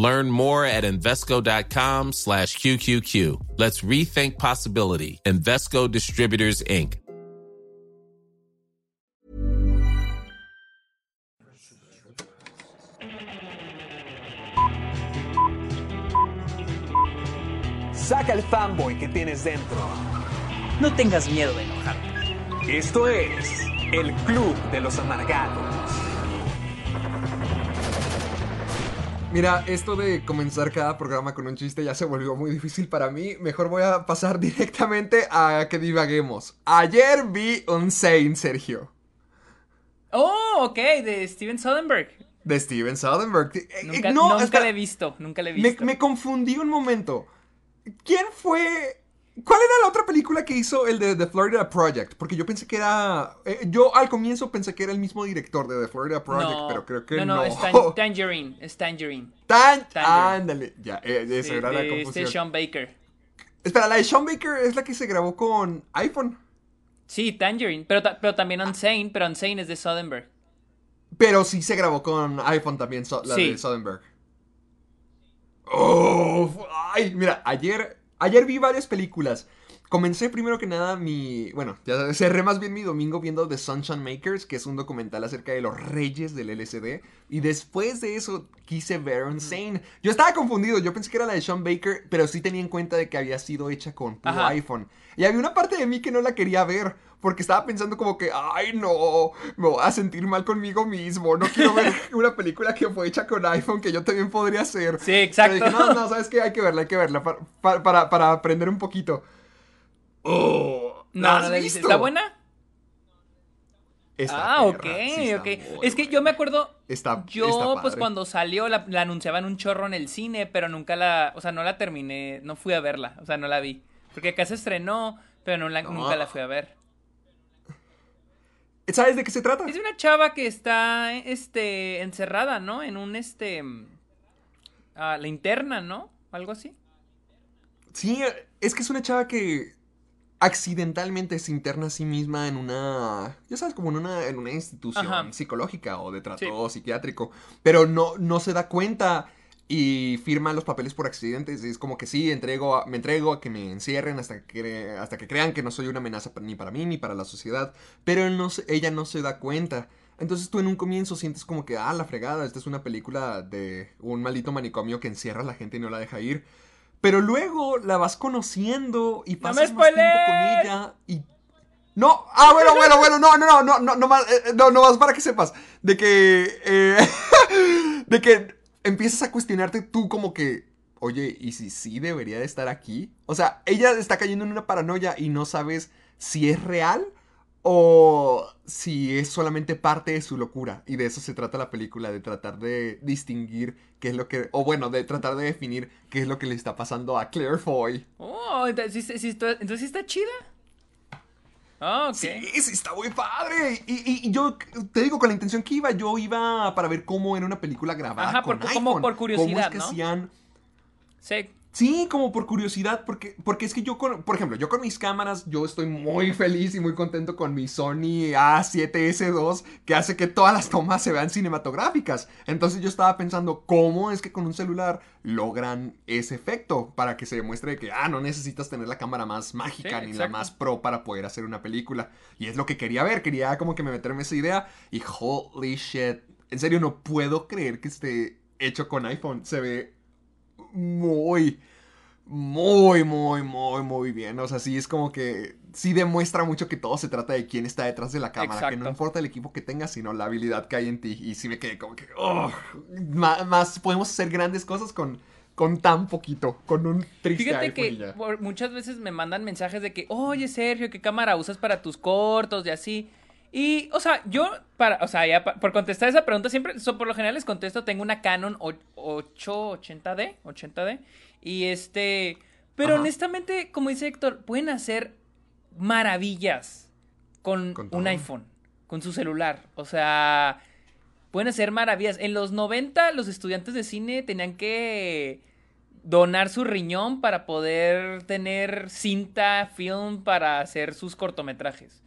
Learn more at Invesco.com slash QQQ. Let's rethink possibility. Invesco Distributors, Inc. Saca el fanboy que tienes dentro. No tengas miedo de enojarte. Esto es el Club de los Amargados. Mira, esto de comenzar cada programa con un chiste ya se volvió muy difícil para mí. Mejor voy a pasar directamente a que divaguemos. Ayer vi un Saint, Sergio. Oh, ok, de Steven Soderbergh. De Steven Soderbergh. Eh, Nunca, eh, no, nunca le he visto, nunca le he me, visto. me confundí un momento. ¿Quién fue? ¿Cuál era la otra película que hizo el de The Florida Project? Porque yo pensé que era. eh, yo al comienzo pensé que era el mismo director de The Florida Project, no, pero creo que no. no. No, es Tan- Tangerine, es Tangerine. Tan- Tangerine. Ándale, ya, eh, esa de, era la de confusión. este Sean Baker. Espera, la de Sean Baker es la que se grabó con iPhone. Sí, Tangerine, pero, pero también Unsane, pero Unsane es de Soderbergh. Pero sí se grabó con iPhone también, so- la Sí. de Soderbergh. Oh, ay, mira, ayer, ayer vi varias películas. Comencé primero que nada mi. Bueno, ya cerré más bien mi domingo viendo The Sunshine Makers, que es un documental acerca de los reyes del LSD. Y después de eso quise ver Insane. Yo estaba confundido, yo pensé que era la de Sean Baker, pero sí tenía en cuenta de que había sido hecha con puro Ajá. iPhone. Y había una parte de mí que no la quería ver, porque estaba pensando como que, ay no, me voy a sentir mal conmigo mismo. No quiero ver una película que fue hecha con iPhone que yo también podría hacer. Sí, exacto. Dije, no, no, ¿sabes qué? Hay que verla, hay que verla para, para, para- aprender un poquito. Oh, ¿la No, has no la visto. ¿Está buena? Está ah, ok, sí ok. Es que buena. yo me acuerdo. Está- yo, está pues cuando salió, la, la anunciaban un chorro en el cine, pero nunca la. O sea, no la terminé. No fui a verla. O sea, no la vi. Porque acá se estrenó, pero no la- No. nunca la fui a ver. ¿Sabes de qué se trata? Es una chava que está este encerrada, ¿no? En un este ah, la interna, ¿no? Algo así. Sí, es que es una chava que accidentalmente se interna a sí misma en una, ya sabes, como en una, en una institución Ajá. psicológica o de trato psiquiátrico, pero no, no se da cuenta y firma los papeles por accidentes. Es como que sí, entrego a- me entrego a que me encierren hasta que, hasta que crean que no soy una amenaza ni para mí ni para la sociedad, pero no ella no se da cuenta. Entonces tú en un comienzo sientes como que, ah, la fregada, esta es una película de un maldito manicomio que encierra a la gente y no la deja ir. Pero luego la vas conociendo y ¡No pasas me más tiempo con ella y... No, ah, bueno, bueno, bueno, no, no, no, no, no, no, más, eh, no, no más para que sepas de que, eh, de que empiezas a cuestionarte tú como que, oye, ¿y si sí debería de estar aquí? O sea, ella está cayendo en una paranoia y no sabes si es real o si es solamente parte de su locura. Y de eso se trata la película, de tratar de distinguir qué es lo que, o bueno, de tratar de definir qué es lo que le está pasando a Claire Foy. Oh, entonces, entonces está chida. Ah, ok. Sí, sí, está muy padre. Y, y- y yo te digo, con la intención que iba, yo iba para ver cómo era una película grabada Ajá, con por- como iPhone. por curiosidad, Cómo es que ¿no? hacían... Sí. Sí, como por curiosidad, porque, porque es que yo, con, por ejemplo, yo con mis cámaras, yo estoy muy feliz y muy contento con mi Sony A7S2, que hace que todas las tomas se vean cinematográficas. Entonces yo estaba pensando, ¿cómo es que con un celular logran ese efecto? Para que se demuestre que, ah, no necesitas tener la cámara más mágica Sí, ni la más pro para poder hacer una película. Y es lo que quería ver, quería como que me meterme esa idea y holy shit. En serio, no puedo creer que esté hecho con iPhone. Se ve muy, muy, muy, muy, muy bien. O sea, sí es como que sí demuestra mucho que todo se trata de quién está detrás de la cámara. Que no importa el equipo que tengas, sino la habilidad que hay en ti. Y sí me quedé como que, oh, más, podemos hacer grandes cosas con, con tan poquito, con un triste Fíjate iPhone que por- muchas veces me mandan mensajes de que, oye Sergio, ¿qué cámara usas para tus cortos y así? Y, o sea, yo, para, o sea, ya pa- por contestar esa pregunta, siempre, so, por lo general les contesto, tengo una Canon o- 880D, 80D, y este, Pero Ajá. honestamente, como dice Héctor, pueden hacer maravillas con, Con un iPhone, con su celular. O sea, pueden hacer maravillas. En los 90 los estudiantes de cine tenían que donar su riñón para poder tener cinta, film para hacer sus cortometrajes.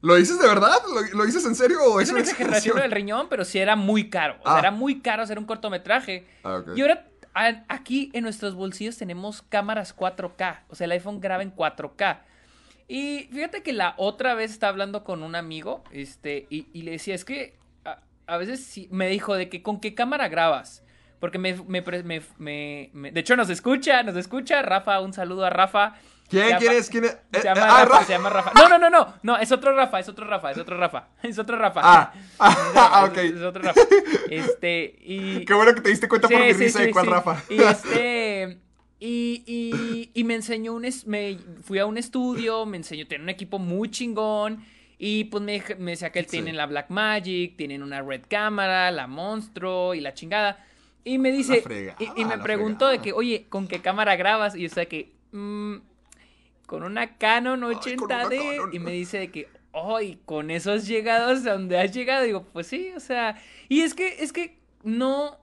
¿Lo dices de verdad? ¿Lo, lo dices en serio o Es es una exageración del riñón, pero sí era muy caro. O sea, Ah. era muy caro hacer un cortometraje. Ah. Y ahora aquí en nuestros bolsillos tenemos cámaras 4K. O sea, el iPhone graba en 4K. Y fíjate que la otra vez estaba hablando con un amigo, este, y, le decía, es que a, veces me dijo de que con qué cámara grabas. Porque me- me- de hecho nos escucha, nos escucha, Rafa, un saludo a Rafa. ¿Quién? Llama- ¿Quién es? ¿Quién es? Se Eh, llama ah, Rafa, Rafa. se llama Rafa. No, no, no, no, no, es otro Rafa, es otro Rafa, es otro Rafa, es otro Rafa. Ah, Es ah, otro- ok. Es, otro Rafa. Este, y... Qué bueno que te diste cuenta por mi risa de cuál sí. Rafa. Y este. Y, y, y me enseñó un. es- Me, fui a un estudio, me enseñó, tiene un equipo muy chingón. Y pues me, me decía que él Sí. tienen la Blackmagic, tienen una Red Cámara, la Monstruo y la chingada. Y me dice. fregada, y, y me preguntó de que, oye, ¿con qué cámara grabas? Y yo sé que. "Mm, con una Canon con una 80D. Canon. Y me dice de que. ¡Ay! con eso has llegado hasta donde has llegado. Digo, pues sí, o sea. Y es que, es que no.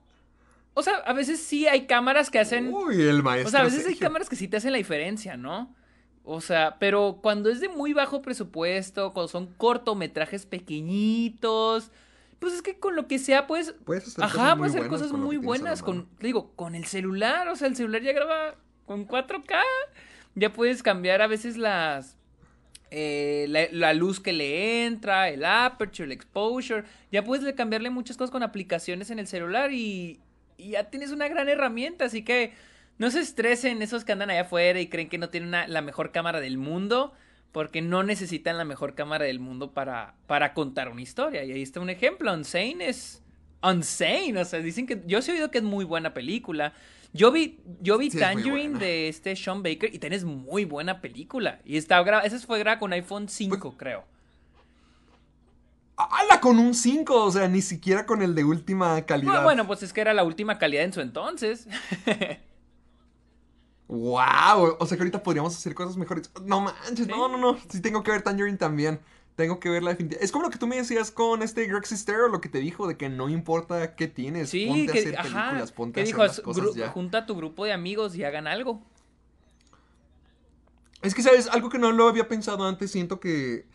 O sea, a veces sí hay cámaras que hacen. Uy, el maestro. O sea, a veces hay cámaras que sí te hacen la diferencia, ¿no? O sea, pero cuando es de muy bajo presupuesto, cuando son cortometrajes pequeñitos, pues es que con lo que sea, pues. Puedes hacer Ajá, cosas muy hacer buenas cosas muy buenas con, digo, con el celular. O sea, el celular ya graba con 4K. Ya puedes cambiar a veces las. eh, la, luz que le entra, el aperture, el exposure. Ya puedes cambiarle muchas cosas con aplicaciones en el celular y, y ya tienes una gran herramienta. Así que no se estresen esos que andan allá afuera y creen que no tienen la mejor cámara del mundo. Porque no necesitan la mejor cámara del mundo para, para contar una historia. Y ahí está un ejemplo. Unsane es. Unsane. O sea, dicen que. Yo sí he oído que es muy buena película. Yo vi, yo vi Sí, Tangerine de este Sean Baker y tenés muy buena película. Y está grabada. Esa fue grabada con iPhone 5, Pues creo. ¡Hala! Con un 5, o sea, ni siquiera con el de última calidad. Ah, bueno, pues es que era la última calidad en su entonces. ¡Wow! O sea que ahorita podríamos hacer cosas mejores. No manches, no, no, no. Sí tengo que ver Tangerine también. Tengo que verla definitivamente. Es como lo que tú me decías con este Greg Sestero, lo que te dijo de que no importa qué tienes, Sí, ponte a hacer ajá, películas, ponte a hacer dijo, las cosas "Gru- ya. junta a tu grupo de amigos y hagan algo. Es que, ¿sabes? Algo que no lo había pensado antes, siento que...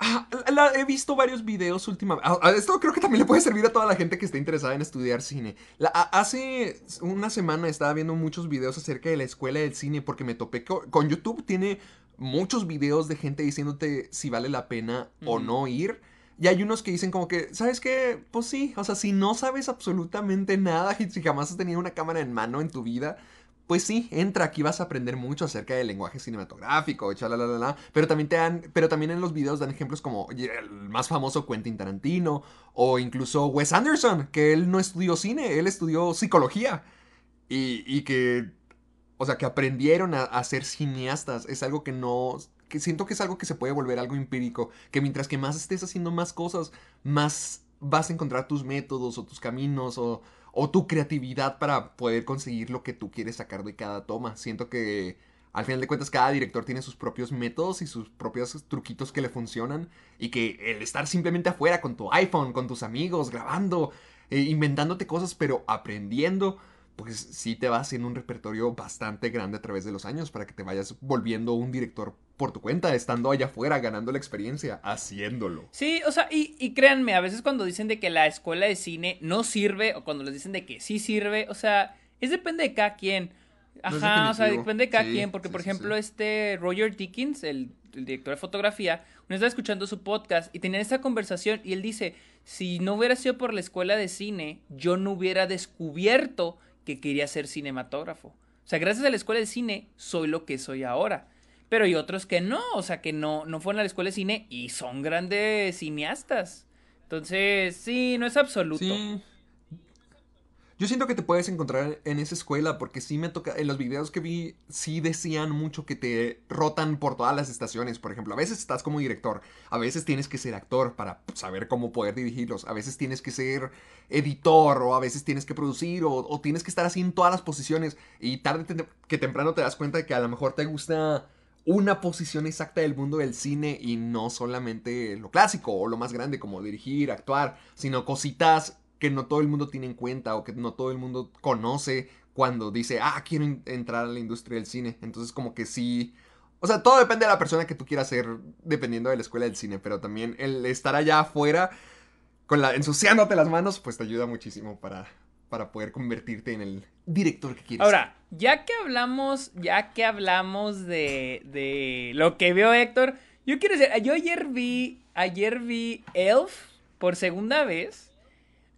Ah, la- he visto varios videos últimamente. Ah, ah, Esto creo que también le puede servir a toda la gente que esté interesada en estudiar cine. La- a- hace una semana estaba viendo muchos videos acerca de la escuela del cine porque me topé co- con, YouTube. Tiene muchos videos de gente diciéndote si vale la pena o no ir. Y hay unos que dicen como que, ¿sabes qué? Pues sí, o sea, si no sabes absolutamente nada y si jamás has tenido una cámara en mano en tu vida, pues sí, entra, aquí vas a aprender mucho acerca del lenguaje cinematográfico, la pero también te dan, pero también en los videos dan ejemplos como el más famoso Quentin Tarantino o incluso Wes Anderson, que él no estudió cine, él estudió psicología y, y que, o sea, que aprendieron a, a ser cineastas, es algo que no, que siento que es algo que se puede volver algo empírico, que mientras que más estés haciendo más cosas, más vas a encontrar tus métodos o tus caminos o, o tu creatividad para poder conseguir lo que tú quieres sacar de cada toma. Siento que al final de cuentas cada director tiene sus propios métodos y sus propios truquitos que le funcionan y que el estar simplemente afuera con tu iPhone, con tus amigos, grabando, eh, inventándote cosas, pero aprendiendo, pues sí te va haciendo un repertorio bastante grande a través de los años para que te vayas volviendo un director por tu cuenta, estando allá afuera, ganando la experiencia, haciéndolo. Sí, o sea, y, y créanme, a veces cuando dicen de que la escuela de cine no sirve, o cuando les dicen de que sí sirve, o sea, es depende de cada quien. No Ajá, o sea, depende de cada Sí, quien, porque sí, por ejemplo, sí. este Roger Dickens, el, el director de fotografía, uno estaba escuchando su podcast y tenían esta conversación y él dice, si no hubiera sido por la escuela de cine, yo no hubiera descubierto que quería ser cinematógrafo. O sea, gracias a la escuela de cine, soy lo que soy ahora. Pero hay otros que no, o sea, que no, no fueron a la escuela de cine y son grandes cineastas. Entonces, sí, no es absoluto. Sí. Yo siento que te puedes encontrar en esa escuela porque sí me toca, en los videos que vi, sí decían mucho que te rotan por todas las estaciones. Por ejemplo, a veces estás como director, a veces tienes que ser actor para saber cómo poder dirigirlos, a veces tienes que ser editor o a veces tienes que producir o, tienes que estar así en todas las posiciones y tarde que temprano te das cuenta de que a lo mejor te gusta una posición exacta del mundo del cine y no solamente lo clásico o lo más grande como dirigir, actuar, sino cositas que no todo el mundo tiene en cuenta o que no todo el mundo conoce cuando dice, ah, quiero en- entrar a la industria del cine. Entonces como que sí... O sea, todo depende de la persona que tú quieras ser dependiendo de la escuela del cine, pero también el estar allá afuera con la ensuciándote las manos, pues te ayuda muchísimo para, para poder convertirte en el director que quieres. Ahora, ya que hablamos, ya que hablamos de, de lo que vio Héctor, yo quiero decir, yo ayer vi, ayer vi Elf por segunda vez.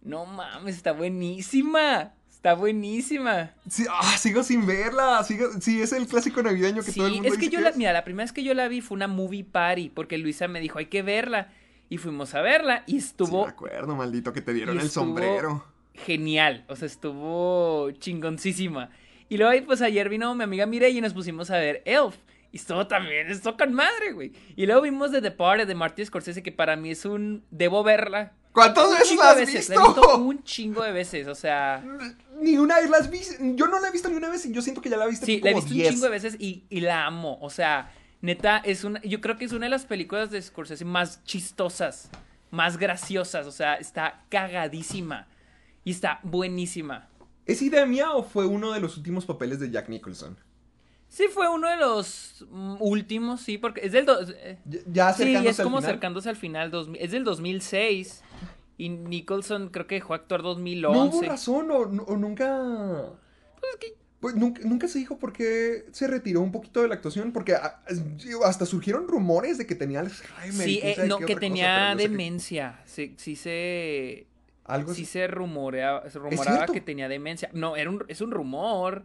No mames, está buenísima. Está buenísima. Sí, ah, sigo sin verla. Sigo, sí, es el clásico navideño que Sí, todo el mundo es que dice yo que la, es. mira, la primera vez que yo la vi fue una movie party, porque Luisa me dijo, hay que verla. Y fuimos a verla y Sí, estuvo me acuerdo, maldito, que te dieron el sombrero. genial, o sea, estuvo chingoncísima. Y luego ahí, pues ayer vino mi amiga Mireille y nos pusimos a ver Elf. Y estuvo también, estuvo con madre, güey. Y luego vimos The Departed de Martin Scorsese, que para mí es un... Debo verla. ¿Cuántas Un veces la has veces, visto? la he visto un chingo de veces, o sea... Ni una vez la has visto. Yo no la he visto ni una vez y yo siento que ya la viste Sí, tú la he visto 10. un chingo de veces y, y la amo. O sea, neta, es una. Yo creo que es una de las películas de Scorsese más chistosas, más graciosas. O sea, está cagadísima. Y está buenísima. ¿Es idea mía o fue uno de los últimos papeles de Jack Nicholson? Sí, fue uno de los mm, últimos, sí, porque es del. do- eh, Ya, ya sí, acercándose es al como final. acercándose al final. dos- es del 2006. Y Nicholson creo que dejó actuar No 2011. hubo razón o, o nunca... Pues nunca, nunca se dijo por qué se retiró un poquito de la actuación, porque ah, hasta surgieron rumores de que tenía Alzheimer. Sí, eh, no, que cosa, tenía que demencia. Sí, sí se. Algo sí se rumorea, se rumoraba que tenía demencia. No, era un, es un rumor.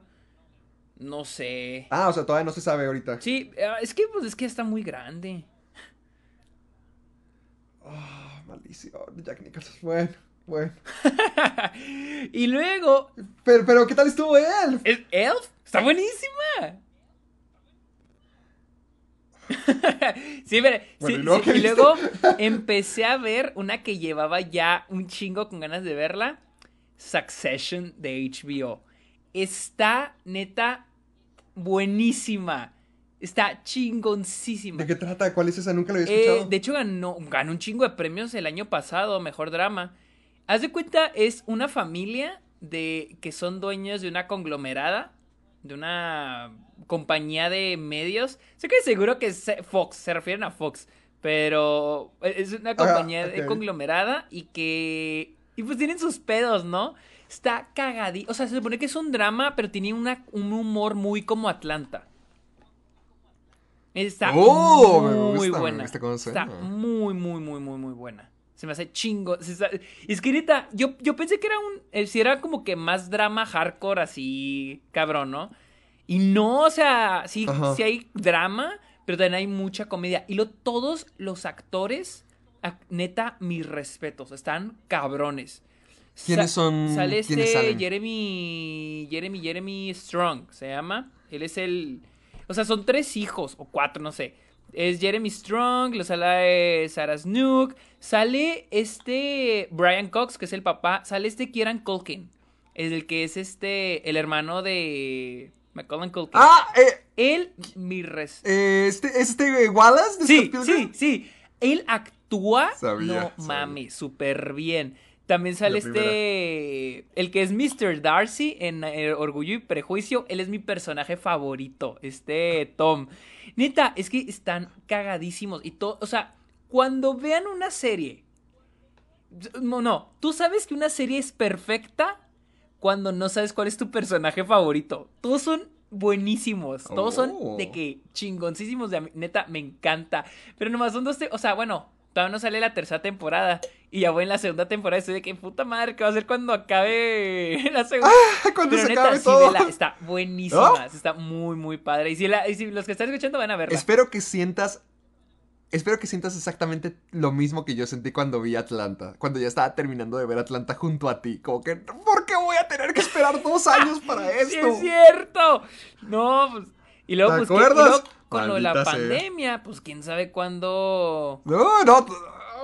No sé. Ah, o sea, todavía no se sabe ahorita. Sí, eh, es que pues es que está muy grande. Ah, maldición, Jack Nicholson. Bueno, bueno. y luego, Pero, pero, ¿qué tal estuvo él? ¿es Elf? Está buenísima. sí, pero, Bueno, sí, ¿y luego sí, qué y viste? luego empecé a ver una que llevaba ya un chingo con ganas de verla. Succession de HBO. Está neta buenísima. Está chingoncísima. ¿De qué trata? ¿Cuál es esa? Nunca lo había Eh, escuchado. de hecho, ganó, ganó un chingo de premios el año pasado, mejor drama. Haz de cuenta, es una familia de que son dueños de una conglomerada, de una compañía de medios. Sé que seguro que es Fox, se refieren a Fox, pero es una compañía de conglomerada y que. Y pues tienen sus pedos, ¿no? Está cagadí. O sea, se supone que es un drama, pero tiene una, un humor muy como Atlanta. Está Oh, me muy me buena. gusta está muy, muy, muy, muy, muy buena. Se me hace chingo. está- Es que neta, yo, yo pensé que era un. eh, si era como que más drama hardcore, así, cabrón, ¿no? Y no, o sea, sí, Ajá. sí hay drama, pero también hay mucha comedia. Y lo, todos los actores, ac- neta, mis respetos, están cabrones. ¿Quiénes son- Sale quiénes este salen? Jeremy. Jeremy, Jeremy Strong, se llama. Él es el. O sea, son tres hijos, o cuatro, no sé. Es Jeremy Strong, lo sale Sarah Snook. Sale este Brian Cox, que es el papá. Sale este Kieran Culkin. El que es este. El hermano de. Macaulay Culkin. Ah, eh, Él, mi res. eh, este, ¿es este eh, Wallace de Sí, sí, sí. Él actúa. Sabía, no sabía. mames, súper bien. También sale este. El que es Mr. Darcy en eh, Orgullo y Prejuicio. Él es mi personaje favorito. Este Tom. Neta, es que están cagadísimos. Y todo. O sea, cuando vean una serie. No, no. Tú sabes que una serie es perfecta cuando no sabes cuál es tu personaje favorito. Todos son buenísimos. Todos son Oh. de que chingoncísimos. De, neta, me encanta. Pero nomás son dos. te- O sea, bueno, todavía no sale la tercera temporada. Y ya voy en la segunda temporada. Estoy de que puta madre, ¿qué va a hacer cuando acabe la segunda? Cuando Pero se neta, acabe sí, todo. vela, está buenísima. ¿No? Está muy, muy padre. Y si, la- y si los que están escuchando van a verla. Espero que sientas espero que sientas exactamente lo mismo que yo sentí cuando vi Atlanta. Cuando ya estaba terminando de ver Atlanta junto a ti. Como que, ¿por qué voy a tener que esperar dos años para esto? ¡Sí es cierto! No, pues. Y luego, ¿Te pues, ¿qué- y acuerdas? luego con lo de la sea. pandemia, pues quién sabe cuándo. No, no,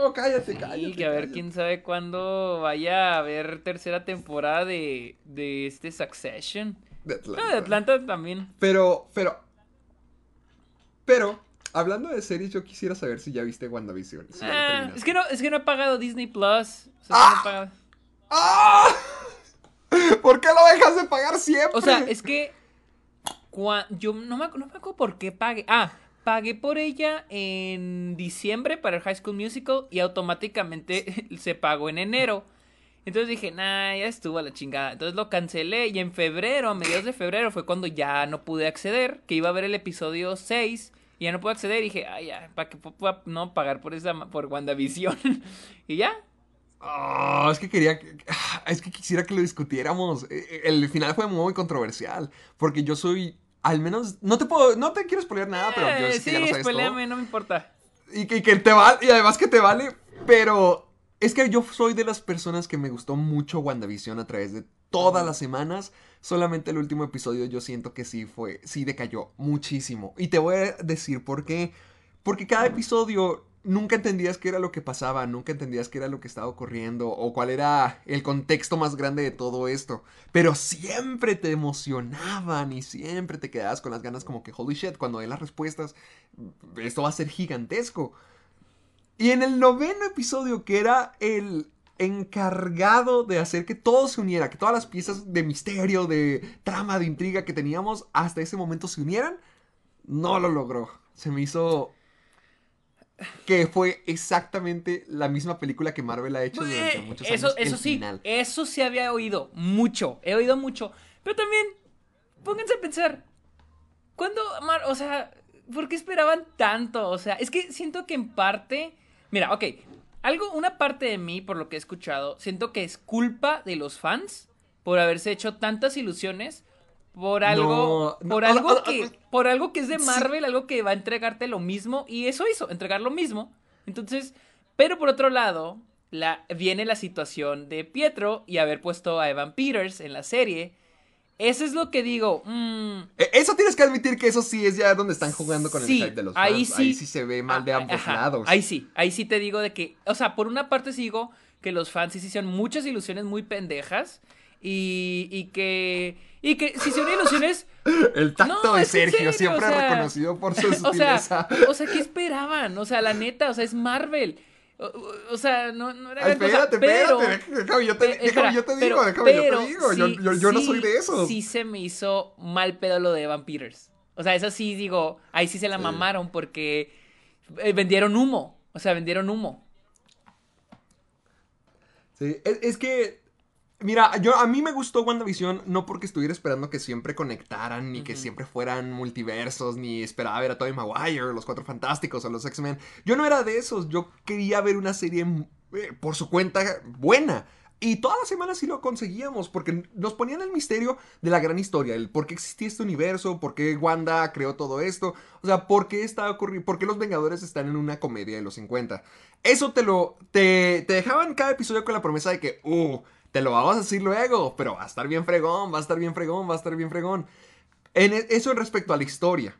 no, cállate, Sí, cállate. que a ver cállate. quién sabe cuándo vaya a haber tercera temporada de, de este Succession. De Atlanta. de Atlanta también. Pero, pero. Pero, hablando de series, yo quisiera saber si ya viste WandaVision. Si Ah, es que no, es que no he pagado Disney Plus. O sea, Ah. no he pagado- ¡Ah! ¿Por qué lo dejas de pagar siempre? O sea, es que yo no me, acuerdo por qué pagué. Ah, pagué por ella en diciembre para el High School Musical y automáticamente se pagó en enero. Entonces dije, nah, ya estuvo a la chingada. Entonces lo cancelé y en febrero, a mediados de febrero, fue cuando ya no pude acceder, que iba a ver el episodio 6 y ya no pude acceder. Y dije, ay, ya, ¿para qué puedo no pagar por esa por WandaVision? y ya, Ah, es que quería. que- ah, Es que quisiera que lo discutiéramos. Eh, eh, El final fue muy controversial. Porque yo soy. Al menos. No te puedo. No te quiero spoilear nada, pero yo Eh, sé sí, que ya lo sabes todo. no me importa. Y que, y que te vale. Y además que te vale. Pero. Es que yo soy de las personas que me gustó mucho WandaVision a través de todas las semanas. Solamente el último episodio yo siento que sí fue. Sí decayó muchísimo. Y te voy a decir por qué. Porque cada episodio nunca entendías qué era lo que pasaba, nunca entendías qué era lo que estaba ocurriendo o cuál era el contexto más grande de todo esto. Pero siempre te emocionaban y siempre te quedabas con las ganas como que, holy shit, cuando den las respuestas, esto va a ser gigantesco. Y en el noveno episodio, que era el encargado de hacer que todo se uniera, que todas las piezas de misterio, de trama, de intriga que teníamos hasta ese momento se unieran, no lo logró. Se me hizo que fue exactamente la misma película que Marvel ha hecho durante Eh, muchos eso, años. eso sí, final. eso sí había oído mucho, he oído mucho, pero también pónganse a pensar, ¿cuándo, Mar- o sea, por qué esperaban tanto? O sea, es que siento que en parte, mira, ok, algo, una parte de mí, por lo que he escuchado, siento que es culpa de los fans por haberse hecho tantas ilusiones por algo, No, por no, algo ah, ah, que, ah, por algo que es de sí. Marvel, algo que va a entregarte lo mismo, y eso hizo, entregar lo mismo. Entonces, pero por otro lado, la, viene la situación de Pietro y haber puesto a Evan Peters en la serie. Eso es lo que digo. mm, Eh, Eso tienes que admitir que eso sí es ya donde están jugando con Sí, el hype de los ahí fans. sí. Ahí sí se ve mal de ah, ambos ajá, lados. Ahí sí, ahí sí te digo de que, o sea, por una parte sí digo que los fans sí se hicieron muchas ilusiones muy pendejas y, y que y que se hicieron ilusiones El tacto No, de Sergio, serio, siempre o sea, reconocido por su o sea, sutileza. o sea, ¿qué esperaban? O sea, la neta, o sea, es Marvel. O, sea, no, no era Ay, espérate, pero, espérate, déjame yo te, déjame espera, yo te pero- digo, déjame yo pero te digo. Yo, sí- yo- yo no sí- soy de esos. Sí se me hizo mal pedo lo de Evan Peters. O sea, eso sí digo, ahí sí se la Sí. mamaron porque eh, vendieron humo. O sea, vendieron humo. Sí, es, es que, mira, yo a mí me gustó WandaVision no porque estuviera esperando que siempre conectaran, ni que siempre fueran multiversos, ni esperaba ver a Tobey Maguire, los Cuatro Fantásticos o los X-Men. Yo no era de esos, yo quería ver una serie eh, por su cuenta buena. Y todas las semanas sí lo conseguíamos, porque nos ponían el misterio de la gran historia, el por qué existía este universo, por qué Wanda creó todo esto, o sea, por qué está ocurriendo, por qué los Vengadores están en una comedia de los 50. Eso te lo, te, te dejaban cada episodio con la promesa de que, uh, te lo vamos a decir luego, pero va a estar bien fregón, va a estar bien fregón, va a estar bien fregón. En e- eso respecto a la historia.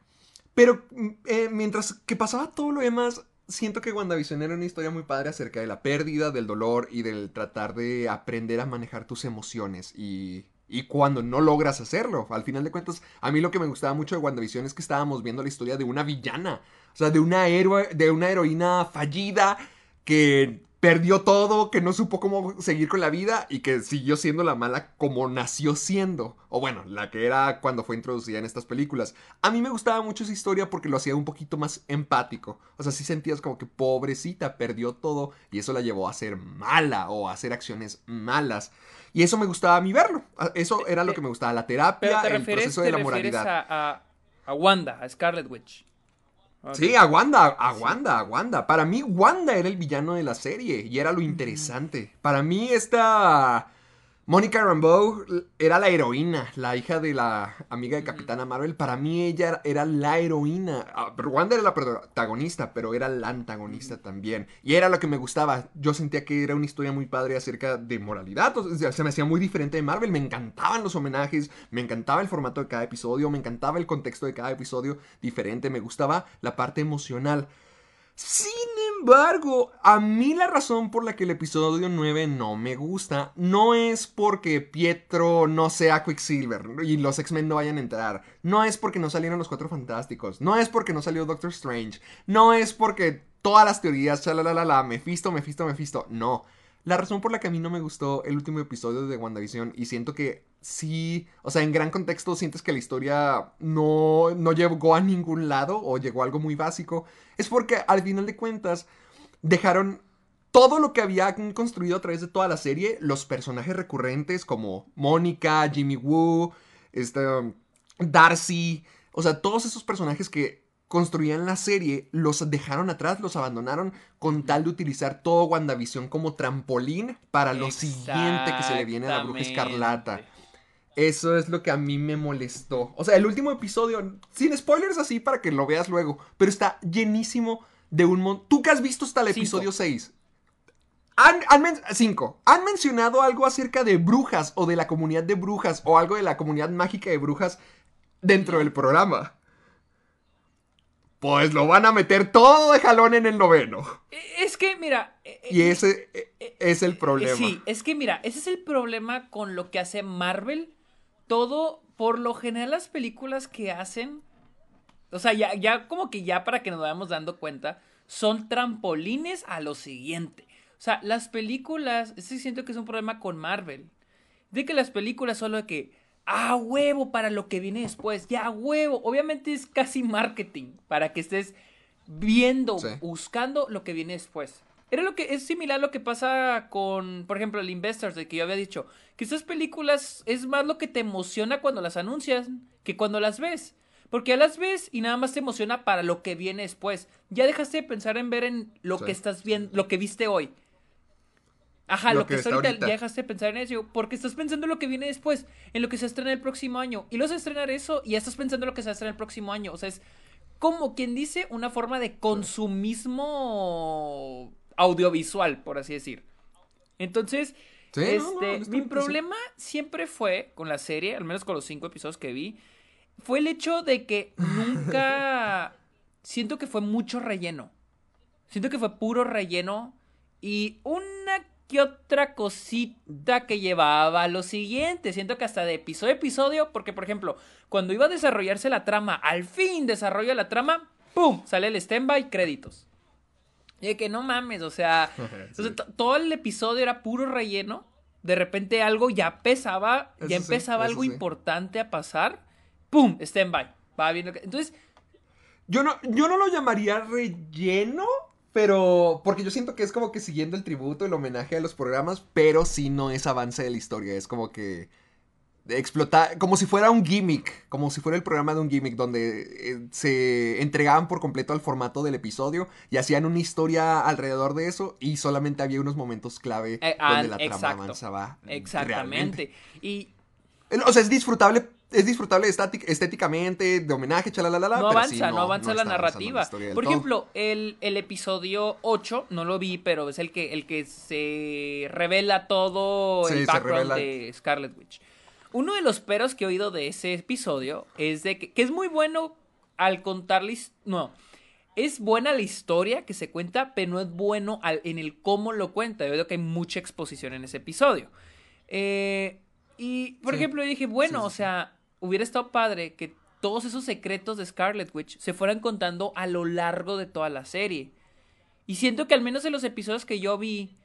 Pero mm, eh, mientras que pasaba todo lo demás, siento que WandaVision era una historia muy padre acerca de la pérdida, del dolor y del tratar de aprender a manejar tus emociones y, y cuando no logras hacerlo. Al final de cuentas, a mí lo que me gustaba mucho de WandaVision es que estábamos viendo la historia de una villana, o sea, de una héroe, de una heroína fallida que perdió todo, que no supo cómo seguir con la vida y que siguió siendo la mala como nació siendo. O bueno, la que era cuando fue introducida en estas películas. A mí me gustaba mucho esa historia porque lo hacía un poquito más empático. O sea, sí sentías como que pobrecita, perdió todo y eso la llevó a ser mala o a hacer acciones malas. Y eso me gustaba a mí verlo. Eso era lo que me gustaba, la terapia, te el proceso de la moralidad. a, a, a Wanda, a Scarlet Witch. Ok. Sí, a Wanda, a Wanda, a Wanda. Para mí, Wanda era el villano de la serie y era lo interesante. Para mí, esta Mónica Rambeau era la heroína, la hija de la amiga de Capitana Marvel. Para mí ella era la heroína. Ah, Wanda era la protagonista, pero era la antagonista también. Y era lo que me gustaba. Yo sentía que era una historia muy padre acerca de moralidad. O sea, se me hacía muy diferente de Marvel. Me encantaban los homenajes, me encantaba el formato de cada episodio, me encantaba el contexto de cada episodio diferente, me gustaba la parte emocional. Sin embargo, a mí la razón por la que el episodio 9 no me gusta no es porque Pietro no sea Quicksilver y los X-Men no vayan a entrar. No es porque no salieron los Cuatro Fantásticos. No es porque no salió Doctor Strange. No es porque todas las teorías, la Mephisto, Mephisto, Mephisto. No. La razón por la que a mí no me gustó el último episodio de WandaVision y siento que sí, o sea, en gran contexto sientes que la historia no, no llegó a ningún lado o llegó a algo muy básico, es porque al final de cuentas dejaron todo lo que habían construido a través de toda la serie, los personajes recurrentes como Mónica, Jimmy Woo, este, Darcy, o sea, todos esos personajes que construían la serie, los dejaron atrás, los abandonaron con tal de utilizar todo WandaVision como trampolín para lo siguiente que se le viene a la bruja escarlata. Eso es lo que a mí me molestó. O sea, el último episodio, sin spoilers así para que lo veas luego, pero está llenísimo de un montón. ¿Tú que has visto hasta el episodio 6? Han, cinco. ¿Han mencionado algo acerca de brujas o de la comunidad de brujas o algo de la comunidad mágica de brujas dentro del programa? Pues lo van a meter todo de jalón en el noveno. E, es que, mira. E, e, y ese es el problema. Sí, es que, mira, ese es el problema con lo que hace Marvel. Todo, por lo general, las películas que hacen. O sea, ya, ya como que ya para que nos vayamos dando cuenta, son trampolines a lo siguiente. O sea, las películas. Ese siento que es un problema con Marvel. De que las películas solo de que a huevo para lo que viene después, ya a huevo. Obviamente es casi marketing para que estés viendo, buscando lo que viene después. Era lo que es similar a lo que pasa con, por ejemplo, el Investors, de que yo había dicho, que estas películas es más lo que te emociona cuando las anuncias que cuando las ves. Porque ya las ves y nada más te emociona para lo que viene después. Ya dejaste de pensar en ver en lo que estás viendo, lo que viste hoy. Ajá, lo, que, que ahorita, ya dejaste de pensar en eso, porque estás pensando en lo que viene después, en lo que se estrena el próximo año. Y se estrenar eso y ya estás pensando en lo que se estrena el próximo año. O sea, es como quien dice una forma de consumismo audiovisual, por así decir. Entonces, este, mi problema siempre fue con la serie, al menos con los cinco episodios que vi, fue el hecho de que nunca siento que fue mucho relleno. Siento que fue puro relleno y una otra cosita que llevaba lo siguiente. Siento que hasta de episodio a episodio, porque por ejemplo, cuando iba a desarrollarse la trama, al fin desarrolla la trama, ¡pum! Sale el stand-by, créditos. Y de que no mames, o sea, todo el episodio era puro relleno. De repente algo ya pesaba, ya empezaba algo importante a pasar. ¡Pum! Stand-by. Va viendo que... Entonces... Yo no, yo no lo llamaría relleno, pero, porque yo siento que es como que siguiendo el tributo, el homenaje a los programas, pero sí no es avance de la historia, es como que explotar, como si fuera un gimmick, como si fuera el programa de un gimmick donde eh, se entregaban por completo al formato del episodio y hacían una historia alrededor de eso y solamente había unos momentos clave eh, donde la trama avanzaba. Exactamente. Y... O sea, es disfrutable es disfrutable estéticamente, de homenaje, chalalala. No avanza, no, avanza la narrativa. Por ejemplo, el, episodio 8, no lo vi, pero es el que, el que se revela todo el background de Scarlet Witch. Uno de los peros que he oído de ese episodio es de que, es muy bueno al contarles. No. Es buena la historia que se cuenta, pero no es bueno en el cómo lo cuenta. Yo veo que hay mucha exposición en ese episodio. Eh, y, por ejemplo, yo dije, bueno, o sea, hubiera estado padre que todos esos secretos de Scarlet Witch se fueran contando a lo largo de toda la serie. Y siento que al menos en los episodios que yo vi,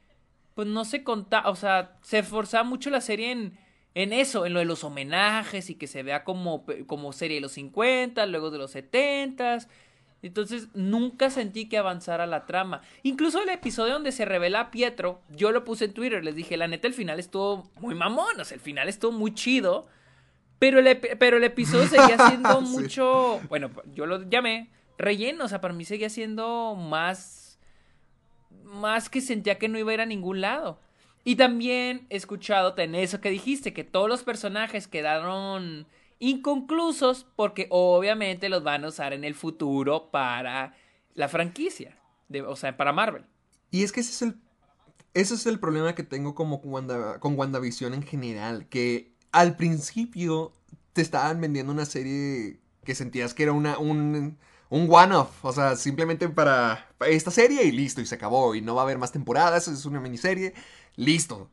pues no se contaba, o sea, se esforzaba mucho la serie en, en eso, en lo de los homenajes y que se vea como, como serie de los 50, luego de los 70. Entonces nunca sentí que avanzara la trama. Incluso el episodio donde se revela a Pietro, yo lo puse en Twitter, les dije, la neta el final estuvo muy mamón, o sea, el final estuvo muy chido. Pero el, pero el episodio seguía siendo mucho. Bueno, yo lo llamé relleno. O sea, para mí seguía siendo más. Más que sentía que no iba a ir a ningún lado. Y también he escuchado en eso que dijiste, que todos los personajes quedaron inconclusos porque obviamente los van a usar en el futuro para la franquicia, de, o sea, para Marvel. Y es que ese es el, ese es el problema que tengo como con, Wanda, con WandaVision en general, que al principio te estaban vendiendo una serie que sentías que era una, un, un one-off, o sea, simplemente para, para esta serie y listo, y se acabó, y no va a haber más temporadas, es una miniserie, listo.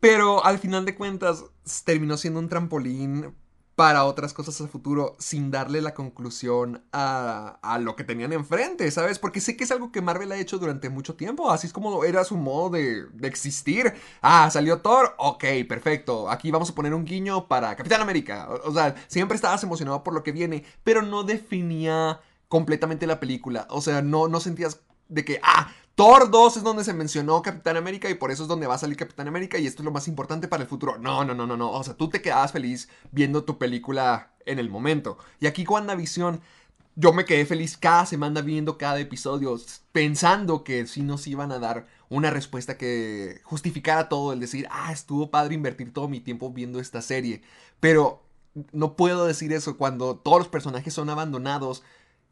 Pero al final de cuentas terminó siendo un trampolín para otras cosas a futuro sin darle la conclusión a, a, lo que tenían enfrente, ¿sabes? Porque sé que es algo que Marvel ha hecho durante mucho tiempo, así es como era su modo de, de existir. Ah, salió Thor, ok, perfecto, aquí vamos a poner un guiño para Capitán América. O, o sea, siempre estabas emocionado por lo que viene, pero no definía completamente la película, o sea, no, no sentías de que, ah, Thor 2 es donde se mencionó Capitán América y por eso es donde va a salir Capitán América y esto es lo más importante para el futuro. No, no, no, no, no. O sea, tú te quedabas feliz viendo tu película en el momento. Y aquí WandaVision, yo me quedé feliz cada semana viendo cada episodio, pensando que sí nos iban a dar una respuesta que justificara todo, el decir, ah, estuvo padre invertir todo mi tiempo viendo esta serie. Pero no puedo decir eso cuando todos los personajes son abandonados.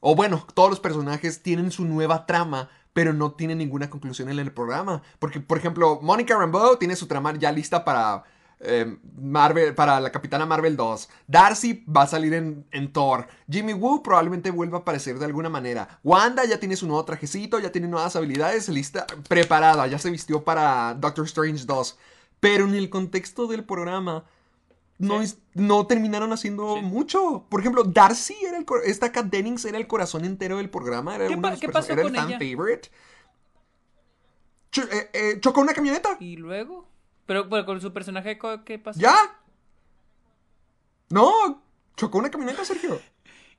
O bueno, todos los personajes tienen su nueva trama, pero no tiene ninguna conclusión en el programa. Porque, por ejemplo, Monica Rambeau tiene su trama ya lista para eh, Marvel, para la Capitana Marvel 2. Darcy va a salir en, en, Thor. Jimmy Woo probablemente vuelva a aparecer de alguna manera. Wanda ya tiene su nuevo trajecito, ya tiene nuevas habilidades, lista, preparada, ya se vistió para Doctor Strange 2. Pero en el contexto del programa, no, sí. es, no terminaron haciendo sí. mucho. Por ejemplo, Darcy era el esta Kat Dennings era el corazón entero del programa, era, ¿Qué, de ¿qué pasó era con el fan ella? favorite. Ch eh, eh, chocó una camioneta. ¿Y luego? Pero, pero con su personaje, ¿qué pasó? ¿Ya? No, chocó una camioneta, Sergio.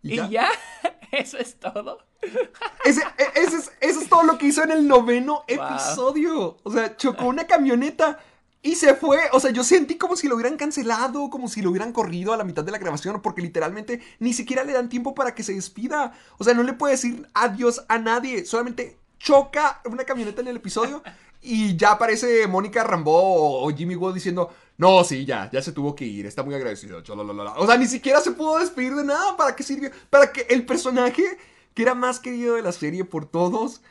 ¿Y, ¿Y ya? ya? ¿Eso es todo? ese, e, ese, es, eso es todo lo que hizo en el noveno wow. episodio. O sea, chocó una camioneta. Y se fue, o sea, yo sentí como si lo hubieran cancelado, como si lo hubieran corrido a la mitad de la grabación, porque literalmente ni siquiera le dan tiempo para que se despida. O sea, no le puede decir adiós a nadie, solamente choca una camioneta en el episodio y ya aparece Mónica Rambeau o Jimmy Woo diciendo, no, sí, ya, ya se tuvo que ir, está muy agradecido. O sea, ni siquiera se pudo despedir de nada, ¿para qué sirvió? Para que el personaje que era más querido de la serie por todos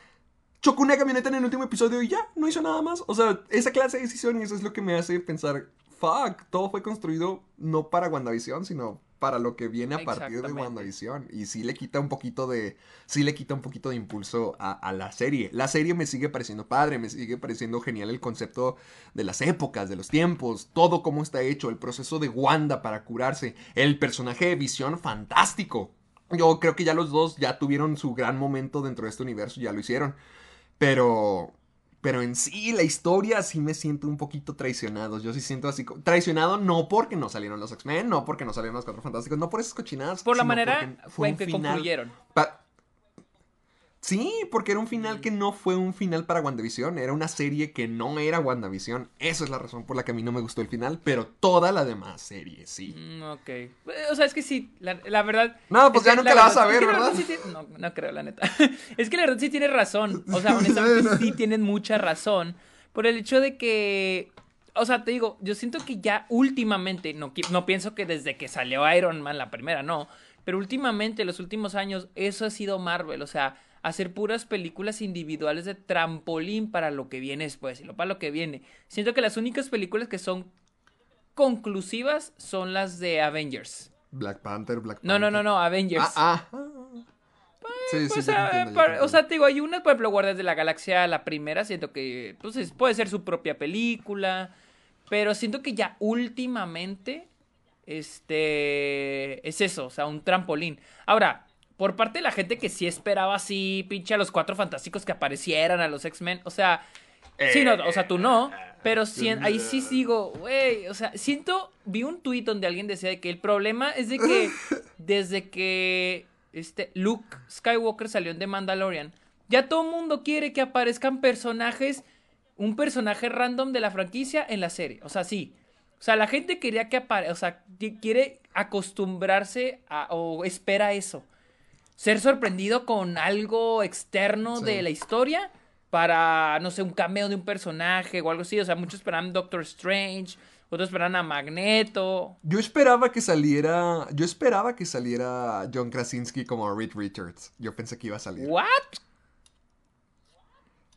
chocó una camioneta en el último episodio y ya, no hizo nada más. O sea, esa clase de decisiones es lo que me hace pensar, fuck, todo fue construido no para WandaVision, sino para lo que viene a partir de WandaVision. Y sí le quita un poquito de, sí le quita un poquito de impulso a, a, la serie. La serie me sigue pareciendo padre, me sigue pareciendo genial el concepto de las épocas, de los tiempos, todo cómo está hecho, el proceso de Wanda para curarse, el personaje de Visión fantástico. Yo creo que ya los dos ya tuvieron su gran momento dentro de este universo, ya lo hicieron. Pero. Pero en sí, la historia sí me siento un poquito traicionado. Yo sí siento así. Traicionado no porque no salieron los X-Men, no porque no salieron los Cuatro Fantásticos, no por esas cochinadas. Por la manera fue en que final concluyeron. Sí, porque era un final que no fue un final para WandaVision, era una serie que no era WandaVision. Esa es la razón por la que a mí no me gustó el final, pero toda la demás serie sí. Mm, ok. O sea, es que sí, la, la verdad. No, pues ya nunca la, la vas a ver, es que ¿verdad? Sí tiene, no, no creo, la neta. es que la verdad sí tiene razón. O sea, honestamente sí tienen mucha razón. Por el hecho de que. O sea, te digo, yo siento que ya últimamente, no, no pienso que desde que salió Iron Man la primera, no. Pero últimamente, los últimos años, eso ha sido Marvel. O sea, hacer puras películas individuales de trampolín para lo que viene después y lo para lo que viene. Siento que las únicas películas que son conclusivas son las de Avengers. Black Panther, Black Panther. No, no, no, no, Avengers. Ah, ah. Pues, sí, pues, sí, entiendo, para, o sea, te digo, hay unas, por ejemplo, Guardias de la Galaxia, la primera, siento que pues, puede ser su propia película, pero siento que ya últimamente, este, es eso, o sea, un trampolín. Ahora, por parte de la gente que sí esperaba así, pinche a los cuatro fantásticos que aparecieran, a los X-Men, o sea, eh, sí, no, o sea, tú no, pero sí, ahí sí sigo, güey, o sea, siento, vi un tuit donde alguien decía que el problema es de que desde que este Luke Skywalker salió en The Mandalorian, ya todo el mundo quiere que aparezcan personajes, un personaje random de la franquicia en la serie, o sea, sí. O sea, la gente quería que aparezca, o sea, quiere acostumbrarse a, o espera eso ser sorprendido con algo externo sí. de la historia para, no sé, un cameo de un personaje o algo así. O sea, muchos esperaban Doctor Strange, otros esperaban a Magneto. Yo esperaba que saliera. Yo esperaba que saliera John Krasinski como Reed Richards. Yo pensé que iba a salir. ¿What?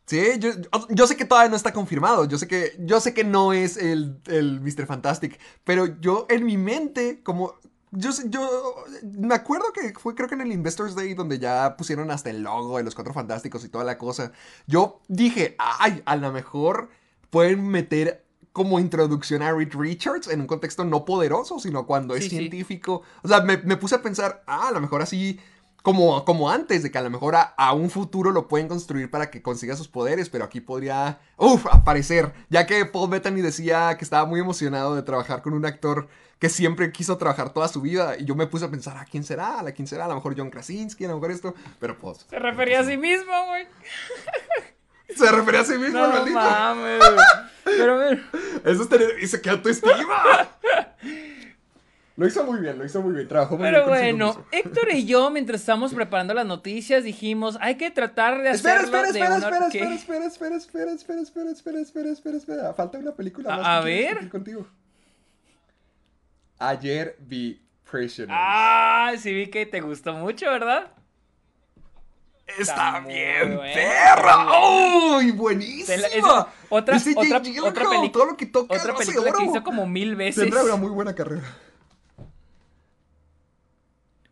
Sí, yo, yo, sé que todavía no está confirmado. Yo sé que, yo sé que no es el, el Mr. Fantastic. Pero yo en mi mente, como. Yo, yo me acuerdo que fue creo que en el Investors Day donde ya pusieron hasta el logo de los Cuatro Fantásticos y toda la cosa. Yo dije, ay, a lo mejor pueden meter como introducción a Reed Richards en un contexto no poderoso, sino cuando es científico. O sea, me, me, puse a pensar, ah, a lo mejor así como, como antes, de que a lo mejor a, un futuro lo pueden construir para que consiga sus poderes, pero aquí podría, uff, aparecer, ya que Paul Bettany decía que estaba muy emocionado de trabajar con un actor que siempre quiso trabajar toda su vida, y yo me puse a pensar, ¿a quién será? ¿A quién será? A lo mejor John Krasinski, a lo mejor esto, pero pues... Se refería a sí mismo, güey. Se refería a sí mismo, no, maldito. mames. Pero, Eso es tener... Y se queda tu estima. Lo hizo muy bien, lo hizo muy bien, trabajó muy Pero bien. Pero bueno, Héctor y yo, mientras estábamos preparando las noticias, dijimos, hay que tratar de espera, hacerlo espera, espera, de espera, espera, espera, espera, espera, espera, espera, espera, espera, espera, espera, Falta una película más. A, ver. Contigo. Ayer vi Prisoners. Ah, sí vi que te gustó mucho, ¿verdad? Está, bien, perra. ¡Uy, buenísima! otra, otra, otra, película, todo lo que toca otra película que hizo como mil veces. Tendrá una muy buena carrera.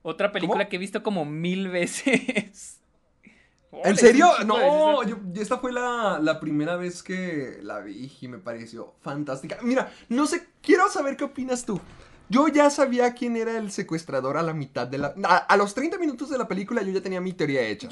Otra película que he visto como mil veces. ¿En serio? No, yo, esta fue la, la, primera vez que la vi y me pareció fantástica. Mira, no sé, quiero saber qué opinas tú. Yo ya sabía quién era el secuestrador a la mitad de la... A, los 30 minutos de la película yo ya tenía mi teoría hecha.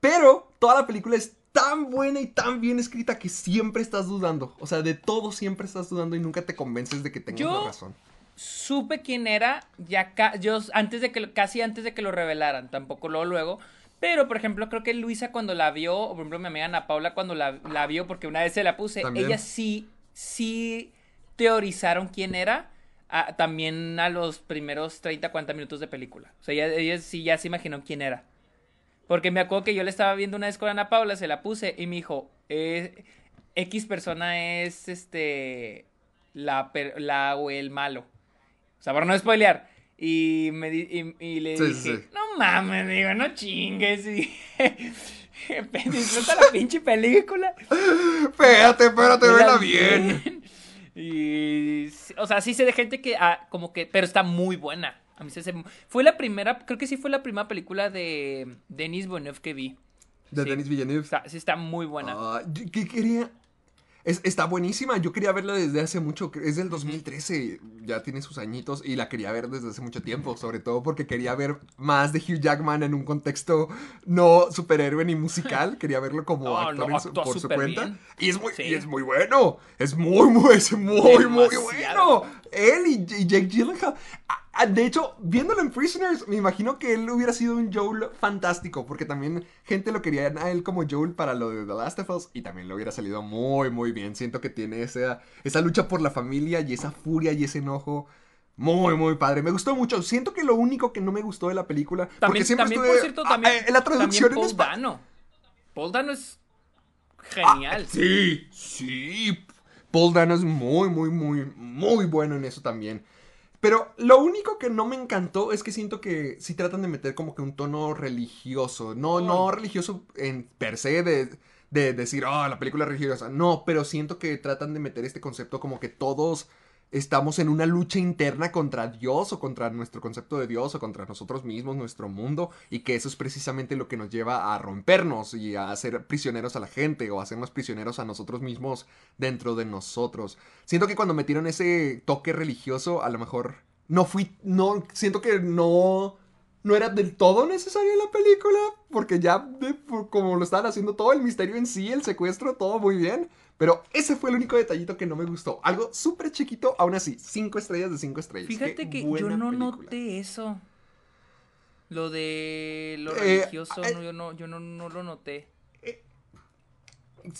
Pero toda la película es tan buena y tan bien escrita que siempre estás dudando. O sea, de todo siempre estás dudando y nunca te convences de que tengas la razón supe quién era ya yo antes de que casi antes de que lo revelaran, tampoco luego luego, pero por ejemplo creo que Luisa cuando la vio, o por ejemplo mi amiga Ana Paula cuando la, vio porque una vez se la puse, ella sí sí teorizaron quién era. También a los primeros 30, 40 minutos de película. O sea, ella, sí ya se imaginó quién era. Porque me acuerdo que yo le estaba viendo una vez con Ana Paula, se la puse y me dijo, eh, X persona es este la, la o el malo. O sea, para no spoilear. Y, me y, le dije, no mames, digo, no chingues. Y disfruta la pinche película. Espérate, espérate, vela bien. Y, o sea, sí sé de gente que, ah, como que, pero está muy buena. A mí se, fue la primera, creo que sí fue la primera película de Denis Villeneuve que vi. De Denis Villeneuve. sí, está muy buena. Ah, ¿Qué quería? Está buenísima, yo quería verla desde hace mucho, es del 2013, ya tiene sus añitos y la quería ver desde hace mucho tiempo, sobre todo porque quería ver más de Hugh Jackman en un contexto no superhéroe ni musical, quería verlo como actor por su cuenta. Y es muy, es muy bueno, es muy, muy, es muy, muy bueno. Él y, y Jake Gyllenhaal. Ah, de hecho, viéndolo en Prisoners, me imagino que él hubiera sido un Joel fantástico, porque también gente lo quería a él como Joel para lo de The Last of Us y también le hubiera salido muy, muy bien. Siento que tiene esa, esa lucha por la familia y esa furia y ese enojo. Muy, muy padre. Me gustó mucho. Siento que lo único que no me gustó de la película. También, porque siempre también por cierto, también. en la traducción Paul en Dano. Paul Dano es genial. Ah, sí, sí. Paul Dano es muy, muy, muy, muy bueno en eso también. Pero lo único que no me encantó es que siento que sí tratan de meter como que un tono religioso. No, no religioso en per se de, de decir, oh, la película es religiosa. No, pero siento que tratan de meter este concepto como que todos estamos en una lucha interna contra Dios o contra nuestro concepto de Dios o contra nosotros mismos, nuestro mundo, y que eso es precisamente lo que nos lleva a rompernos y a hacer prisioneros a la gente o a hacernos prisioneros a nosotros mismos dentro de nosotros. Siento que cuando metieron ese toque religioso, a lo mejor no fui, no, siento que no no era del todo necesario en la película, porque ya como lo estaban haciendo todo el misterio en sí, el secuestro, todo muy bien. Pero ese fue el único detallito que no me gustó. Algo súper chiquito, aún así, cinco estrellas de cinco estrellas. Fíjate que yo no noté eso. Lo de lo eh, religioso, eh, yo, no, yo no, lo noté. Eh,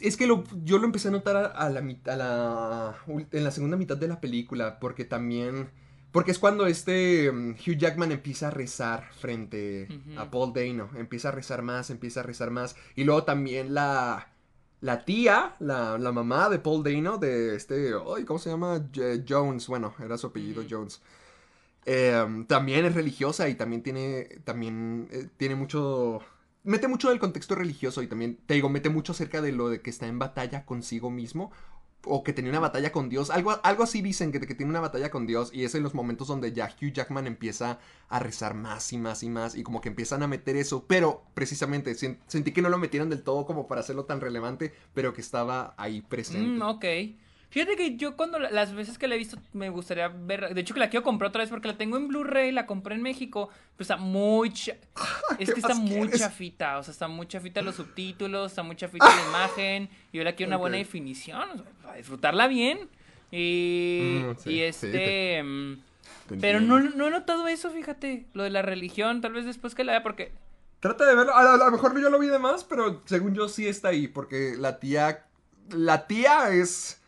es que lo, yo lo empecé a notar a, la, a la, en la segunda mitad de la película, porque también porque es cuando este mm, Hugh Jackman empieza a rezar frente a Paul Dano. Empieza a rezar más, empieza a rezar más. Y luego también la, la tía, la, la mamá de Paul Dano, de este, ay, ¿cómo se llama? J- Jones, bueno, era su apellido Jones. Eh, también es religiosa y también tiene, también eh, tiene mucho, mete mucho del contexto religioso y también, te digo, mete mucho acerca de lo de que está en batalla consigo mismo o que tenía una batalla con Dios, algo, algo así dicen, que, que tiene una batalla con Dios y es en los momentos donde ya Hugh Jackman empieza a rezar más y más y más y como que empiezan a meter eso, pero precisamente sen- sentí que no lo metieron del todo como para hacerlo tan relevante, pero que estaba ahí presente. Mm, ok. Fíjate que yo cuando la- las veces que la he visto me gustaría ver, de hecho que la quiero comprar otra vez porque la tengo en Blu-ray, la compré en México, pero está muy cha- es ¿Qué que está muy quieres? chafita, o sea, está muy chafita los subtítulos, está muy chafita la imagen, y yo la quiero una buena definición, o sea, para disfrutarla bien. Y, Mm, sí, y sí, este te- mm, Te pero no, no he notado eso, fíjate, lo de la religión, tal vez después que la vea porque Trata de verlo. A, a lo mejor yo lo vi de más, pero según yo sí está ahí. Porque la tía. La tía es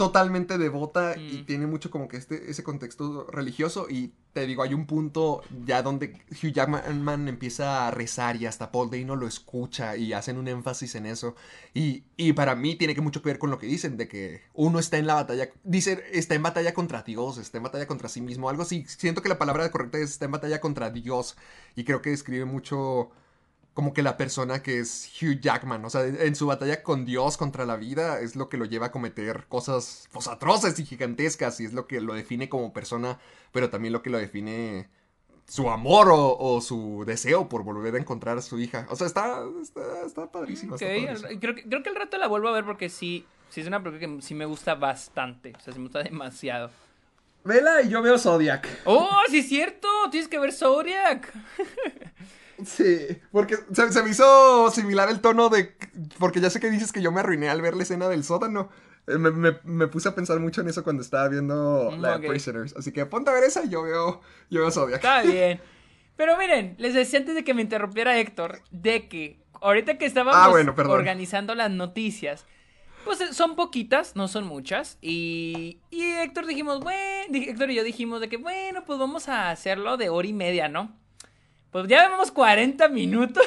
totalmente devota y Mm. tiene mucho como que este, ese contexto religioso. Y te digo, hay un punto ya donde Hugh Jackman empieza a rezar y hasta Paul Dano lo escucha y hacen un énfasis en eso. Y, y para mí tiene que mucho que ver con lo que dicen, de que uno está en la batalla, dicen, está en batalla contra Dios, está en batalla contra sí mismo, algo así. Siento que la palabra correcta es está en batalla contra Dios. Y creo que describe mucho como que la persona que es Hugh Jackman, o sea, en su batalla con Dios contra la vida es lo que lo lleva a cometer cosas pues, atroces y gigantescas y es lo que lo define como persona, pero también lo que lo define su amor o, o su deseo por volver a encontrar a su hija. O sea, está, está, está padrísimo. Está creo, que, creo que al rato la vuelvo a ver porque sí, sí es una película que sí me gusta bastante. O sea, sí me gusta demasiado. Vela y yo veo Zodiac. ¡Oh, sí es cierto! Tienes que ver Zodiac. Sí, porque se, se me hizo similar el tono de... Porque ya sé que dices que yo me arruiné al ver la escena del sótano. Eh, Me, me- me puse a pensar mucho en eso cuando estaba viendo Mm, la Prisoners. Así que ponte a ver esa y yo veo, yo veo Zodiac. Está bien. Pero miren, les decía antes de que me interrumpiera Héctor, de que ahorita que estábamos Ah, bueno, organizando las noticias, pues eh, son poquitas, no son muchas. Y, y Héctor dijimos, bueno, Héctor y yo dijimos de que, bueno, pues vamos a hacerlo de hora y media, ¿no? Pues ya vemos 40 minutos.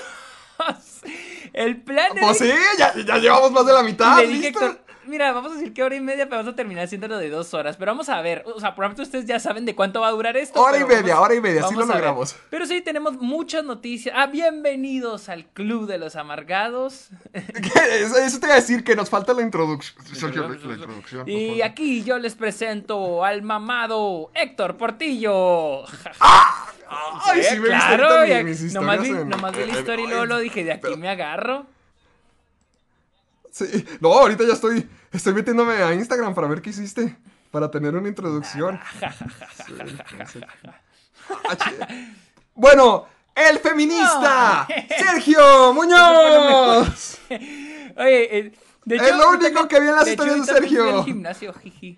El plan era Pues sí, ya, ya llevamos más de la mitad. le dije, ¿listo? Héctor, mira, vamos a decir que hora y media, pero vamos a terminar haciéndolo de dos horas. Pero vamos a ver, o sea, probablemente ustedes ya saben de cuánto va a durar esto. Hora y media, hora y media, sí lo a ver. logramos. Pero sí, tenemos muchas noticias. Ah, bienvenidos al Club de los Amargados. Eso, eso te iba a decir que nos falta la introducción. Sergio, la, la introducción. Y aquí yo les presento al mamado Héctor Portillo. Ay, sí, me claro, mis historias nomás vi, en- nomás vi la en- historia y luego lo dije, de aquí pero- me agarro. Sí. No, ahorita ya estoy, estoy metiéndome a Instagram para ver qué hiciste. Para tener una introducción. Sí, bueno, el feminista, Sergio Muñoz. Oye, eh, de Es lo único que vi en las historias de Sergio. al gimnasio, jiji.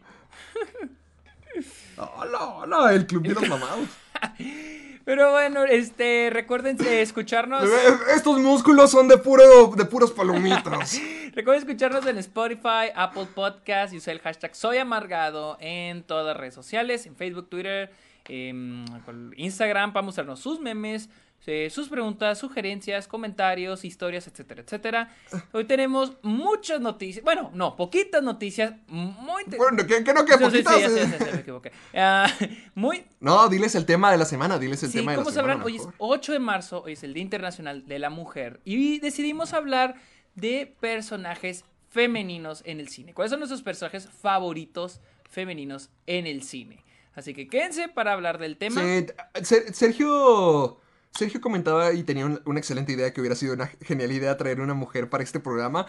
No, no, no, el club de los mamados. Pero bueno, este, recuerden eh, escucharnos. Estos músculos son de puro, de puros palomitas. Recuerden escucharnos en Spotify, Apple Podcast y usar el hashtag Soy Amargado en todas las redes sociales, en Facebook, Twitter, em, Instagram, para mostrarnos sus memes, eh, sus preguntas, sugerencias, comentarios, historias, etcétera, etcétera. Hoy tenemos muchas noticias, bueno, no, poquitas noticias, muy. Bueno, ¿qué, qué no, que poquitas? eh. me equivoqué. Ah, muy No, diles el tema de la semana, diles el Sí, tema de la como semana. sabrán, hoy es mejor. 8 de marzo, hoy es el Día Internacional de la Mujer y decidimos hablar de personajes femeninos en el cine. ¿Cuáles son nuestros personajes favoritos femeninos en el cine? Así que quédense para hablar del tema. Sí, Ser- Sergio. Sergio comentaba y tenía un- una excelente idea que hubiera sido una genial idea traer una mujer para este programa.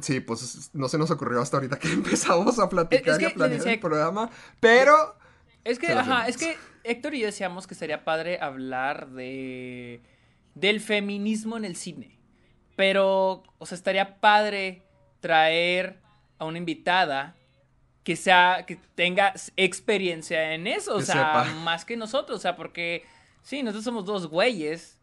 Sí, pues no se nos ocurrió hasta ahorita que empezamos a platicar Es que y a planear decía- el programa. Pero. Es que, ajá, es que Héctor y yo decíamos que sería padre hablar de del feminismo en el cine. Pero, o sea, estaría padre traer a una invitada que sea, que tenga experiencia en eso, o Que sea, sepa. más que nosotros, o sea, porque sí, nosotros somos dos güeyes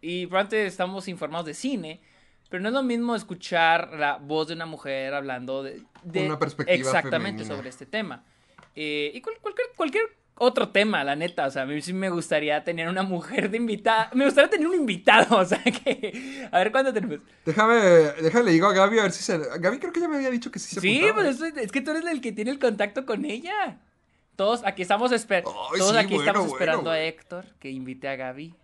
y probablemente estamos informados de cine, pero no es lo mismo escuchar la voz de una mujer hablando de, de- Una perspectiva exactamente femenina. sobre este tema. Eh, y cual- cualquier, cualquier otro tema, la neta. O sea, a mí sí me gustaría tener una mujer de invitada. Me gustaría tener un invitado. O sea, que. A ver cuándo tenemos. Déjame, déjame, le digo a Gaby a ver si se. Gaby creo que ya me había dicho que sí se Sí, apuntaba, pues es, es que tú eres el que tiene el contacto con ella. Todos aquí estamos, esper todos sí, aquí bueno, estamos bueno, esperando a. Héctor que invite a Gaby.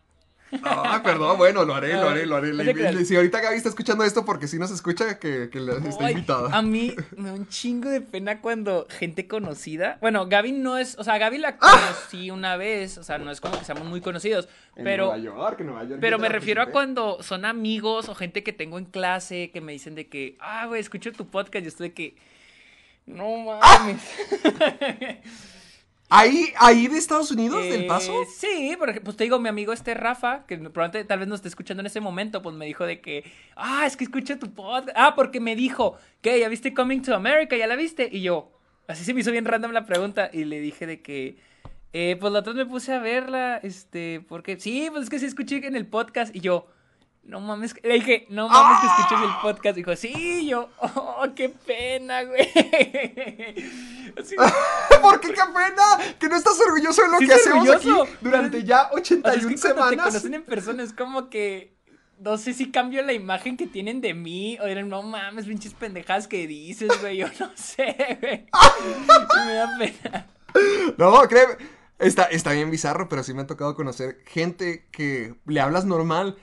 Ah, perdón, bueno, lo haré, lo haré, lo haré. Le- le- si ahorita Gaby está escuchando esto, porque si no se escucha, que, que la- está invitada. A mí me da un chingo de pena cuando gente conocida. Bueno, Gaby no es. O sea, Gaby la ¡Ah! conocí una vez. O sea, no es como que seamos muy conocidos. En Pero. Nueva York, en Nueva York. Pero me refiero a cuando son amigos o gente que tengo en clase que me dicen de que, ah, güey, escucho tu podcast. Yo estoy de que, no mames. ¿Ahí, ahí de Estados Unidos, del Eh, paso? Sí, porque pues te digo, mi amigo este Rafa, que probablemente tal vez no esté escuchando en ese momento, pues me dijo de que, ah, es que escucho tu podcast. Ah, porque me dijo, ¿qué? ¿Ya viste Coming to America? ¿Ya la viste? Y yo, así se me hizo bien random la pregunta y le dije de que, eh, pues la otra vez me puse a verla, este, porque, sí, pues es que sí escuché en el podcast y yo, no mames, que-". le dije, no mames que escuches el podcast. Dijo, sí, yo, oh, qué pena, güey. Así, ¿Por qué qué pena? Que no estás orgulloso de lo Sí que hacemos orgulloso. aquí durante ya O sea, es 81 que cuando te semanas. conocen en persona es como que no sé si cambio la imagen que tienen de mí o dirán, no mames, pinches pendejadas que dices, güey, yo no sé, güey. Me da pena. No, créeme. Está, está bien bizarro, pero sí me ha tocado conocer gente que le hablas normal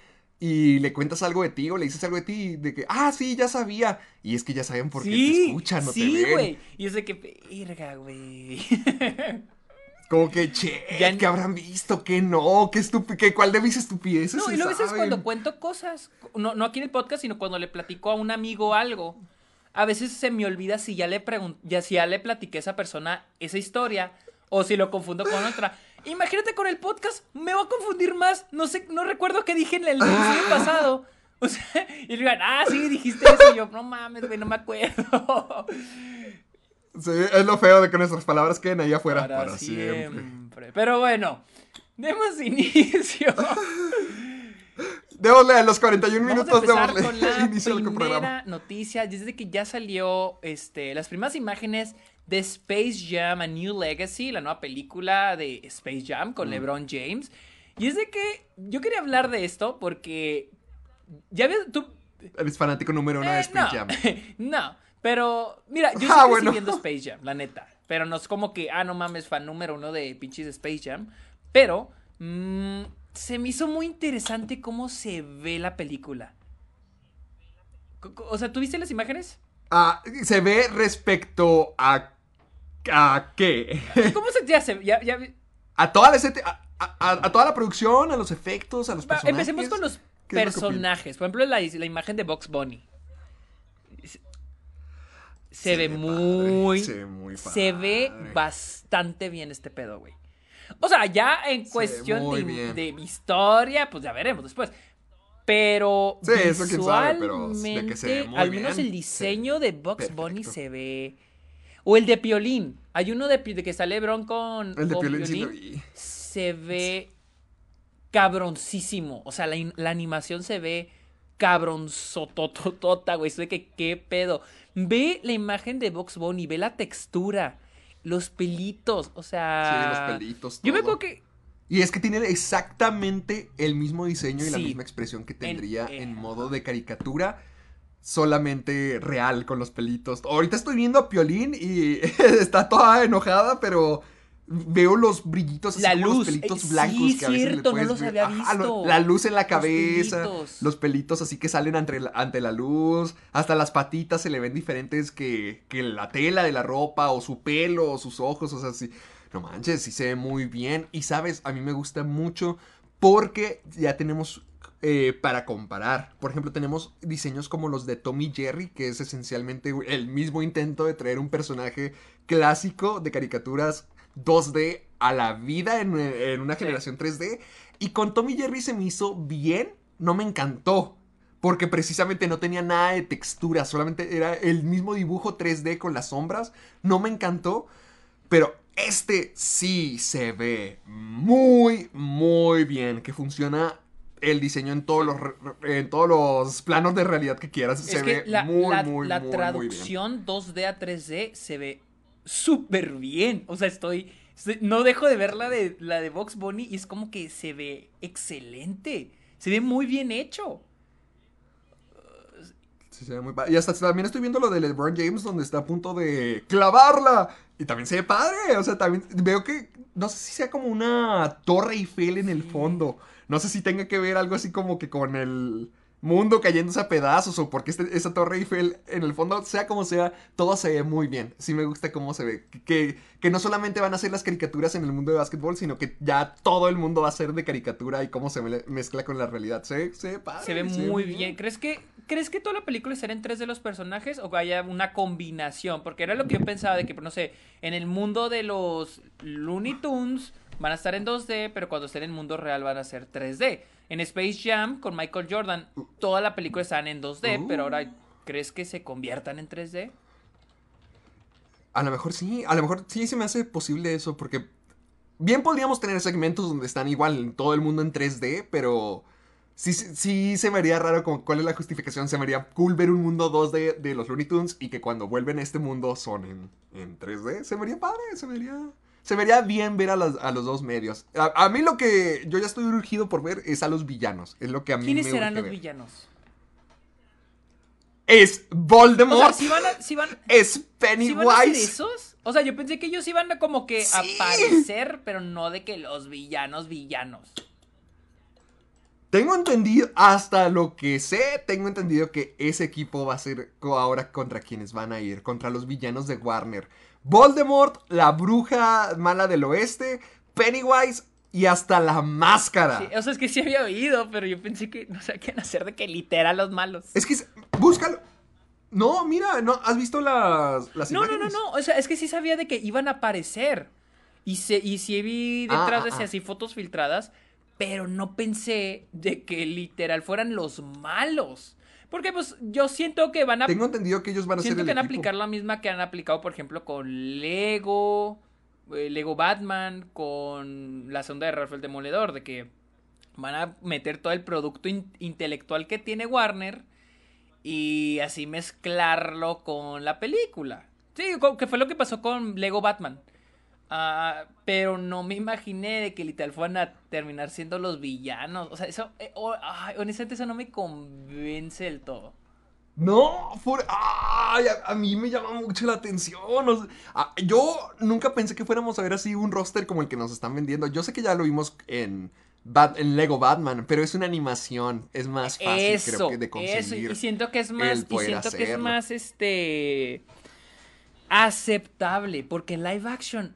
y le cuentas algo de ti o le dices algo de ti de que, ah, sí, ya sabía. Y es que ya saben por qué te escuchan, no sí, te ven. güey. Y yo sé que, verga, güey. Como que, che, Ya- ¿qué habrán visto? ¿Qué no? ¿Qué qué, ¿Cuál de mis estupideces No, y luego a veces cuando cuento cosas, no, no aquí en el podcast, sino cuando le platico a un amigo algo, a veces se me olvida si ya le pregun- ya si ya le platiqué a esa persona esa historia o si lo confundo con otra. Imagínate con el podcast, me va a confundir más. No sé, no recuerdo qué dije en el episodio pasado. O sea, y le digan, ah, sí, dijiste eso. Y yo, no mames, güey, no me acuerdo. Sí, es lo feo de que nuestras palabras queden ahí afuera Para, para, siempre. siempre. Pero bueno, demos inicio. Démosle a los 41 Vamos a minutos, empezar démosle con la inicio al programa. noticia. Desde que ya salió este, las primeras imágenes de Space Jam A New Legacy, la nueva película de Space Jam Mm. con LeBron James. Y es de que yo quería hablar de esto porque ya ves, tú... Eres fanático número uno Eh, de Space no, Jam. no, pero mira, yo Ah, estoy bueno. viendo Space Jam, la neta. Pero no es como que, ah, no mames, fan número uno de pinches Space Jam. Pero mm, se me hizo muy interesante cómo se ve la película. O sea, ¿tú viste las imágenes? Ah, se ve respecto a. ¿A qué? ¿Cómo se ya, ya- A toda la escete- a, a- a toda la producción, a los efectos, a los personajes. Empecemos con los personajes. Por ejemplo, la, la imagen de Box Bunny. Se, se ve ve muy. padre, se ve muy se ve padre. bastante bien este pedo, güey. O sea, ya en cuestión de, de historia, pues ya veremos después. Pero Sí, eso quién sabe, pero de que se ve muy al menos bien, el diseño de Box Bunny se ve. O el de Piolín. Hay uno de, que sale Bron con. El de Piolín sí se ve cabroncísimo. O sea, la, la animación se ve cabronzototota, güey. Eso de que qué pedo. Ve la imagen de Box Bunny, ve la textura, los pelitos, o sea. Sí, los pelitos. Yo me acuerdo que. Y es que tiene exactamente el mismo diseño y la misma expresión que tendría en, modo de caricatura. Solamente real con los pelitos. Ahorita estoy viendo a Piolín y está toda enojada, pero veo los brillitos así La como luz, los pelitos eh, blancos sí, que a veces le cierto, no puedes los ver. había Ajá, visto. la luz en la Los cabeza, pelitos. los pelitos así que salen ante la, ante la luz, hasta las patitas se le ven diferentes que, que la tela de la ropa o su pelo o sus ojos, o sea, sí. No manches, sí se ve muy bien. Y sabes, a mí me gusta mucho porque ya tenemos eh, para comparar. Por ejemplo, tenemos diseños como los de Tommy Jerry, que es esencialmente el mismo intento de traer un personaje clásico de caricaturas 2D a la vida en, en una Sí. generación 3D. Y con Tommy Jerry se me hizo bien, no me encantó. Porque precisamente no tenía nada de textura, solamente era el mismo dibujo 3D con las sombras. No me encantó. Pero este sí se ve muy, muy bien. Que funciona el diseño en todos los, en todos los planos de realidad que quieras. se que ve la, muy, la- muy, la muy, muy bien. traducción 2D a 3D se ve súper bien. O sea, estoy No dejo de ver la de, la de Box Bunny y es como que se ve excelente. Se ve muy bien hecho. Sí, se ve muy padre. Y hasta también estoy viendo lo de LeBron James donde está a punto de clavarla. Y también se ve padre. O sea, también veo que. No sé si sea como una torre Eiffel en el fondo. No sé si tenga que ver algo así como que con el mundo cayéndose a pedazos o porque este- esa torre Eiffel en el fondo, sea como sea, todo se ve muy bien. Sí me gusta cómo se ve. Que, que no solamente van a ser las caricaturas en el mundo de básquetbol, sino que ya todo el mundo va a ser de caricatura y cómo se me- mezcla con la realidad. Se, ve- se padre. Se ve muy bien. ¿Crees que, ¿Crees que toda la película será en tres de los personajes o que haya una combinación? Porque era lo que yo pensaba de que, no sé, en el mundo de los Looney Tunes van a estar en 2D, pero cuando estén en mundo real van a ser 3D. En Space Jam con Michael Jordan, toda la película están en 2D, Uh. pero ahora ¿crees que se conviertan en 3D? A lo mejor sí, a lo mejor sí se me hace posible eso, porque bien podríamos tener segmentos donde están igual en todo el mundo en 3D, pero sí, sí, sí se me haría raro como cuál es la justificación. Se me haría cool ver un mundo 2D de los Looney Tunes y que cuando vuelven a este mundo son en, en 3D. Se me haría padre, se me haría... Se vería bien ver a, las- a los dos medios. A, a mí lo que yo ya estoy urgido por ver es a los villanos. Es lo que a mí ¿Quiénes me serán los ver. villanos? Es O Voldemort. sea, si van a, si van, Es ¿sí Pennywise. van a ser esos? O sea, yo pensé que ellos iban a como que Sí. aparecer, pero no de que los villanos, villanos. Tengo entendido, hasta lo que sé, tengo entendido que ese equipo va a ser ahora contra quienes van a ir, contra los villanos de Warner. Voldemort, la bruja mala del oeste, Pennywise y hasta la máscara. Sí, o sea, es que sí había oído, pero yo pensé que no qué hacer de que literal los malos. Es que, búscalo. No, mira, no, ¿has visto las, las No, no, no, imágenes? no. O sea, es que sí sabía de que iban a aparecer. Y, se, y sí vi detrás Ah, de ah, ese ah. así fotos filtradas. Pero no pensé de que literal fueran los malos. Porque pues yo siento que van a. Tengo entendido que ellos van a Siento ser que van a aplicar la misma que han aplicado, por ejemplo, con Lego, eh, Lego Batman, con la sonda de Ralph el Demoledor, de que van a meter todo el producto in- intelectual que tiene Warner y así mezclarlo con la película. Sí, que fue lo que pasó con Lego Batman. Ah, pero no me imaginé de que literal fueran a terminar siendo los villanos. O sea, eso, eh, oh, ay, honestamente, eso no me convence del todo. No, por... Ay, a, a mí me llama mucho la atención. o sea, yo nunca pensé que fuéramos a ver así un roster como el que nos están vendiendo. Yo sé que ya lo vimos en, Bat- en Lego Batman, pero es una animación. Es más fácil, eso, creo que, de eso, conseguir. y siento que es más, y siento que es más, este, aceptable, porque en live action,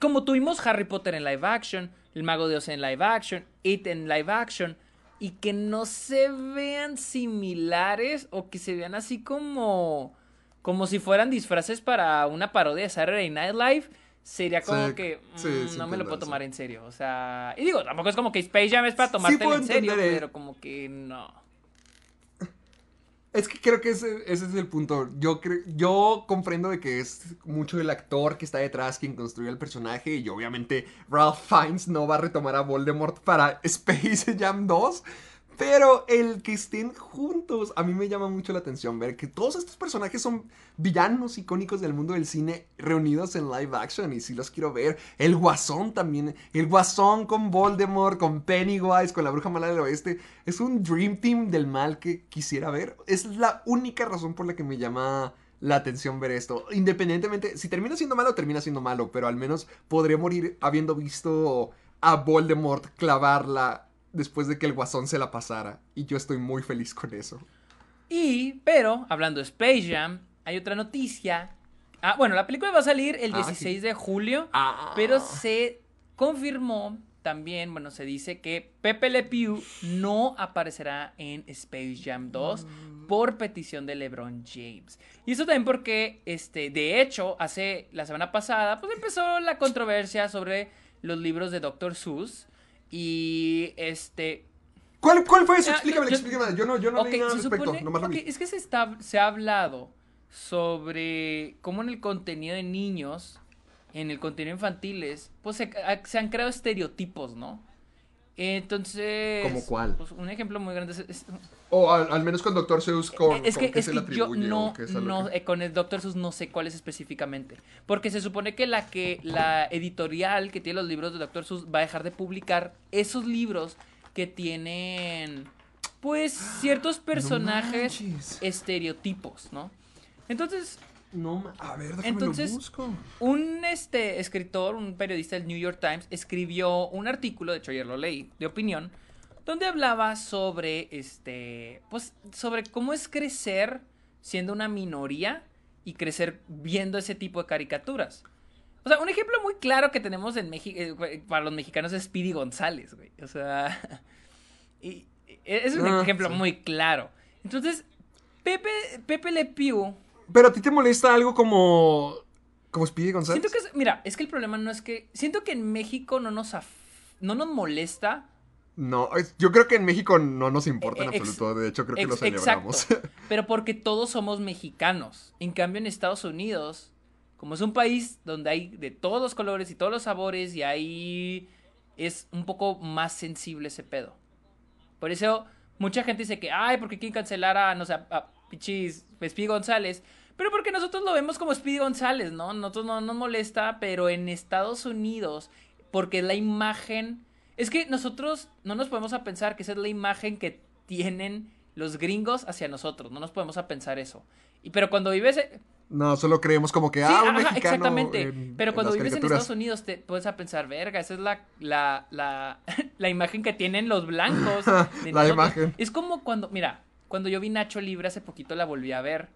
como tuvimos Harry Potter en live action, El Mago de Oz en live action, It en live action, y que no se vean similares o que se vean así como, como si fueran disfraces para una parodia de Saturday Night Live, sería como Sí, que mm, sí no me lo puedo tomar en serio, o sea, y digo, tampoco es como que Space Jam es para tomártelo en serio, pero como que no. Es que creo que ese, ese es el punto. Yo, cre- yo comprendo de que es mucho el actor que está detrás quien construye el personaje y obviamente Ralph Fiennes no va a retomar a Voldemort para Space Jam 2. Pero el que estén juntos, a mí me llama mucho la atención ver que todos estos personajes son villanos icónicos del mundo del cine reunidos en live action y sí los quiero ver. El Guasón también, el Guasón con Voldemort, con Pennywise, con la Bruja Mala del Oeste, es un Dream Team del mal que quisiera ver. Es la única razón por la que me llama la atención ver esto. Independientemente, si termina siendo malo, termina siendo malo, pero al menos podré morir habiendo visto a Voldemort clavarla después de que el guasón se la pasara. Y yo estoy muy feliz con eso. Y, pero, hablando de Space Jam, hay otra noticia. Ah, bueno, la película va a salir el Ah, 16 de julio, Ah. pero se confirmó también, bueno, se dice que Pepe Le Pew no aparecerá en Space Jam 2 por petición de LeBron James. Y eso también porque, este, de hecho, hace la semana pasada, pues empezó la controversia sobre los libros de Dr. Seuss. Y este, ¿Cuál, cuál fue eso? Ah, Explícame, yo- explícame. Yo no, yo no Ok, leí nada al se respecto. supone- nomás lo ok, vi. es que se, está, se ha hablado sobre cómo en el contenido de niños, en el contenido infantiles, pues se, se han creado estereotipos, ¿no? Entonces. ¿Cómo cuál? pues, un ejemplo muy grande es. es- O al, al menos con Dr. Seuss, con, es con que, qué es se que le yo no, no que- eh, con el Dr. Seuss no sé cuál es específicamente. Porque se supone que la que la editorial que tiene los libros de Dr. Seuss va a dejar de publicar esos libros que tienen pues ciertos personajes manches. estereotipos, ¿no? Entonces, No, ma- a ver, déjame Entonces- lo busco. un este escritor, un periodista del New York Times, escribió un artículo, de hecho ayer lo leí, de opinión, donde hablaba sobre este, pues, sobre cómo es crecer siendo una minoría y crecer viendo ese tipo de caricaturas. O sea, un ejemplo muy claro que tenemos en México para los mexicanos es Speedy González, güey. O sea, y es un Ah, ejemplo sí. muy claro. Entonces, Pepe, Pepe Le Pew Pero a ti te molesta algo como. como Speedy González. Siento que es, mira, es que el problema no es que siento que en México no nos af- no nos molesta. No, yo creo que en México no nos importa en Eh, ex- absoluto. De hecho, creo que lo celebramos. pero porque todos somos mexicanos. En cambio en Estados Unidos, como es un país donde hay de todos los colores y todos los sabores y ahí es un poco más sensible ese pedo. Por eso mucha gente dice que, ay, porque quieren cancelar a, no sé, a, a pichis González. Pero porque nosotros lo vemos como Speedy González, ¿no? Nosotros no nos molesta, pero en Estados Unidos, porque la imagen... Es que nosotros no nos podemos a pensar que esa es la imagen que tienen los gringos hacia nosotros. No nos podemos a pensar eso. Y pero cuando vives... e- no, solo creemos como que. Sí, ah, un ajá, mexicano. exactamente. en- Pero cuando vives en. Estados Unidos te puedes a pensar, verga, esa es la, la, la, la imagen que tienen los blancos. La nosotros". imagen. Es como cuando, mira, cuando yo vi Nacho Libre hace poquito la volví a ver.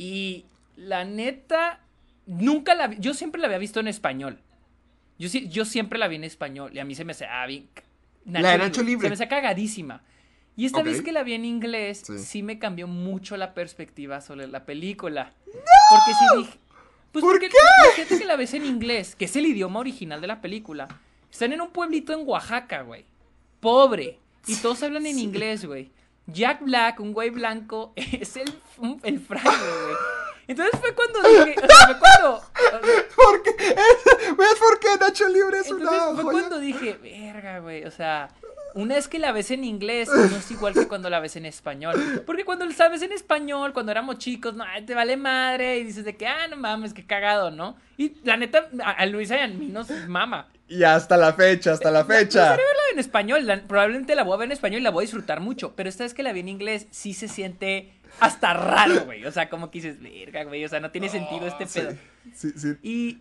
Y la neta, nunca la vi, yo siempre la había visto en español. Yo, yo siempre la vi en español y a mí se me hace, ah, bien. La de Nacho Libre. Se me hace cagadísima. Y esta vez que la vi en inglés, Sí. sí. me cambió mucho la perspectiva sobre la película. Porque sí dije. Pues ¿Por porque qué? imagínate que la ves en inglés, que es el idioma original de la película. Están en un pueblito en Oaxaca, güey. Pobre. Y todos hablan en inglés, güey. Jack Black, un güey blanco, es el, el fraile, güey. Entonces fue cuando dije, o sea, fue cuando, ¿Por qué? ¿Ves por qué Nacho Libre es una fue joya? cuando dije, verga, güey, o sea, una vez que la ves en inglés, no es igual que cuando la ves en español. Porque cuando la ves en español, cuando éramos chicos, no, te vale madre, y dices de que, ah, no mames, qué cagado, ¿no? Y la neta, a, a Luisa y a mí nos mama. Y hasta la fecha, hasta la Me fecha. gustaría verla en español, la- probablemente la voy a ver en español y la voy a disfrutar mucho, pero esta vez que la vi en inglés, sí se siente hasta raro, güey. O sea, como que dices, verga, güey, o sea, no tiene sentido este Sí, pedo. sí, sí. Y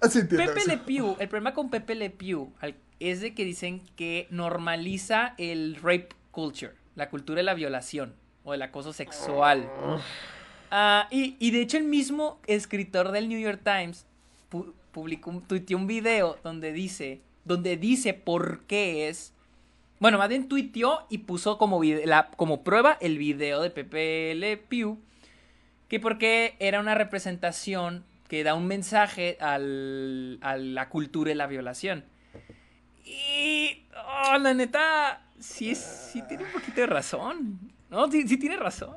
Así entiendo Pepe. Le Pew, el problema con Pepe Le Pew es de que dicen que normaliza el rape culture, la cultura de la violación o el acoso sexual. Ah, y, y de hecho el mismo escritor del New York Times publicó un, tuiteó un video donde dice, donde dice por qué es, bueno, más bien tuiteó y puso como, vide- la, como prueba el video de Pepe Le Pew, que porque era una representación que da un mensaje al, a la cultura de la violación. Y, oh, la neta, sí, sí tiene un poquito de razón. No, sí, sí tiene razón.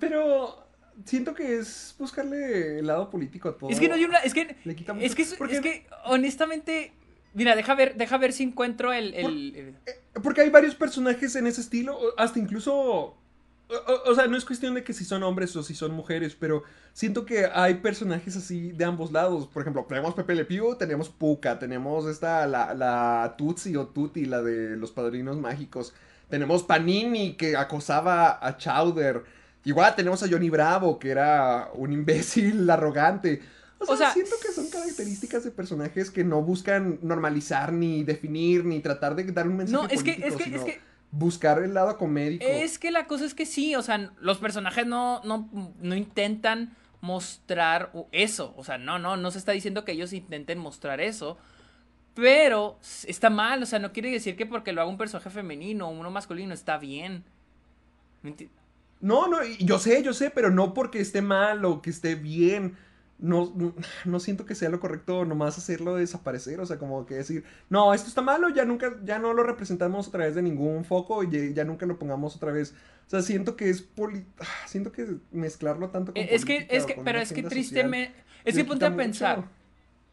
Pero siento que es buscarle el lado político a todo. Es que no hay una, es que, Le quita mucho- es que, es, porque- es que, honestamente, mira, deja ver, deja ver si encuentro el, el- el- Porque hay varios personajes en ese estilo, hasta incluso... O sea, no es cuestión de que si son hombres o si son mujeres, pero siento que hay personajes así de ambos lados. Por ejemplo, tenemos Pepe Le Pew, tenemos Puka, tenemos esta, la, la Tutsi o Tuti, la de los padrinos mágicos. Tenemos Panini, que acosaba a Chowder. Igual tenemos a Johnny Bravo, que era un imbécil arrogante. O sea, O sea, siento que son características de personajes que no buscan normalizar, ni definir, ni tratar de dar un mensaje No, es que, político, es que, sino es que, buscar el lado comédico. es que la cosa es que sí, o sea, los personajes no, no, no intentan mostrar eso, o sea, no, no, no se está diciendo que ellos intenten mostrar eso, pero está mal, o sea, no quiere decir que porque lo haga un personaje femenino o uno masculino está bien. ¿Me enti- No, no, yo sé, yo sé, pero no porque esté mal o que esté bien. No, no, no siento que sea lo correcto nomás hacerlo desaparecer, o sea, como que decir, no, esto está malo, ya nunca, ya no lo representamos a través de ningún foco y ya, ya nunca lo pongamos otra vez. O sea, siento que es poli... siento que mezclarlo tanto con Eh, Es que, es que, pero es que tristemente, es que ponte a pensar, mucho.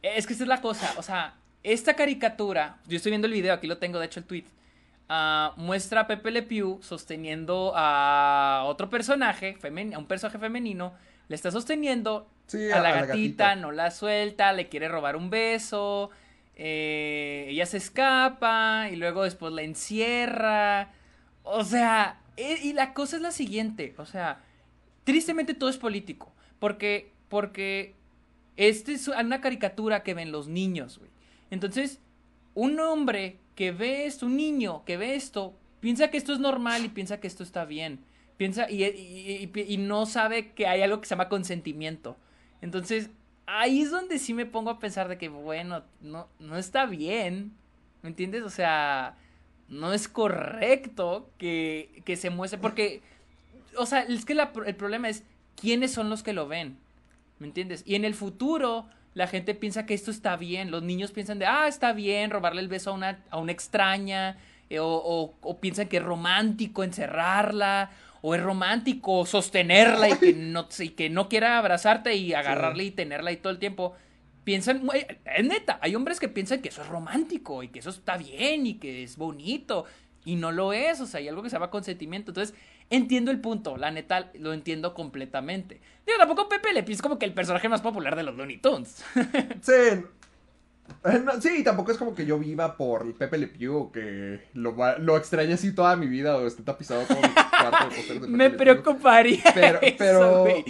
es que esta es la cosa, o sea, esta caricatura, yo estoy viendo el video, aquí lo tengo, de hecho el tweet, ah, muestra a Pepe Le Pew sosteniendo a otro personaje, femen- a un personaje femenino, le está sosteniendo Sí, a la gatita, no la suelta, le quiere robar un beso, eh, ella se escapa y luego después la encierra. O sea, e- y la cosa es la siguiente, o sea, tristemente todo es político, porque, porque este es una caricatura que ven los niños, güey. Entonces, un hombre que ve esto, un niño que ve esto, piensa que esto es normal y piensa que esto está bien. Piensa y, y- no sabe que hay algo que se llama consentimiento. Entonces, ahí es donde sí me pongo a pensar de que, bueno, no, no está bien. ¿Me entiendes? O sea, no es correcto que, que se muestre. Porque, o sea, es que el problema es quiénes son los que lo ven. ¿Me entiendes? Y en el futuro, la gente piensa que esto está bien. Los niños piensan de, ah, está bien robarle el beso a una, a una extraña. eh, o, o- o piensan que es romántico encerrarla. O es romántico sostenerla y que no, y que no quiera abrazarte y agarrarle y tenerla ahí todo el tiempo. Piensan, muy- es neta, hay hombres que piensan que eso es romántico y que eso está bien y que es bonito. Y no lo es, o sea, hay algo que se llama consentimiento. Entonces, entiendo el punto, la neta, lo entiendo completamente. Digo, tampoco Pepe Le Pew es como que el personaje más popular de los Looney Tunes. Sí. Eh, no, sí, tampoco es como que yo viva por Pepe Le Pew o que lo, lo extrañe así toda mi vida o esté tapizado todo mi cuarto de de Pepe Me Le Pew. preocuparía. Pero- eso, pero-.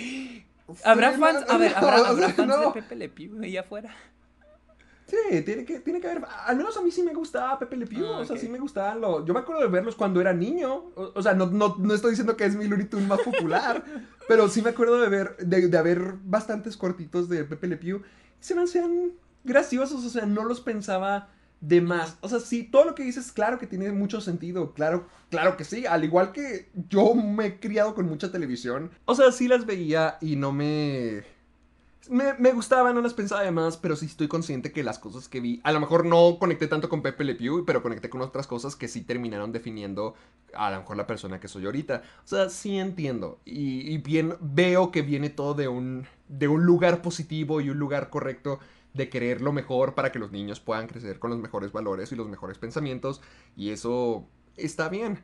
¿Habrá fans? A ver, ¿habrá, fans no. de Pepe Le Pew ahí afuera? Sí, tiene que, tiene que haber. Al menos a mí sí me gustaba Pepe Le Pew. Ah, O sea, sí me gustaban los. Yo me acuerdo de verlos cuando era niño. O, o sea, no, no, no estoy diciendo que es mi Looney Tunes más popular. pero sí me acuerdo de ver. De, de haber bastantes cortitos de Pepe Le Pew. Y se me hacían graciosos. O sea, no los pensaba de más. O sea, sí, todo lo que dices, claro que tiene mucho sentido. Claro, claro que sí. Al igual que yo me he criado con mucha televisión. O sea, sí las veía y no me. Me, me gustaban, no las pensaba de más, pero sí estoy consciente que las cosas que vi, a lo mejor no conecté tanto con Pepe Le Pew, pero conecté con otras cosas que sí terminaron definiendo a lo mejor la persona que soy ahorita. O sea, sí entiendo y, y bien veo que viene todo de un, de un lugar positivo y un lugar correcto de querer lo mejor para que los niños puedan crecer con los mejores valores y los mejores pensamientos y eso está bien.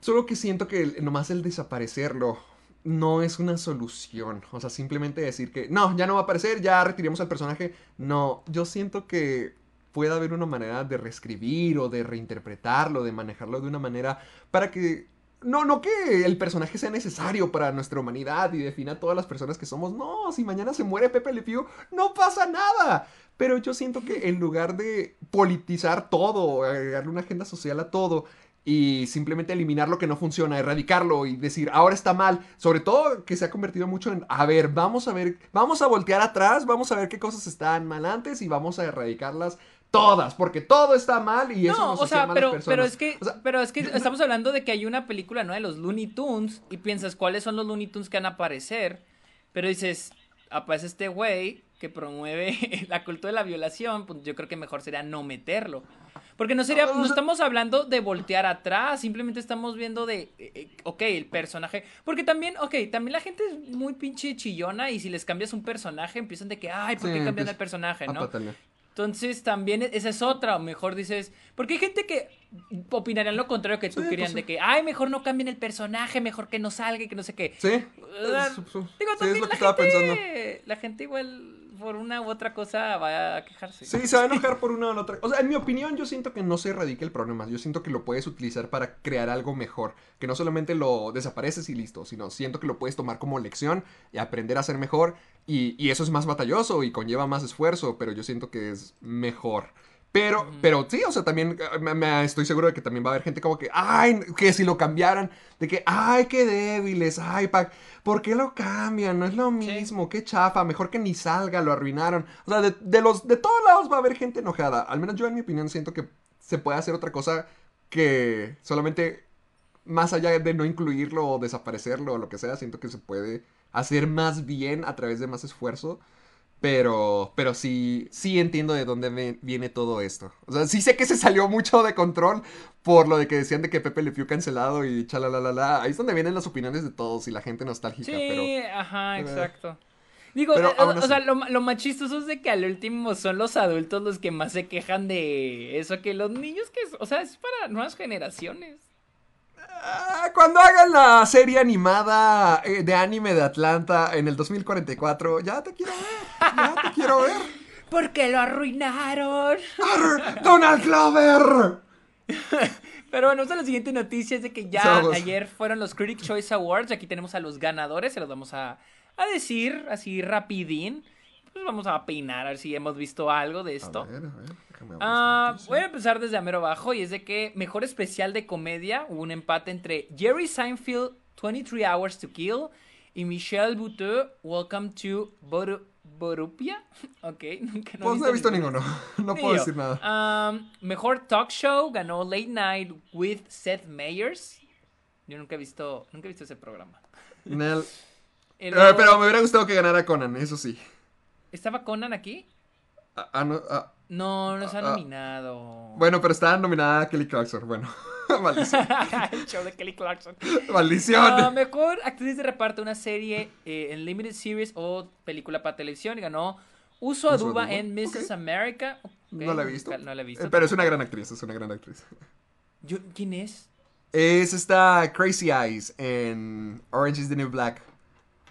Solo que siento que nomás el desaparecerlo no es una solución. O sea, simplemente decir que no, ya no va a aparecer, ya retiremos al personaje. No, yo siento que puede haber una manera de reescribir o de reinterpretarlo, de manejarlo de una manera para que... No, no que el personaje sea necesario para nuestra humanidad y defina a todas las personas que somos. No, si mañana se muere Pepe Le Pew, no pasa nada. Pero yo siento que en lugar de politizar todo, agregarle una agenda social a todo, y simplemente eliminar lo que no funciona, erradicarlo y decir, ahora está mal. Sobre todo que se ha convertido mucho en, a ver, vamos a ver, vamos a voltear atrás, vamos a ver qué cosas están mal antes y vamos a erradicarlas todas, porque todo está mal y eso No, nos o sea, pero, personas. pero es que, O sea, pero es que estamos hablando de que hay una película, ¿no? De los Looney Tunes y piensas cuáles son los Looney Tunes que van a aparecer, pero dices, aparece este güey que promueve la cultura de la violación, pues yo creo que mejor sería no meterlo. Porque no sería, no estamos hablando de voltear atrás, simplemente estamos viendo de, eh, eh, ok, el personaje. Porque también, ok, también la gente es muy pinche chillona y si les cambias un personaje empiezan de que, ay, ¿por Sí, qué cambian empieza el personaje, no? patalear. Entonces también e- esa es otra, o mejor dices, porque hay gente que opinarían lo contrario que tú Sí, querían pues sí. de que, ay, mejor no cambien el personaje, mejor que no salga y que no sé qué. Sí, Ah, es- Digo, sí, es lo que estaba pensando. la gente igual por una u otra cosa va a quejarse. Sí, se va a enojar por una la otra. O sea, en mi opinión, yo siento que no se erradica el problema. Yo siento que lo puedes utilizar para crear algo mejor. Que no solamente lo desapareces y listo, sino siento que lo puedes tomar como lección y aprender a ser mejor. Y, y eso es más batalloso y conlleva más esfuerzo, pero yo siento que es mejor. Pero, pero sí, o sea, también eh, me, me- estoy seguro de que también va a haber gente como que, ay, que si lo cambiaran, de que, ay, qué débiles, ay, pa, ¿por qué lo cambian? No es lo mismo, qué chafa, mejor que ni salga, lo arruinaron. O sea, de, de los, de todos lados va a haber gente enojada. Al menos yo, en mi opinión, siento que se puede hacer otra cosa que solamente, más allá de no incluirlo o desaparecerlo o lo que sea, siento que se puede hacer más bien a través de más esfuerzo. Pero, pero sí, sí entiendo de dónde viene todo esto. O sea, sí sé que se salió mucho de control por lo de que decían de que Pepe Le Pew cancelado y chalalalala. Ahí es donde vienen las opiniones de todos y la gente nostálgica, Sí, pero... ajá, Eh. exacto. Digo, Pero eh, o, así. sea, lo, lo más chistoso es de que al último son los adultos los que más se quejan de eso, que los niños que, o sea, es para nuevas generaciones. Ah, Cuando hagan la serie animada eh, de anime de Atlanta en el 2044, ya te quiero ver. Ya te quiero ver. Porque lo arruinaron. Arr, ¡Donald Glover! Pero bueno, vamos a la siguiente noticia, es de que ya Somos. ayer fueron los Critic Choice Awards, aquí tenemos a los ganadores, se los vamos a, a decir así rapidín. Pues vamos a peinar a ver si hemos visto algo de esto. A ver, a ver, Ah, voy a empezar desde Amero Bajo y es de que mejor especial de comedia hubo un empate entre Jerry Seinfeld 23 Hours to Kill y Michelle Buteau Welcome to Boru- Borupia. Ok, nunca Pues no he visto ninguno. ninguno. No puedo yo. decir nada. Um, mejor talk show ganó Late Night with Seth Meyers. Yo nunca he visto, nunca he visto ese programa. Nel. Eh, pero me hubiera gustado que ganara Conan, eso sí. ¿Estaba Conan aquí? Ah, ah, no, ah, No, no se ha Ah, nominado. bueno, pero está nominada Kelly Clarkson. Bueno, maldición. El show de Kelly Clarkson. Maldición. Ah, mejor actriz de reparto una serie eh, en Limited Series o película para televisión. y Ganó Uso Aduba en Mrs. America. No la he visto. No la he visto. Eh, pero es una gran actriz, es una gran actriz. Yo- ¿Quién es? Es esta Crazy Eyes en Orange is the New Black.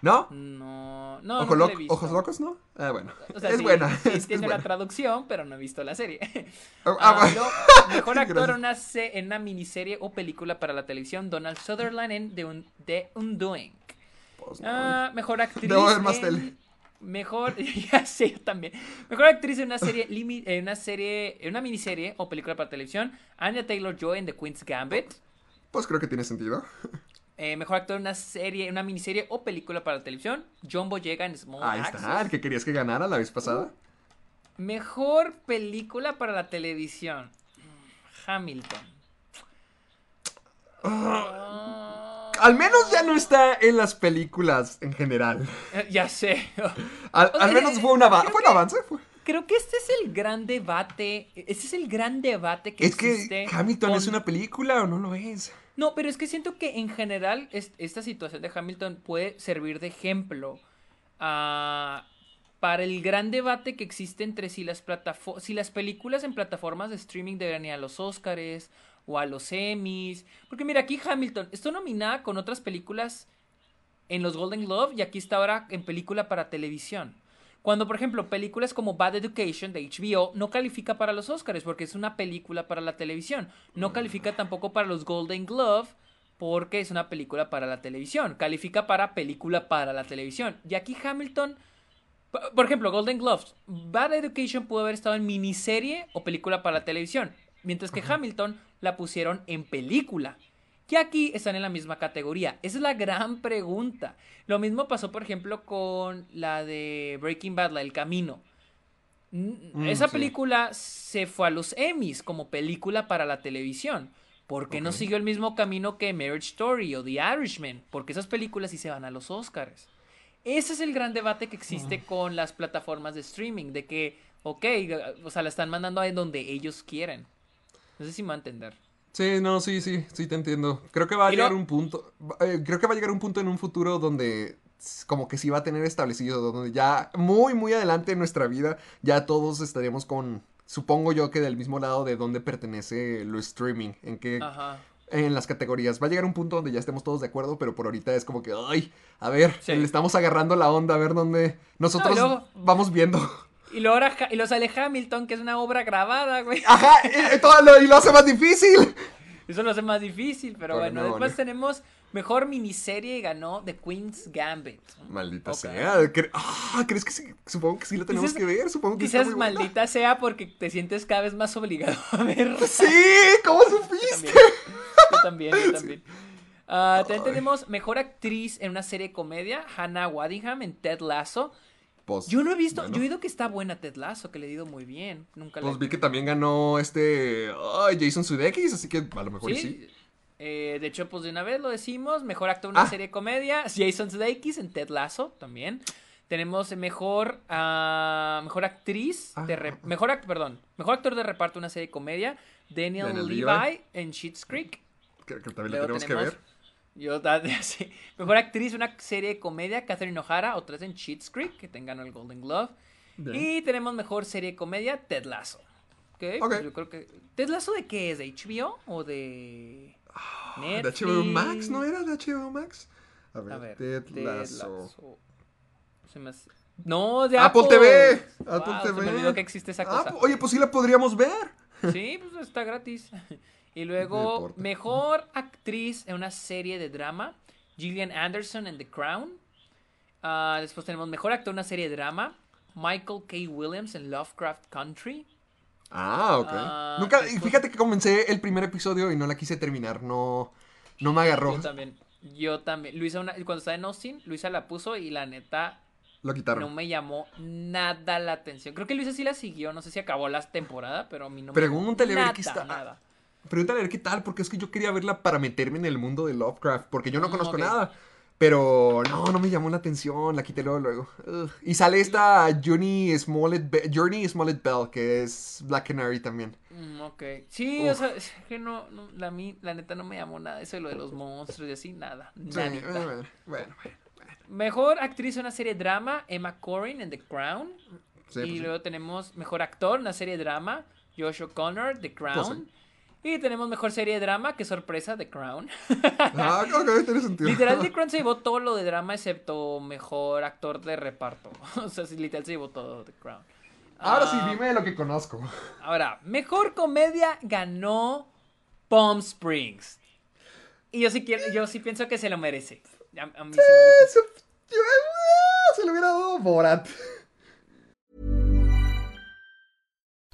¿No? No, no, Ojo lo- he visto. ¿Ojos locos, no? Ah, bueno. O sea, es sí, buena. Sí, es, tiene buena. traducción, pero no he visto la serie. Ah, Ah, bueno. luego, mejor actor una, se- en una miniserie o película para la televisión, Donald Sutherland en The, Un- The Undoing. Pues no. Ah, mejor actriz. Debo ver más en- tele. Mejor, ya sé, yo también. Mejor actriz en una serie, en una serie, en una miniserie o película para televisión, Anya Taylor Joy en The Queen's Gambit. Pues creo que tiene sentido. Eh, mejor actor en una serie, una miniserie o película para televisión, John Boyega en Small Ahí Axe. está, el que querías que ganara la vez pasada. Mejor película para la televisión, Hamilton. Ah, Al menos ya no está en las películas en general. eh, ya sé. Al, menos fue un, ava- creo fue un avance. fue- Creo que este es el gran debate. Este es el gran debate que Es que existe Hamilton con- es una película o no lo es. No, pero es que siento que en general es- esta situación de Hamilton puede servir de ejemplo ah, para el gran debate que existe entre si las, si las películas en plataformas de streaming deberían ir a los Oscars o a los Emmys. Porque mira, aquí Hamilton está nominada con otras películas en los Golden Globe y aquí está ahora en película para televisión. Cuando, por ejemplo, películas como Bad Education de HBO no califica para los Oscars porque es una película para la televisión. No califica tampoco para los Golden Glove porque es una película para la televisión. Califica para película para la televisión. Y aquí Hamilton, por ejemplo, Golden Gloves. Bad Education pudo haber estado en miniserie o película para la televisión. Mientras que Hamilton la pusieron en película. Y aquí están en la misma categoría. Esa es la gran pregunta. Lo mismo pasó, por ejemplo, con la de Breaking Bad, la del Camino. Mm, Esa sí. película se fue a los Emmys como película para la televisión. ¿Por qué no siguió el mismo camino que Marriage Story o The Irishman? Porque esas películas sí se van a los Oscars. Ese es el gran debate que existe con las plataformas de streaming, de que, ok, o sea, la están mandando a donde ellos quieren. No sé si me va a entender. Sí, no, sí, sí, sí te entiendo. Creo que va a llegar un punto, eh, creo que va a llegar un punto en un futuro donde como que sí va a tener establecido, donde ya muy, muy adelante en nuestra vida ya todos estaríamos con, supongo yo que del mismo lado de donde pertenece lo streaming, en que, Ajá. en las categorías. Va a llegar un punto donde ya estemos todos de acuerdo, pero por ahorita es como que, ay, a ver, Sí. le estamos agarrando la onda, a ver dónde nosotros No, y luego- vamos viendo. Y Ja- y lo sale Hamilton, que es una obra grabada, güey. Ajá, y, y todo lo, y lo hace más difícil. Eso lo hace más difícil, pero Pero bueno. no, Después no. tenemos mejor miniserie y ganó The Queen's Gambit. Maldita sea. cre- ah, ¿Crees que sí? Supongo que sí lo tenemos Dices- que ver. Supongo que Dices muy buena. maldita sea porque te sientes cada vez más obligado a ver. Sí, ¿cómo supiste? Yo también, yo también. Ah, también tenemos mejor actriz en una serie de comedia, Hannah Waddingham en Ted Lasso. Pues, Yo no he visto, bueno. yo he oído que está buena Ted Lasso, que le he ido muy bien. Nunca la Pues he vi que también ganó este Jason Sudeikis, así que a lo mejor sí. Sí. Eh, de hecho, pues de una vez lo decimos. Mejor actor en una Ah. serie de comedia. Jason Sudeikis en Ted Lasso también. Tenemos mejor ah, mejor actriz de Ah. re- mejor act- perdón mejor actor de reparto en una serie de comedia Daniel, Daniel Levi, Levi. en Schitt's Creek Que, que también lo tenemos que ver. Yo, da- sí. Mejor actriz, una serie de comedia, Catherine O'Hara, otra vez en Cheats Creek, que tengan el Golden Glove. Bien. Y tenemos mejor serie de comedia, Ted Lasso. Ok, Ok. pues yo creo que... ¿Ted Lasso de qué es? ¿De HBO o de ¿De Netflix? HBO Max? ¿No era de HBO Max? A ver, A ver, Ted Ted Lasso. Lasso. Se me hace- No, de Apple Apple. TV. Wow, Apple Se TV. me olvidó que existe esa Ah, cosa. oye, pues sí la podríamos ver. Sí, pues está gratis. Y luego, mejor actriz en una serie de drama, Gillian Anderson en The Crown. Ah, después tenemos mejor actor en una serie de drama, Michael K. Williams en Lovecraft Country. Ah, ok. Ah, Nunca, después- fíjate que comencé el primer episodio y no la quise terminar. No, no me agarró. Yo también. Yo también. Luisa, una- cuando estaba en Austin, Luisa la puso y la neta Lo quitaron. no me llamó nada la atención. Creo que Luisa sí la siguió. No sé si acabó la temporada, pero a mí no me Pregúntale a ver qué está- nada. Pregúntale a ver qué tal, porque es que yo quería verla para meterme en el mundo de Lovecraft, porque yo no Mm, conozco nada. Pero no, no me llamó la atención, la quité luego. luego. Ugh. Y sale esta Johnny Smollett, Be- Journey Smollett Bell, que es Black Canary también. Mm, ok. Sí, Uf. o sea, es que no, no, la, mi- la neta no me llamó nada. Eso de lo de los monstruos y así, nada. Sí, bueno, bueno, bueno. Mejor actriz en una serie de drama, Emma Corrin en The Crown. Sí, y pues sí. luego tenemos mejor actor en una serie de drama, Josh O'Connor, The Crown. Y tenemos mejor serie de drama, qué sorpresa, The Crown. Ah, ok, tiene sentido. literal, The Crown se llevó todo lo de drama excepto mejor actor de reparto. o sea, literal se llevó todo The Crown. Ahora sí, Ah, dime lo que conozco. Ahora, mejor comedia ganó Palm Springs. Y yo sí quiero, yo sí pienso que se lo merece. A, a mí sí me gusta. Se, ah, se lo hubiera dado Borat.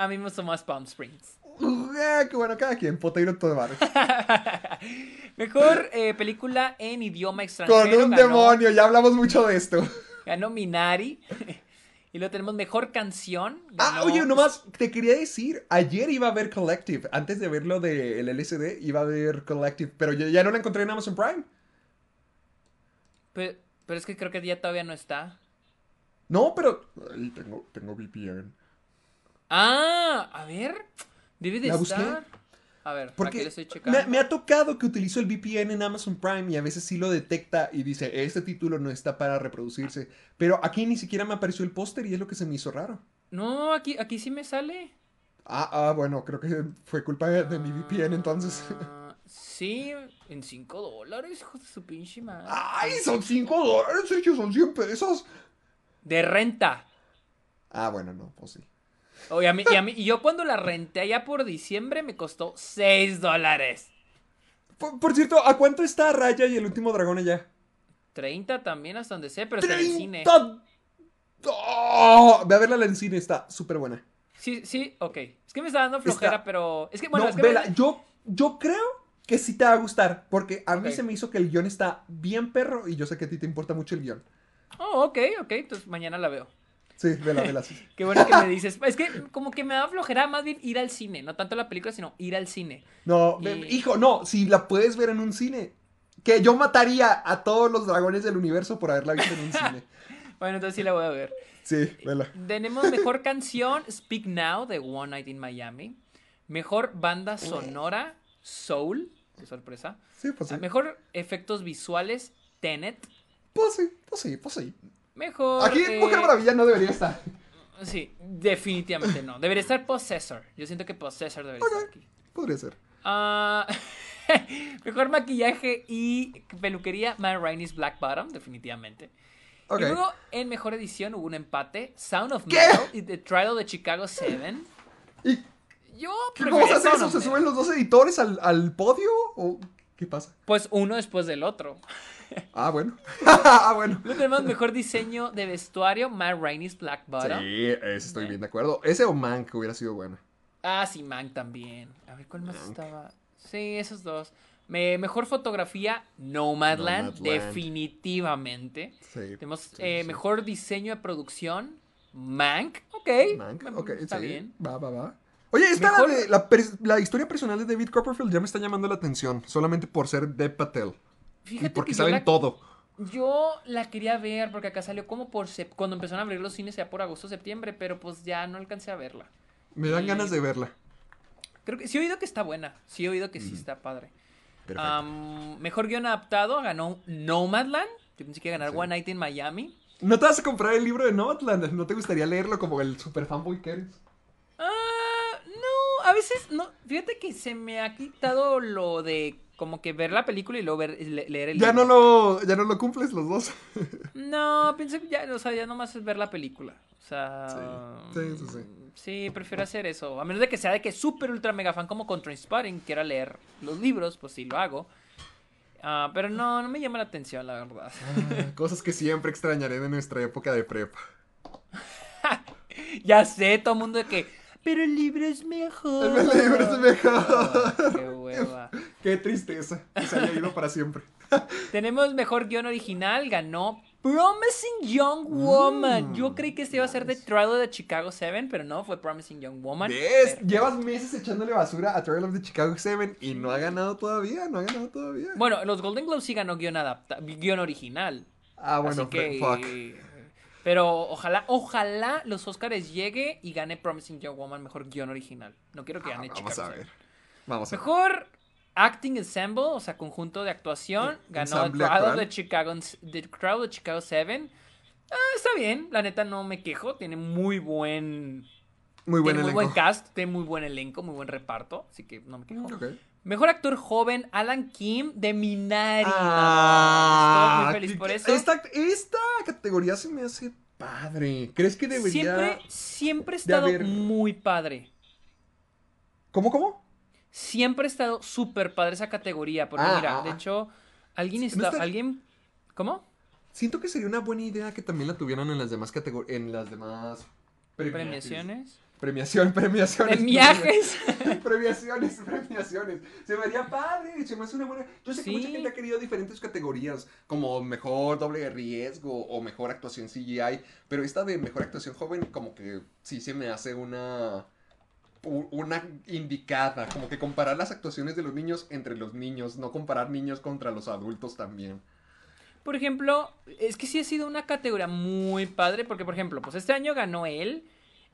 A mí me gustó más Palm Springs. Ah, qué bueno, cada quien. Potato todo bar. Mejor eh, película en idioma extranjero. Con un ganó- demonio, ya hablamos mucho de esto. Ganó Minari. y luego tenemos mejor canción. Ah, oye, nomás te quería decir, ayer iba a ver Collective, antes de ver lo del LSD, iba a ver Collective, pero ya, ya no la encontré en Amazon Prime. Pero, pero es que creo que ya todavía no está. No, pero... Ay, tengo, tengo VPN. Ah, a ver. Debe de La busqué. estar. A ver, Porque estoy me, me ha tocado que utilizo el VPN en Amazon Prime y a veces sí lo detecta y dice, este título no está para reproducirse. Pero aquí ni siquiera me apareció el póster y es lo que se me hizo raro. No, aquí, aquí sí me sale. Ah, ah, bueno, creo que fue culpa de, de mi VPN entonces. Ah, sí, en 5 dólares, hijo de su pinche madre. ¡Ay, son 5 dólares, Sergio! ¡Son 100 pesos! De renta. Ah, bueno, no, pues sí. Oye, a mí, y, a mí, y yo cuando la renté allá por diciembre me costó 6 dólares. Por, por cierto, ¿a cuánto está Raya y el último dragón allá? 30 también, hasta donde sé, pero está en el cine. ¡30! ¡Oh! Ve a verla en cine, está súper buena. Sí, sí, ok. Es que me está dando flojera, Está- pero. Es que, bueno, no, es que. vela, me- yo, yo creo que sí te va a gustar, porque a mí se me hizo que el guion está bien perro y yo sé que a ti te importa mucho el guion. Oh, ok, ok. Entonces mañana la veo. Sí, vela, vela. sí. Qué bueno que me dices. Es que como que me da flojera más bien ir al cine. No tanto la película, sino ir al cine. No, Y- hijo, no, si la puedes ver en un cine. Que yo mataría a todos los dragones del universo por haberla visto en un cine. Bueno, entonces sí la voy a ver. Sí, vela. Tenemos mejor canción, Speak Now, de One Night in Miami. Mejor banda sonora, Soul. Qué sorpresa. Sí, pues sí. Mejor efectos visuales, Tenet. Pues sí, pues sí, pues sí. Mejor. Aquí eh, Mujer Maravilla no debería estar. Sí, definitivamente no. Debería estar Possessor. Yo siento que Possessor debería estar aquí. Podría ser. Ah, mejor maquillaje y peluquería, Matt Rainey's Black Bottom, definitivamente. Y luego, en mejor edición hubo un empate. Sound of ¿Qué? Metal y The Trial de Chicago 7. ¿Y Yo cómo se hace eso? ¿Se suben los dos editores al, al podio? ¿O qué pasa? Pues uno después del otro. Ah, bueno. ah, bueno. Luego tenemos mejor diseño de vestuario, Matt Rainey's Black Bottom. Sí, ese estoy bien de acuerdo. Ese o Mank hubiera sido bueno. Ah, sí, Mank también. A ver, ¿cuál más estaba? Sí, esos dos. Me- mejor fotografía, Nomadland, Nomadland. definitivamente. Sí. Tenemos sí, eh, sí. mejor diseño de producción, Mank, ok. Mank, ok, está bien. Va, va, va. Oye, esta Mejor- de la, la historia personal de David Copperfield ya me está llamando la atención, solamente por ser Dev Patel. Fíjate y porque que saben la- todo. Yo la quería ver porque acá salió como por cuando empezaron a abrir los cines ya por agosto septiembre, pero pues ya no alcancé a verla. Me dan Y- ganas de verla. Creo que sí he oído que está buena, sí he oído que sí está padre. Mejor guion adaptado ganó Nomadland. Yo pensé que iba a ganar One Night in Miami. ¿No te vas a comprar el libro de Nomadland? ¿No te gustaría leerlo como el super fanboy que eres? Ah, no, a veces no. Fíjate que se me ha quitado lo de como que ver la película y luego ver, le- leer el Ya libro. no lo, ya no lo cumples los dos. No, pensé que ya, o sea, ya nomás es ver la película. O sea. Sí, sí, sí, sí. Sí, prefiero hacer eso. A menos de que sea de que súper ultra mega fan como con Trainspotting, quiera leer los libros, pues sí lo hago. Ah, pero no, no me llama la atención, la verdad. Cosas que siempre extrañaré de nuestra época de prepa. ya sé, todo el mundo de que. Pero el libro es mejor. El libro es mejor. Ah, qué hueva. Qué tristeza que se haya ido para siempre. Tenemos mejor guion original, ganó Promising Young Woman. Yo creí que este iba a ser The Trial of the Chicago 7, pero no, fue Promising Young Woman. ¿Ves? Pero- Llevas meses echándole basura a Trial of the Chicago 7 y no ha ganado todavía, no ha ganado todavía. Bueno, los Golden Globes sí ganó guion, adapta guion original. ah, bueno, Así que. fuck. Pero ojalá, ojalá los Oscars llegue y gane Promising Young Woman mejor guion original. No quiero que Ah, gane vamos Chicago a ver. 7. Vamos a ver. Mejor Acting Ensemble, o sea, conjunto de actuación, ganó Ensamble Trial of actual. the Chicago, The of the Chicago 7. Ah, está bien, la neta no me quejo, tiene muy buen, Muy buen tiene muy elenco. buen cast, tiene muy buen elenco, muy buen reparto, así que no me quejo. Mejor actor joven, Alan Kim de Minari. Ah, Estoy muy feliz que- por eso. Esta, esta categoría se me hace padre. ¿Crees que debería...? Siempre, siempre ha de estado haber- muy padre. ¿Cómo, cómo? Siempre ha estado súper padre esa categoría. Porque Ah, mira, ah, de ah. hecho, alguien Sí, está. no está- Alguien. ¿Cómo? Siento que sería una buena idea que también la tuvieran en las demás categorías, en las demás... premi- Premiaciones. Premiación, premiaciones. En viajes. premiaciones, premiaciones. Se me haría padre, se me hace una buena... Yo sé que mucha gente ha querido diferentes categorías, como mejor doble de riesgo o mejor actuación CGI, pero esta de mejor actuación joven como que sí se me hace una... Una indicada, como que comparar las actuaciones de los niños entre los niños, no comparar niños contra los adultos también. Por ejemplo, es que sí ha sido una categoría muy padre. Porque, por ejemplo, pues este año ganó él.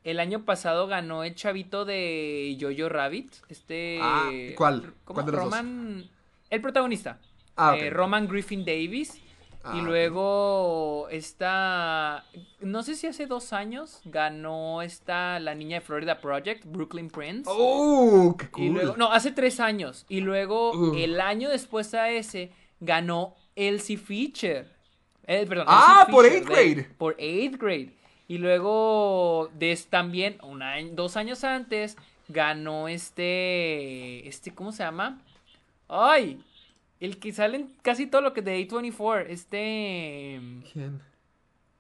El año pasado ganó el chavito de Jojo Rabbit. Este. Ah, ¿cuál? ¿cómo? ¿Cuál de los dos? Roman. El protagonista. Ah, ok. eh, Roman Griffin Davis. Ah, y luego está. No sé si hace dos años ganó esta la niña de Florida Project, Brooklyn Prince. ¡Oh! ¡Qué cool! Y luego, no, hace tres años. Y luego, Uh. el año después a ese, ganó Elsie Fisher. Eh, perdón, Ah, Elsie por Fisher, eighth de- grade. por eighth grade. Y luego, des, también, un año- dos años antes, ganó este. Este, ¿cómo se llama? ¡Ay! El que sale en casi todo lo que de A24. Este. ¿Quién?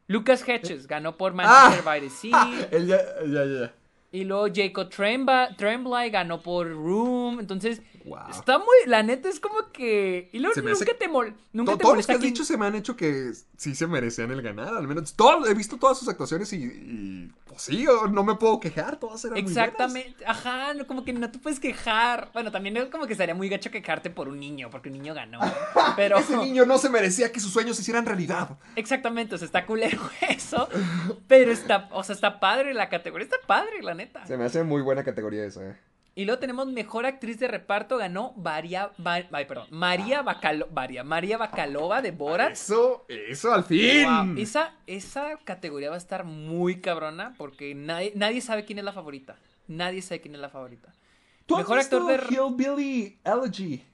Lucas Hedges ganó por Manchester by the Sea. Él ya, ya, ya. Y luego Jacob Tremblay ganó por Room. Entonces, Wow. está muy. La neta es como que. Y luego Se me nunca hace- te, mol, nunca te Todos los que has dicho se me han hecho que sí se merecían el ganar, al menos. Todo, he visto todas sus actuaciones y, y, pues sí, yo no me puedo quejar, todas eran muy buenas. Exactamente. Ajá, no, como que no te puedes quejar. Bueno, también es como que sería muy gacho quejarte por un niño, porque un niño ganó. Pero. Ese niño no se merecía que sus sueños se hicieran realidad. Exactamente, o sea, está culero eso. Pero está, o sea, está padre la categoría, está padre, la neta. Se me hace muy buena categoría esa, eh. Y luego tenemos mejor actriz de reparto, ganó Va- ay, perdón, María Bacalo, Varia, María Bacalova de Borat. Eso, eso al fin. Wow, Esa, esa categoría va a estar muy cabrona porque nadie, nadie sabe quién es la favorita. Nadie sabe quién es la favorita. ¿Tú has mejor actor de- visto Hillbilly Elegy?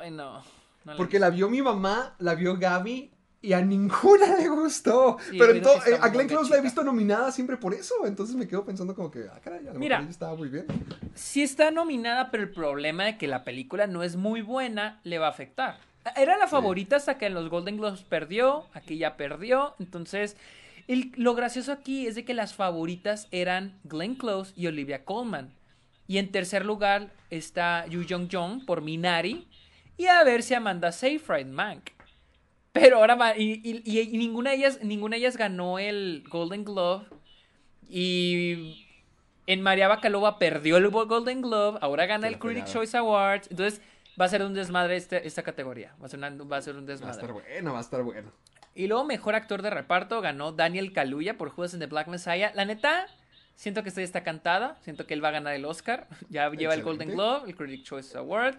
Ay, no. no la Porque vi. la vio mi mamá, la vio Gaby y a ninguna le gustó. Sí, Pero está eh, a Glenn Close la he visto nominada siempre por eso. Entonces me quedo pensando como que, ah, caray, a lo Mira. mejor ella estaba muy bien. Sí está nominada, pero el problema de que la película no es muy buena le va a afectar. Era la favorita hasta que en los Golden Globes perdió, aquí ya perdió. Entonces, el- lo gracioso aquí es de que las favoritas eran Glenn Close y Olivia Colman. Y en tercer lugar está Yu Jong Jong por Minari. Y a ver si Amanda Seyfried, Mank. Pero ahora va, y, y- y- y ninguna, de ellas, ninguna de ellas ganó el Golden Glove. Y en María Bacalova perdió el Golden Globe, ahora gana el fregada. Choice Awards. Entonces va a ser un desmadre este- esta categoría. Va a ser, una- va a ser un Va a desmadre. estar bueno, va a estar bueno. Y luego mejor actor de reparto ganó Daniel Kaluuya por Judas and the Black Messiah. La neta, siento que esta ya está cantada. Siento que él va a ganar el Oscar. Ya lleva el Golden. Globe, el Critics Choice Award.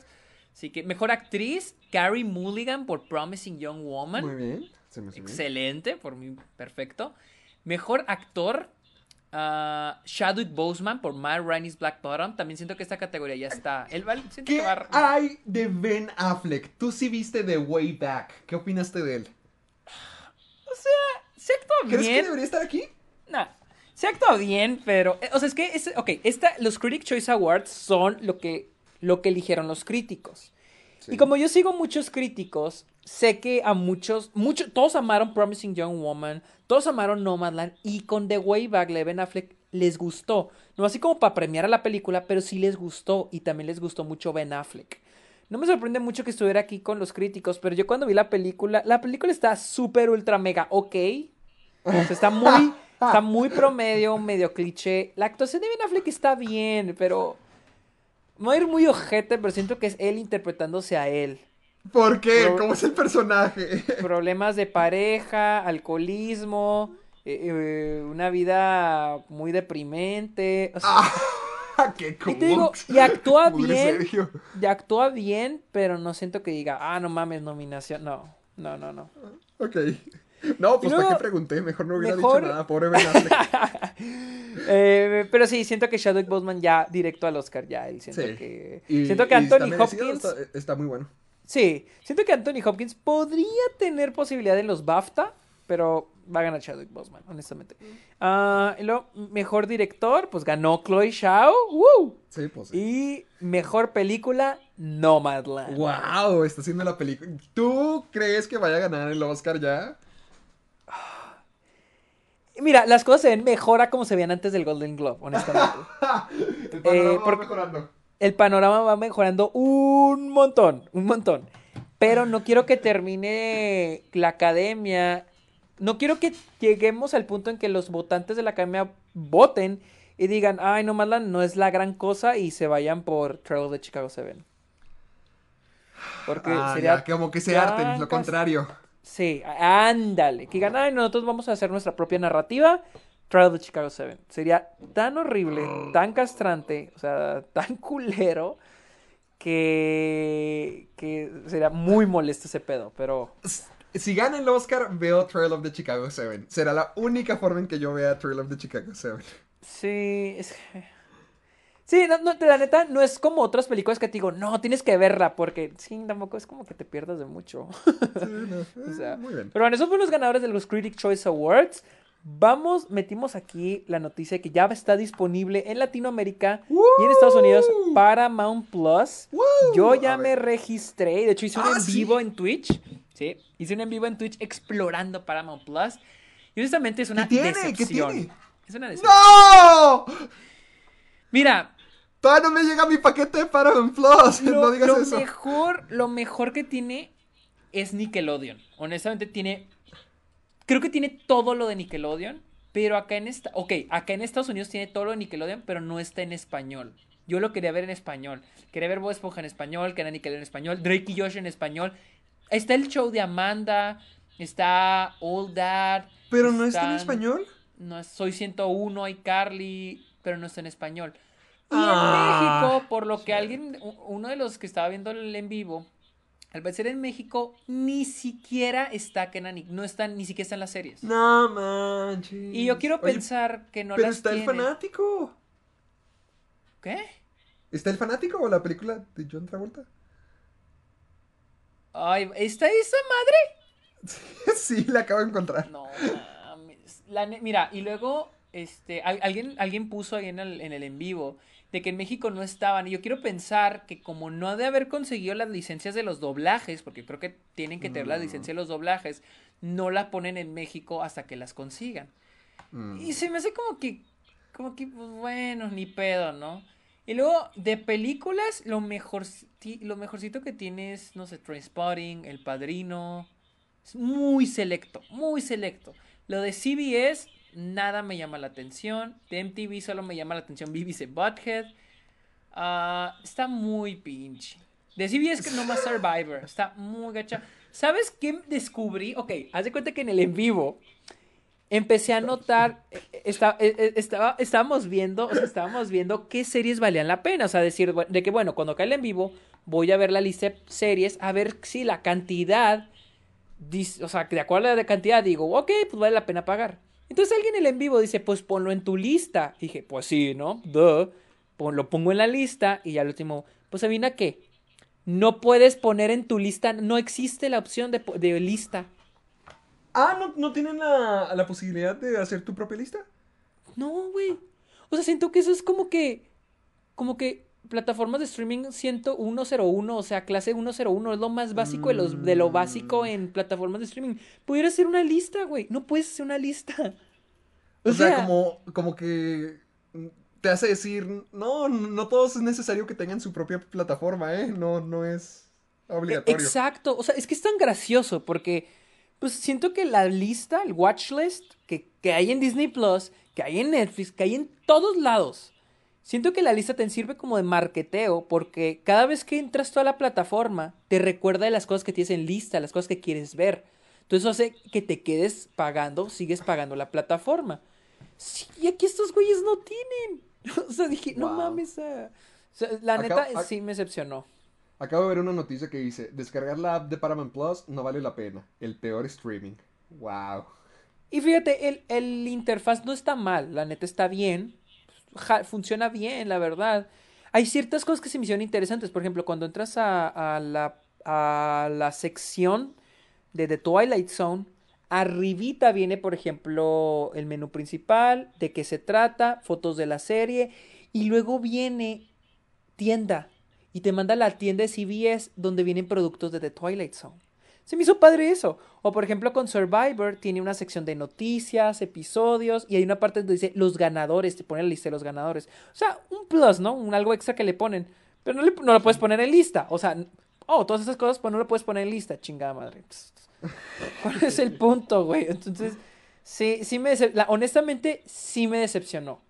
Así que mejor actriz, Carrie Mulligan por Promising Young Woman. Muy bien. Se me. Excelente, por mí perfecto. Mejor actor, ah, Chadwick Boseman por Matt Ryan's Black Bottom. También siento que esta categoría ya está. Él va, siento ¿Qué que va a- hay de Ben Affleck? Tú sí viste The Way Back. ¿Qué opinaste de él? Se actúa ¿Crees bien. que debería estar aquí? No, se actúa bien, pero. eh, O sea, es que. Es, ok, esta, los Critic Choice Awards son lo que, lo que eligieron los críticos. Y como yo sigo muchos críticos, sé que a muchos. muchos todos amaron Promising Young Woman, todos amaron Nomadland, y con The Way Back, de Ben Affleck, les gustó. No así como para premiar a la película, pero sí les gustó, y también les gustó mucho Ben Affleck. No me sorprende mucho que estuviera aquí con los críticos, pero yo cuando vi la película, la película está súper ultra mega ok. O sea, está muy, está muy promedio, medio cliché. La actuación de Ben Affleck está bien, pero me voy a ir muy ojete, pero siento que es él interpretándose a él. ¿Por qué? ¿Cómo es el personaje? Problemas de pareja, alcoholismo, eh, eh, una vida muy deprimente. o sea, Ah, ¡Qué y te digo, y actúa bien, y actúa bien, pero no siento que diga, ah, no mames, nominación. No, no, no, no. Ok. No, pues luego- ¿para qué pregunté? Mejor no hubiera Mejor- dicho nada. Pobre Ben. Eh, pero sí, siento que Chadwick Boseman ya directo al Oscar, ya él siento Sí. que Y- siento que Anthony Hopkins Está, está muy bueno. sí, siento que Anthony Hopkins podría tener posibilidad en los BAFTA, pero va a ganar Chadwick Boseman, honestamente. Ah, y luego, mejor director, pues ganó Chloe Zhao, ¡woo! Sí, pues sí. y mejor película Nomadland. ¡Wow! Está haciendo la película. ¿Tú crees que vaya a ganar el Oscar ya? Mira, las cosas se ven mejor a como se veían antes del Golden Globe, honestamente. El panorama va porque- mejorando. el panorama va mejorando un montón, un montón. Pero no quiero que termine la academia. No quiero que lleguemos al punto en que los votantes de la academia voten y digan, ay, no Nomadland no es la gran cosa y se vayan por Trail de Chicago 7. Porque Ah, sería. ya, como que se harten, lo contrario. Sí, ándale. Que digan, ay, nosotros vamos a hacer nuestra propia narrativa. Trial de Chicago 7. Sería tan horrible, tan castrante, o sea, tan culero, que, que sería muy molesto ese pedo, pero... Si gana el Oscar, veo Trail of the Chicago 7. Será la única forma en que yo vea Trail of the Chicago 7. Sí, es que- Sí, no, no, la neta, no es como otras películas que te digo, no, tienes que verla, porque sí, tampoco es como que te pierdas de mucho. Sí, no, O sea, eh, muy bien. Pero bueno, esos fueron los ganadores de los Critic Choice Awards. Vamos, metimos aquí la noticia de que ya está disponible en Latinoamérica y en Estados Unidos Paramount Plus. ¡Woo! Yo ya me registré, de hecho hice un Ah, en ¿sí? vivo en Twitch. Sí, hice un en vivo en Twitch explorando Paramount Plus. Y honestamente es una ¿Qué tiene? ¿Qué decepción. tiene? Es una decepción. ¡No! Mira, Todavía no me llega mi paquete de Paramount Plus. lo, no digas lo eso. mejor, lo mejor que tiene es Nickelodeon. Honestamente tiene, creo que tiene todo lo de Nickelodeon, pero acá en esta, ok, acá en Estados Unidos tiene todo lo de Nickelodeon, pero no está en español. Yo lo quería ver en español. Quería ver Bob Esponja en español, quería Nickelodeon en español, Drake y Josh en español. Está el show de Amanda, está All Dad. ¿Pero no está en español? No, Soy 101, hay Carly, pero no está en español. Y Ah. en México, por lo que alguien, uno de los que estaba viendo el en vivo, al parecer en México ni siquiera está Kenan y- no está, ni siquiera está en las series. No manches. Y yo quiero Oye, pensar que no Pero las está el fanático. ¿Qué? ¿Está el fanático o la película de John Travolta? Ay, ¿está esa madre? sí, la acabo de encontrar. No. La mira, y luego, este, al- alguien, alguien puso ahí en el, en el en vivo de que en México no estaban. Y yo quiero pensar que como no ha de haber conseguido las licencias de los doblajes, porque creo que tienen que tener la licencia de los doblajes, no la ponen en México hasta que las consigan. Mm. Y se me hace como que, como que, pues bueno, ni pedo, ¿no? Y luego, de películas, lo, mejor, lo mejorcito que tiene es, no sé, Trainspotting, El Padrino. Es muy selecto, muy selecto. Lo de CBS, nada me llama la atención. De MTV solo me llama la atención BBC Butthead. Ah, está muy pinche. De CBS que no más Survivor. Está muy gacha. ¿Sabes qué descubrí? Ok, haz de cuenta que en el en vivo empecé a notar, eh, está, eh, eh, estaba, estábamos viendo, estábamos viendo qué series valían la pena, o sea, decir, de que bueno, cuando cae el en vivo, voy a ver la lista de series, a ver si la cantidad, o sea, de acuerdo a la cantidad, digo, ok, pues vale la pena pagar. Entonces alguien en el en vivo dice, pues ponlo en tu lista. dije, pues sí, ¿no? Duh. lo pongo en la lista y ya al último, pues adivina qué, no puedes poner en tu lista, no existe la opción de, de lista. Ah, ¿no, no tienen la, la, posibilidad de hacer tu propia lista? No, güey. O sea, siento que eso es como que. Como que plataformas de streaming 101, o sea, clase 101 es lo más básico de, los, de lo básico mm. en plataformas de streaming. Pudiera hacer una lista, güey. No puedes hacer una lista. O, sea, como, como que te hace decir, no, no todos es necesario que tengan su propia plataforma, ¿eh? No, no es obligatorio. Exacto, o sea, es que es tan gracioso porque, pues siento que la lista, el watch list que, que hay en Disney Plus, que hay en Netflix, que hay en todos lados, siento que la lista te sirve como de marketeo porque cada vez que entras a la plataforma te recuerda de las cosas que tienes en lista, las cosas que quieres ver. Entonces eso hace que te quedes pagando, sigues pagando la plataforma. Sí, y aquí estos güeyes no tienen. o sea, dije, no mames. Ah". la neta sí me decepcionó. Acabo de ver una noticia que dice, descargar la app de Paramount Plus no vale la pena. El peor streaming. Wow. Y fíjate, el, el interfaz no está mal, la neta está bien. Funciona bien, la verdad. Hay ciertas cosas que se me hicieron interesantes. Por ejemplo, cuando entras a, a, la, a la sección de The Twilight Zone, Arribita viene, por ejemplo, el menú principal, de qué se trata, fotos de la serie, y luego viene tienda, y te manda la tienda de CBS donde vienen productos de The Twilight Zone. Se me hizo padre eso. O por ejemplo con Survivor tiene una sección de noticias, episodios y hay una parte donde dice los ganadores, te pone la lista de los ganadores. O sea, un plus, ¿no? Un algo extra que le ponen. Pero no, no lo puedes poner en lista. O sea, oh, todas esas cosas pues no lo puedes poner en lista, chingada madre. ¿Cuál es el punto, güey? Entonces, sí, sí me honestamente, sí me decepcionó.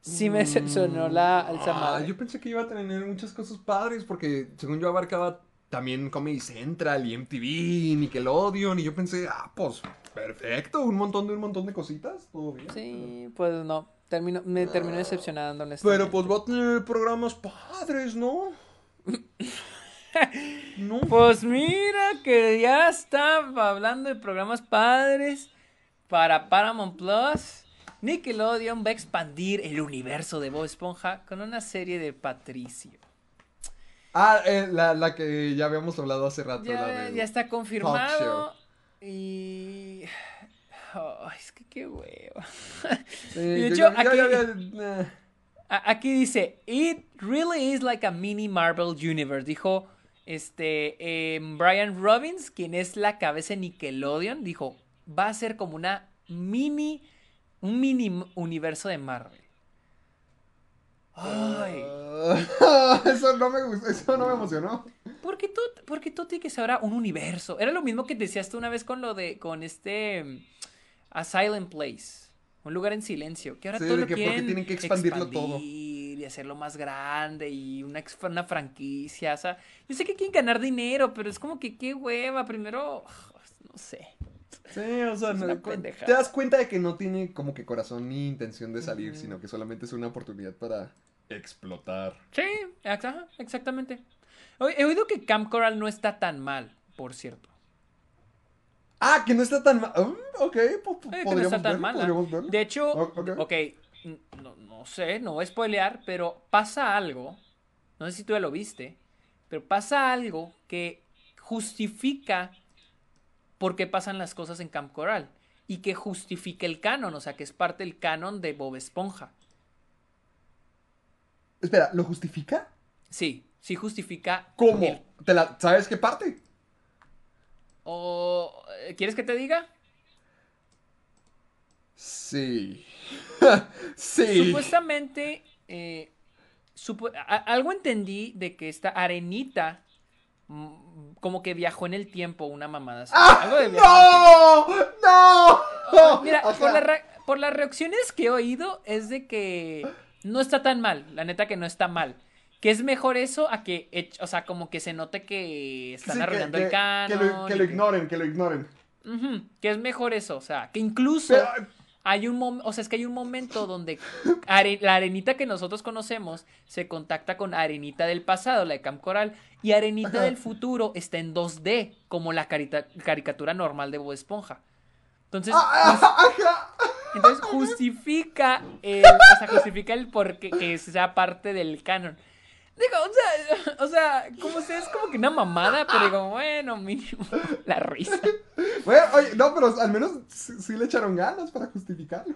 Sí me decepcionó la alza ah, Yo pensé que iba a tener muchas cosas padres porque según yo abarcaba también Comedy Central y MTV, Nickelodeon y yo pensé, ah, pues perfecto, un montón de un montón de cositas, todo bien. Sí, pues no, termino, me terminó decepcionando. Pero pues va a tener programas padres, ¿no? Pues mira que ya estaba hablando de programas padres para Paramount Plus. Nickelodeon va a expandir el universo de Bob Esponja con una serie de Patricio. Ah, eh, la, que ya habíamos hablado hace rato. Ya, está confirmado. Y. es que qué huevo. de hecho, aquí, aquí dice: It really is like a mini Marvel Universe. Dijo este, em, Brian Robbins, quien es la cabeza de Nickelodeon, dijo, va a ser como una mini, un mini universo de Marvel. Ay. eso no me gustó, eso no me emocionó. Porque tú, porque tú tienes ahora un universo. Era lo mismo que decías tú una vez con lo de, con este, A Silent Place. Un lugar en silencio. Que ahora todo lo que tienen que expandirlo todo y hacerlo más grande y una, una franquicia. O sea, yo sé que quieren ganar dinero, pero es como que qué hueva. Primero, no sé. Sí, o sea, te das cuenta de que no tiene como que corazón ni intención de salir, sino que solamente es una oportunidad para explotar. Sí, exactamente. He oído que Camp Coral no está tan mal, por cierto. Ah, que no está tan mal. Mm, ok, no está tan mal. De hecho, ok, no, no sé, no voy a spoilear, pero pasa algo, no sé si tú ya lo viste, pero pasa algo que justifica por qué pasan las cosas en Camp Coral y que justifica el canon, o sea, que es parte del canon de Bob Esponja. Espera, ¿lo justifica? Sí, sí justifica. ¿Cómo? ¿Te la, ¿Sabes qué parte? ¿O quieres que te diga? Sí. sí. Supuestamente, eh, supo- algo entendí de que esta arenita mm, como que viajó en el tiempo, una mamada así. Algo de. ¡No! ¡No! Mira, Ajá. por, la re- por las reacciones que he oído es de que no está tan mal, la neta que no está mal. Que es mejor eso a que, o sea, como que se note que están Sí, arruinando que- el canon. Que lo, que lo ignoren, que lo ignoren. Ujú, que es mejor eso, o sea, que incluso Pero, hay un momento, o sea, es que hay un momento donde are- la arenita que nosotros conocemos se contacta con arenita del pasado, la de Camp Coral, y arenita Ajá. del futuro está en 2D, como la caricatura normal de Bob Esponja. Entonces, ah, jus- ajá. Entonces justifica el, o sea, justifica el por qué que sea parte del canon. Digo, o sea, o sea, como sea, es como que una mamada, pero digo, bueno, mínimo la risa. Bueno, oye, no, pero al menos sí, sí le echaron ganas para justificarlo.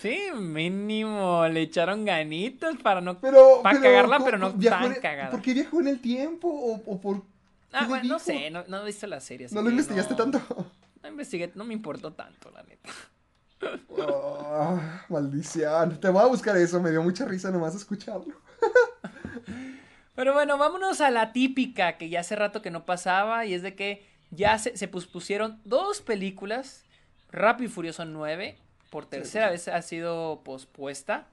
Sí, mínimo, le echaron ganitas para no Pero. para pero, cagarla, ¿cómo- pero no tan cagada. ¿Por qué viajó en el tiempo? ¿O, o por.? Ah, bueno, no sé, no, no he visto la serie. así ¿No lo investigaste no- tanto? No investigué, no me importó tanto, la neta. Ah, maldición. Te voy a buscar eso, me dio mucha risa nomás escucharlo. Pero bueno, vámonos a la típica que ya hace rato que no pasaba y es de que ya se, se pospusieron dos películas. Rápido y Furioso 9, por tercera vez ha sido pospuesta.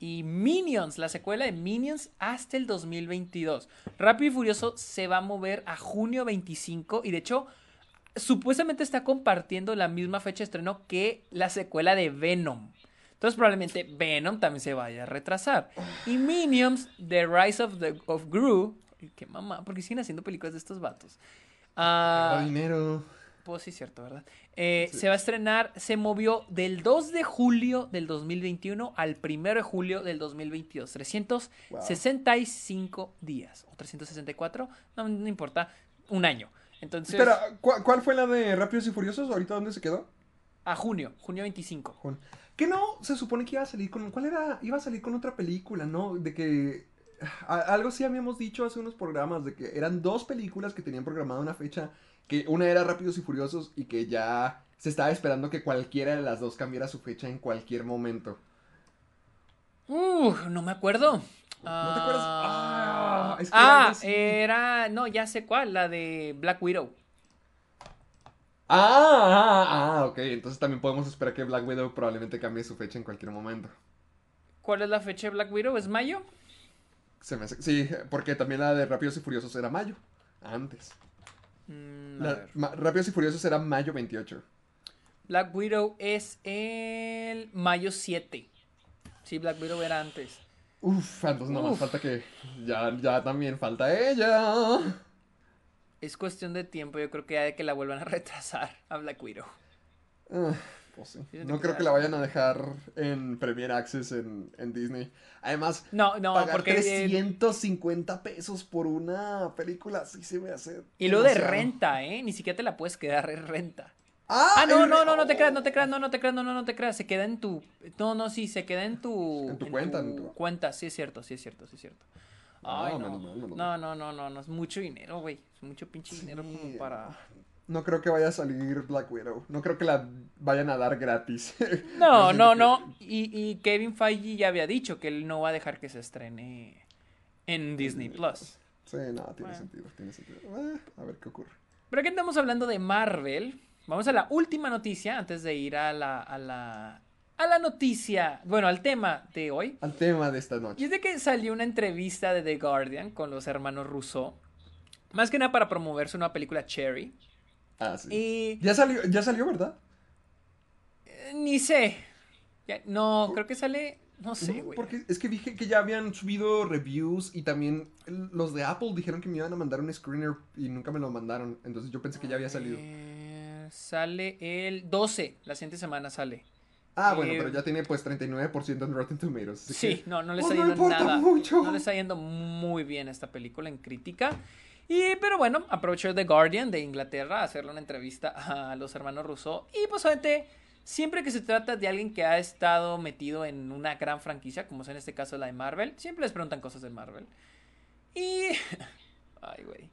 Y Minions, la secuela de Minions hasta el 2022. Rápido y Furioso se va a mover a junio 25 y de hecho supuestamente está compartiendo la misma fecha de estreno que la secuela de Venom. Entonces probablemente Venom también se vaya a retrasar. Y Minions, The Rise of, the, of Gru, qué mamá, porque siguen haciendo películas de estos vatos. Ah, dinero. pues sí, cierto, ¿verdad? Eh, Se va a estrenar, se movió del 2 de julio del 2021 al 1 de julio del 2022. 365 días. ¿O 364? No, no importa. Un año. Entonces, Espera, ¿cu- ¿cuál fue la de Rápidos y Furiosos? ¿Ahorita dónde se quedó? a junio, junio 25. Con- Que no, se supone que iba a salir con. ¿Cuál era? Iba a salir con otra película, ¿no? De que. a- algo sí habíamos dicho hace unos programas, de que eran dos películas que tenían programada una fecha. Que una era Rápidos y Furiosos y que ya se estaba esperando que cualquiera de las dos cambiara su fecha en cualquier momento. Uh, no me acuerdo. ¿No te acuerdas? Ah, es que Ah, era. No, ya sé cuál, la de Black Widow. Ah, ah, ah, ok. Entonces también podemos esperar que Black Widow probablemente cambie su fecha en cualquier momento. ¿Cuál es la fecha de Black Widow? ¿Es mayo? Se me hace- Sí, porque también la de Rápidos y Furiosos era mayo. Antes. Mm, La- Rápidos y Furiosos era mayo 28. Black Widow es el mayo 7. Sí, Black Widow era antes. Uf, entonces nomás Uf. falta que. Ya, ya también falta ella. Es cuestión de tiempo, yo creo que ya de que la vuelvan a retrasar a Black Widow. Ah, pues sí. No que creo que la vayan a dejar en Premier Access en, en Disney. Además, No, no, pagar porque... eh, 350 pesos por una película sí se me hace. y lo de renta, ¿eh? Ni siquiera te la puedes quedar, es renta. Ah, Ah, no, el- no, no, no te creas, no te oh. creas, no, no te creas, no, no, no te creas. Se queda en tu. No, no, sí, se queda en tu. En tu cuenta, en tu- cuenta, sí es cierto, sí es cierto, sí es cierto. Ah, Ay, no. menos No, mal. no, no, no, no, es mucho dinero, güey. Es mucho pinche dinero como para. No creo que vaya a salir Black Widow. No creo que la vayan a dar gratis. No, no, no. Y, y Kevin Feige ya había dicho que él no va a dejar que se estrene en Disney Plus. Sí, no, tiene Bueno. sentido, tiene sentido. Eh, a ver qué ocurre. Pero aquí estamos hablando de Marvel. Vamos a la última noticia antes de ir a la, a la, a la noticia, bueno, al tema de hoy. Al tema de esta Y noche. es de que salió una entrevista de The Guardian con los hermanos Rousseau. Más que nada para promover su nueva película Cherry. Ah, sí. Y Ya salió, ya salió, ¿verdad? eh, ni sé. Ya- no, creo que sale. No sé, No, güey. Porque es que dije que ya habían subido reviews y también los de Apple dijeron que me iban a mandar un screener y nunca me lo mandaron. Entonces yo pensé que ya había salido. Eh, sale el 12. La siguiente semana sale. Ah, bueno, eh, pero ya tiene pues 39% en Rotten Tomatoes. Sí, que- no, no le pues, está yendo nada. mucho. No le está yendo muy bien esta película en crítica. Y, pero bueno, aprovechó The Guardian de Inglaterra a hacerle una entrevista a los hermanos Rousseau. Y pues obviamente, siempre que se trata de alguien que ha estado metido en una gran franquicia, como es en este caso la de Marvel, siempre les preguntan cosas de Marvel. Y... Ay, güey.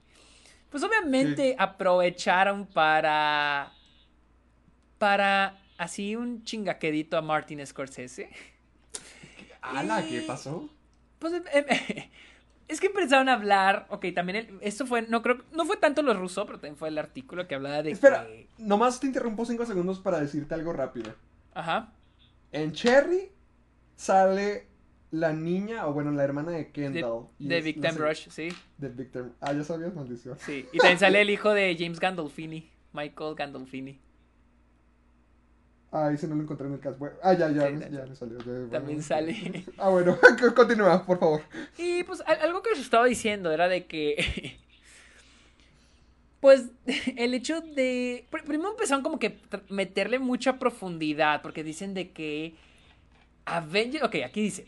Pues obviamente aprovecharon para... Para así un chingaquedito a Martin Scorsese. ¡Hala! ¿Qué pasó? Pues em, em, es que empezaron a hablar, ok, también el- esto fue, no creo, no fue tanto lo ruso, pero también fue el artículo que hablaba de Espera, que, nomás te interrumpo cinco segundos para decirte algo rápido. ajá, En Cherry sale la niña, o bueno, la hermana de de, Kendall. de es- Big no Time sé, Rush, sí, De Big Time. Ah, ya sabías, maldición. sí, y también sale el hijo de James Gandolfini, Michael Gandolfini, Ah, ese no lo encontré en el cast. Bueno, ah, ya, ya, Sí, de ya me salió. ya, bueno. también sale. Ah, bueno, continúa, por favor. Y pues al- algo que os estaba diciendo era de que. Pues el hecho de. pr- Primero empezaron como que meterle mucha profundidad. Porque dicen de que. Avengers. Ok, aquí dice.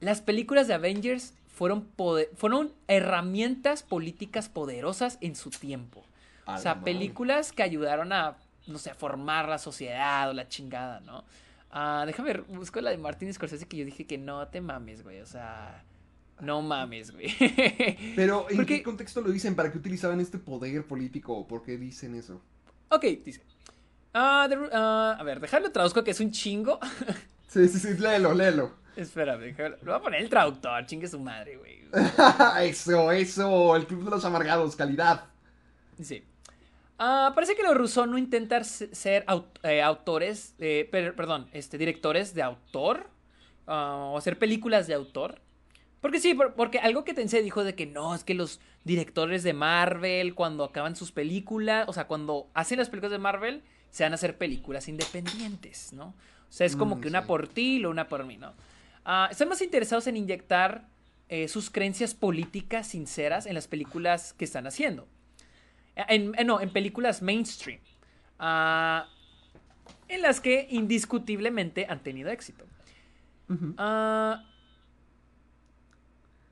Las películas de Avengers fueron, fueron herramientas políticas poderosas en su tiempo. A O sea, películas que ayudaron a, no sé, a formar la sociedad o la chingada, ¿no? Ah, déjame ver, busco la de Martin Scorsese que yo dije que no te mames, güey. O sea, no mames, güey. Pero, ¿en Porque- qué contexto lo dicen? ¿Para qué utilizaban este poder político? ¿O por qué dicen eso? ok, dice. The ah, a ver, déjalo traduzco que es un chingo. Sí, sí, sí, léelo, léelo. Espérame, lo voy a poner el traductor, chingue su madre, güey. eso, eso, el Club de los Amargados, calidad. Dice. ah, parece que los rusos no intentan se- ser au- eh, autores, eh, per- perdón, este, directores de autor ah, o hacer películas de autor. Porque sí, por- porque algo que Tensei dijo de que no, es que los directores de Marvel, cuando acaban sus películas, o sea, cuando hacen las películas de Marvel, se van a hacer películas independientes, ¿no? O sea, es como Mm, que una sí. por ti o una por mí, ¿no? Ah, están más interesados en inyectar eh, sus creencias políticas sinceras en las películas que están haciendo. En, en- no, en películas mainstream. ah, en las que indiscutiblemente han tenido éxito. Ah,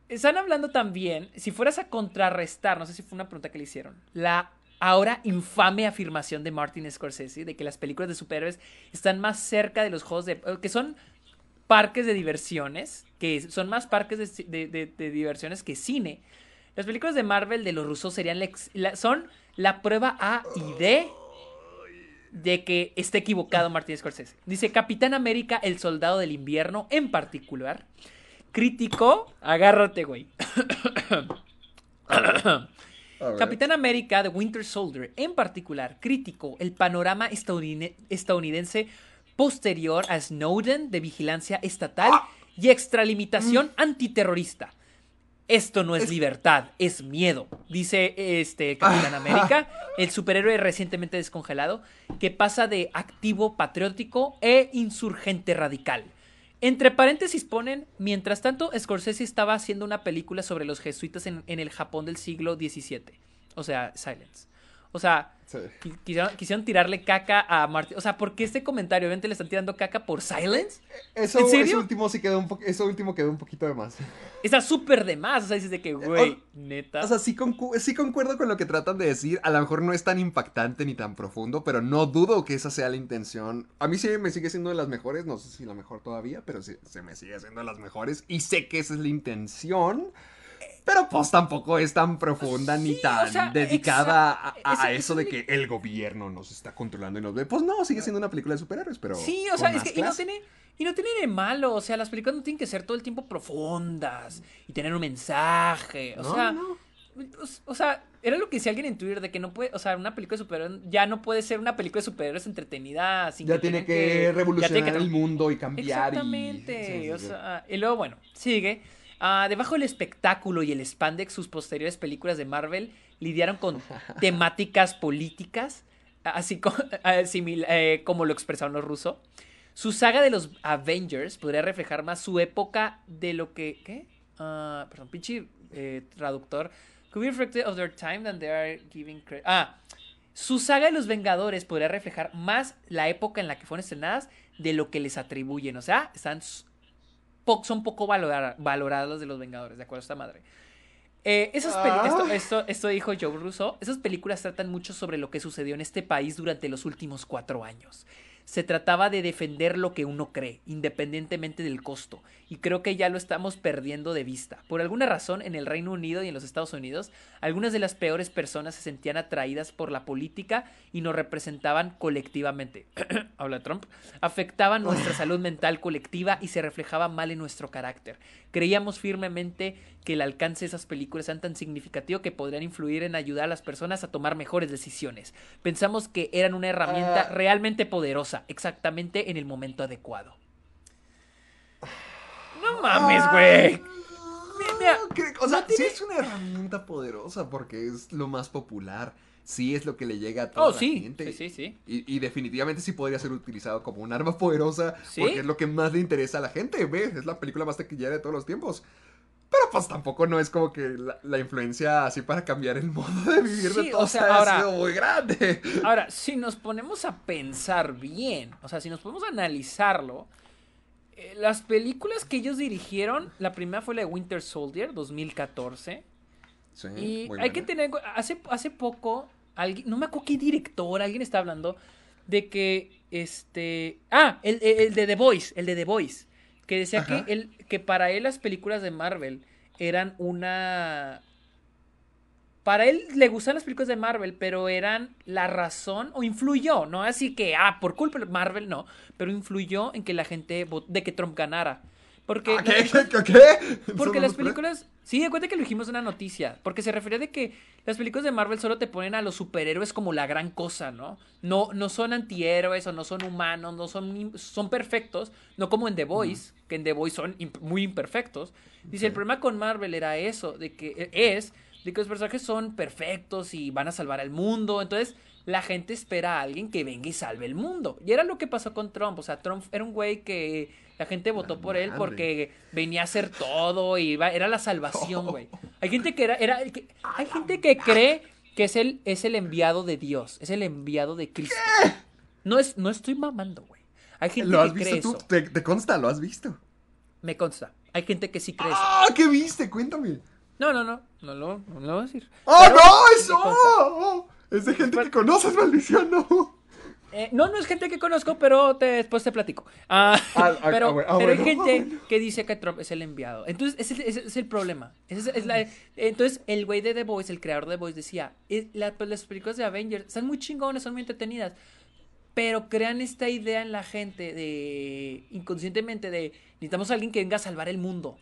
están hablando también, si fueras a contrarrestar, no sé si fue una pregunta que le hicieron, la ahora infame afirmación de Martin Scorsese de que las películas de superhéroes están más cerca de los juegos de... eh, que son parques de diversiones, que son más parques de, ci- de- de- de diversiones que cine. Las películas de Marvel de los rusos serían la son la prueba A y D de que esté equivocado Martin Scorsese. Dice Capitán América, el soldado del invierno, en particular, criticó, agárrate, güey. Capitán América de Winter Soldier, en particular, criticó el panorama estadounidense posterior a Snowden de vigilancia estatal y extralimitación antiterrorista. Esto no es, libertad, es miedo, dice este Capitán América, el superhéroe recientemente descongelado, que pasa de activo patriótico e insurgente radical. Entre paréntesis ponen, mientras tanto, Scorsese estaba haciendo una película sobre los jesuitas en, en el Japón del siglo XVII. O sea, Silence. O sea, Sí. quisieron, quisieron tirarle caca a Martin. O sea, ¿por qué este comentario? Obviamente le están tirando caca por Silence. Eso, ¿En serio? eso último sí quedó un po- eso último quedó un poquito de más. Está súper de más. O sea, dices de que, güey, neta. O sea, sí, concu- sí concuerdo con lo que tratan de decir. A lo mejor no es tan impactante ni tan profundo, pero no dudo que esa sea la intención. A mí sí me sigue siendo de las mejores, no sé si la mejor todavía, pero sí, se me sigue siendo de las mejores. Y sé que esa es la intención. Pero pues tampoco es tan profunda ni tan o sea, dedicada a, Ese- eso de que el gobierno nos está controlando y nos ve. Pues no, sigue siendo una película de superhéroes, pero. Sí, o sea, es que y no tiene, y no tiene de malo. O sea, las películas no tienen que ser todo el tiempo profundas y tener un mensaje. O No, sea, no. o, o sea, era lo que decía alguien en Twitter de que no puede, o sea, una película de superhéroes ya no puede ser una película de superhéroes entretenida sin Ya tiene que ya revolucionar tiene que el mundo y cambiar. y- Exactamente. sí, sí, o sea, y luego, bueno, sigue. Ah, debajo del espectáculo y el spandex, sus posteriores películas de Marvel lidiaron con temáticas políticas, así co- ah, simil- eh, como lo expresaron los rusos. Su saga de los Avengers podría reflejar más su época de lo que. ¿Qué? Ah, perdón, pinche eh, traductor. Could be reflected of their time than they are giving credit. Ah, su saga de los Vengadores podría reflejar más la época en la que fueron estrenadas de lo que les atribuyen. O sea, están po- son poco valora- valoradas las de los Vengadores, ¿de acuerdo a esta madre? Eh, esas Ah. esto, esto, esto dijo Joe Russo. Esas películas tratan mucho sobre lo que sucedió en este país durante los últimos cuatro años. Se trataba de defender lo que uno cree, independientemente del costo. Y creo que ya lo estamos perdiendo de vista. Por alguna razón, en el Reino Unido y en los Estados Unidos, algunas de las peores personas se sentían atraídas por la política y nos representaban colectivamente. Habla Trump. Afectaban nuestra salud mental colectiva y se reflejaba mal en nuestro carácter. Creíamos firmemente que el alcance de esas películas eran tan significativo que podrían influir en ayudar a las personas a tomar mejores decisiones. Pensamos que eran una herramienta Ah. realmente poderosa, exactamente en el momento adecuado. No mames, güey. Ah, que- o sea, sí es una herramienta poderosa porque es lo más popular. Sí es lo que le llega a toda Oh, la sí. gente. Sí, sí, sí. Y, y definitivamente sí podría ser utilizado como un arma poderosa Sí. porque es lo que más le interesa a la gente. Es la película más taquillera de todos los tiempos. Pero pues tampoco no es como que la, la influencia así para cambiar el modo de vivir Sí, de o todos sea, ha ahora- sido muy grande. Ahora, si nos ponemos a pensar bien, o sea, si nos ponemos a analizarlo, eh, las películas que ellos dirigieron, la primera fue la de Winter Soldier, 2014. Sí, Y hay que tener, hace, hace poco, alguien, no me acuerdo qué director, alguien está hablando de que, este, ah, el, el- el de The Voice, el de The Voice, que decía Ajá. que, que para él las películas de Marvel eran una... Para él le gustan las películas de Marvel, pero eran la razón, o influyó, ¿no? Así que, ah, por culpa de Marvel, no, pero influyó en que la gente, de que Trump ganara. Porque... Ah, ¿Qué? ¿Qué? ¿Qué? ¿Qué? Porque las películas. Sí, de cuenta que lo dijimos en una noticia. Porque se refería de que las películas de Marvel solo te ponen a los superhéroes como la gran cosa, ¿no? No, no son antihéroes o no son humanos, no son, son perfectos. No como en The Voice, que en The Voice son imp- muy imperfectos. Dice, el problema con Marvel era eso, de que e, es de que los personajes son perfectos y van a salvar al mundo. Entonces, la gente espera a alguien que venga y salve el mundo. Y era lo que pasó con Trump. O sea, Trump era un güey que la gente votó por él porque venía a hacer todo y iba- era la salvación, güey. Hay gente que era, era que- hay gente que cree que es el, es el enviado de Dios, es el enviado de Cristo. No es, no estoy mamando, güey. Hay gente ¿Lo has que visto cree tú? eso. ¿Te, te consta? ¿Lo has visto? Me consta. Hay gente que sí cree eso. ¡Ah! ¿Qué viste? Cuéntame. No, no, no. No lo, no lo voy a decir. ¡Oh, Pero no! ¡Eso! Es de gente que conoces, maldición, no. Eh, no, no es gente que conozco, pero te- después te platico. Ah, Ah, ah, pero ah, bueno, pero hay bueno. gente que dice que Trump es el enviado. Entonces, ese, es- ese es el problema. Ese es- es la- entonces, el güey de The Voice, el creador de The Voice, decía: "Es- la- pues, las películas de Avengers están muy chingones, son muy entretenidas. Pero crean esta idea en la gente de inconscientemente de necesitamos a alguien que venga a salvar el mundo.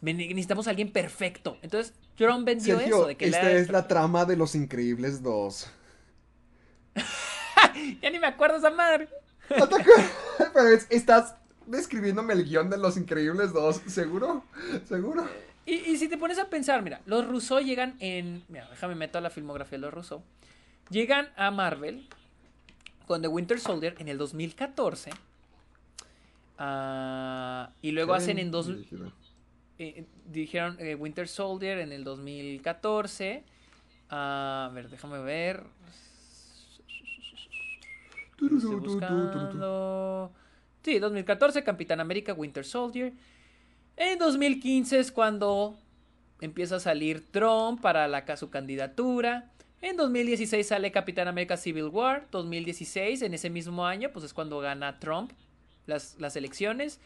Necesitamos a alguien perfecto. Entonces, Trump vendió Sergio, eso de que esta es la trama de Los Increíbles 2. Ya ni me acuerdo esa madre. ¿No te acuerdas? Pero es- estás describiéndome el guion de Los Increíbles 2, ¿seguro? ¿Seguro? Y, y si te pones a pensar, mira, los Russo llegan en. Mira, déjame meter la filmografía de los Russo. Llegan a Marvel con The Winter Soldier en el 2014. ah, y luego hacen en dos. Dirigido. Eh, dirigieron eh, Winter Soldier en el 2014. Ah, a ver, déjame ver. Estoy buscando. Sí, 2014, Capitán América, Winter Soldier. En 2015 es cuando empieza a salir Trump para la, su candidatura. En 2016 sale Capitán América Civil War. 2016, en ese mismo año, pues es cuando gana Trump las, las elecciones.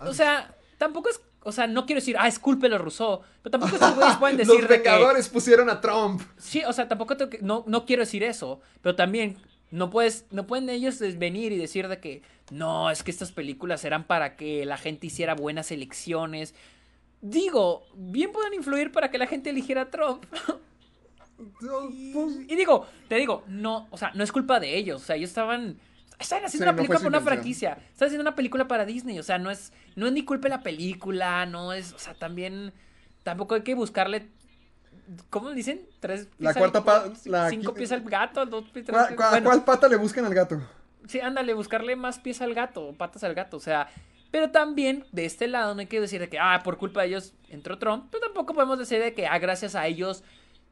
O sea, tampoco es. O sea, no quiero decir, ah, es culpa de Rousseau. Pero tampoco estos güeyes pueden decir Los de que. Vengadores pusieron a Trump. Sí, o sea, tampoco te- no, no quiero decir eso, pero también no puedes, no pueden ellos venir y decir de que no, es que estas películas eran para que la gente hiciera buenas elecciones. Digo, bien pueden influir para que la gente eligiera a Trump. Y digo, te digo, no, o sea, no es culpa de ellos, o sea, ellos estaban estaban haciendo Sí, una película para una franquicia, estaban haciendo una película para Disney, o sea, no es no es ni culpa de la película, no es, o sea, también tampoco hay que buscarle ¿Cómo dicen? Tres La cuarta pa- la cinco pies al gato, dos pies ¿Cuál, tres- cuál- bueno, cuál pata le buscan al gato? Sí, ándale, buscarle más pies al gato, patas al gato, o sea, pero también de este lado no hay que decir de que, ah, por culpa de ellos entró Trump, pero tampoco podemos decir de que, ah, gracias a ellos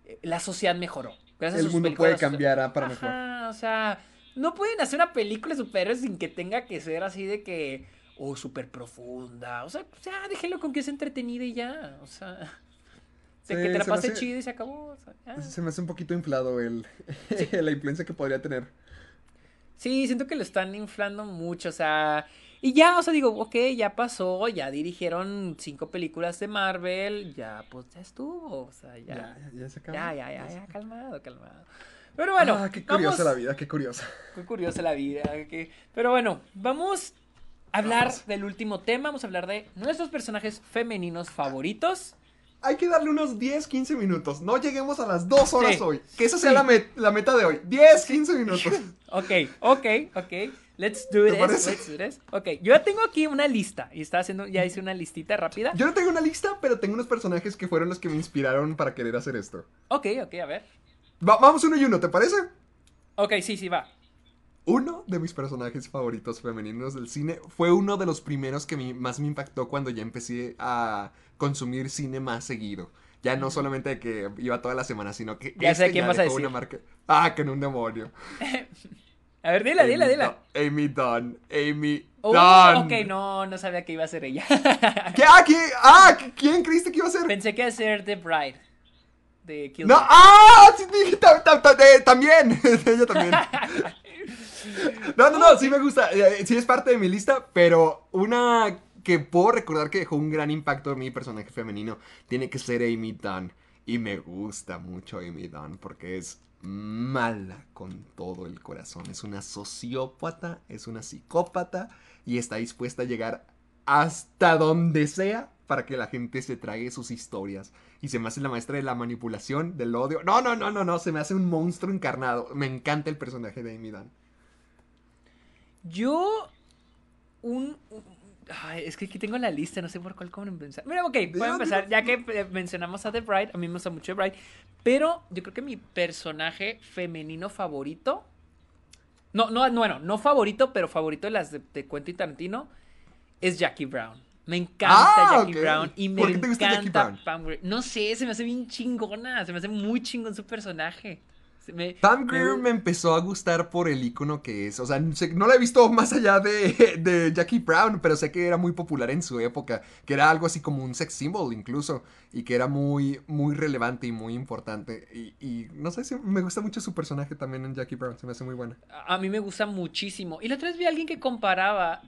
eh, la sociedad mejoró. Gracias a El sus mundo puede cambiar ah, para mejor. O sea, no pueden hacer una película de superhéroes sin que tenga que ser así de que, oh, súper profunda, o sea, ya, déjenlo con que es entretenida y ya, o sea, de Sí, que te la pase hace- chido y se acabó, o sea, ya. Se me hace un poquito inflado el, la influencia que podría tener. Sí, siento que lo están inflando mucho, o sea, y ya, o sea, digo, ok, ya pasó, ya dirigieron cinco películas de Marvel, ya, pues ya estuvo, o sea, ya, Ya, ya, ya se acabó. ya, ya, ya, ya, calmado, calmado. Pero bueno, ah, qué curiosa vamos- la vida, qué curiosa. Qué curiosa la vida. Pero bueno, vamos a hablar del último tema. Vamos a hablar de nuestros personajes femeninos favoritos. Hay que darle unos 10, 15 minutos. No lleguemos a las 2 horas Sí. hoy. Que esa sea Sí. la, met- la meta de hoy. 10, 15 minutos. Ok, ok, ok. Let's do ¿Te this. parece? Let's do this. Ok, yo ya tengo aquí una lista. Y estaba haciendo, ya hice una listita rápida. Yo no tengo una lista, pero tengo unos personajes que fueron los que me inspiraron para querer hacer esto. Ok, ok, a ver. Va- vamos uno y uno, ¿te parece? Ok, sí, sí, va. Uno de mis personajes favoritos femeninos del cine fue uno de los primeros que me- más me impactó cuando ya empecé a consumir cine más seguido. Ya no solamente de que iba toda la semana, sino que Ya sé quién vas a decir. una marca. Ah, que en un demonio. A ver, dila, dila, dila. Amy Dunn. Amy Oh, Dunn. ok, no, no sabía que iba a ser ella. ¿Qué? Ah, ¿quién? Ah, ¿quién creíste que iba a ser? Pensé que iba a ser The Bride. De Kill No, Bill. ah, sí, eh, también, ella también. No, no, no, sí me gusta, eh, sí es parte de mi lista, pero una que puedo recordar que dejó un gran impacto en mi personaje femenino tiene que ser Amy Dunn. Y me gusta mucho Amy Dunn porque es mala con todo el corazón. Es una sociópata, es una psicópata y está dispuesta a llegar hasta donde sea para que la gente se trague sus historias. Y se me hace la maestra de la manipulación, del odio. No, no, no, no, no, se me hace un monstruo encarnado. Me encanta el personaje de Amy Dunn. Yo. Un. un- Ay, es que aquí tengo la lista, no sé por cuál cómo empezar. Mira, ok, voy a empezar. Ya que eh, mencionamos a The Bride, a mí me gusta mucho The Bride. Pero yo creo que mi personaje femenino favorito. No, no, no, bueno, no favorito, pero favorito de las de, de Quentin Tarantino es Jackie Brown. Me encanta Ah, Jackie. Brown y me ¿Por qué te gusta Jackie encanta Brown? Pam Grier. No sé, se me hace bien chingona, se me hace muy chingón su personaje. Me- Pam Grier me empezó a gustar por el icono que es. O sea, no la he visto más allá de, de Jackie Brown, pero sé que era muy popular en su época. Que era algo así como un sex symbol incluso. Y que era muy, muy relevante y muy importante. Y, y no sé si me gusta mucho su personaje también en Jackie Brown. Se me hace muy buena. A a mí me gusta muchísimo. Y la otra vez vi a alguien que comparaba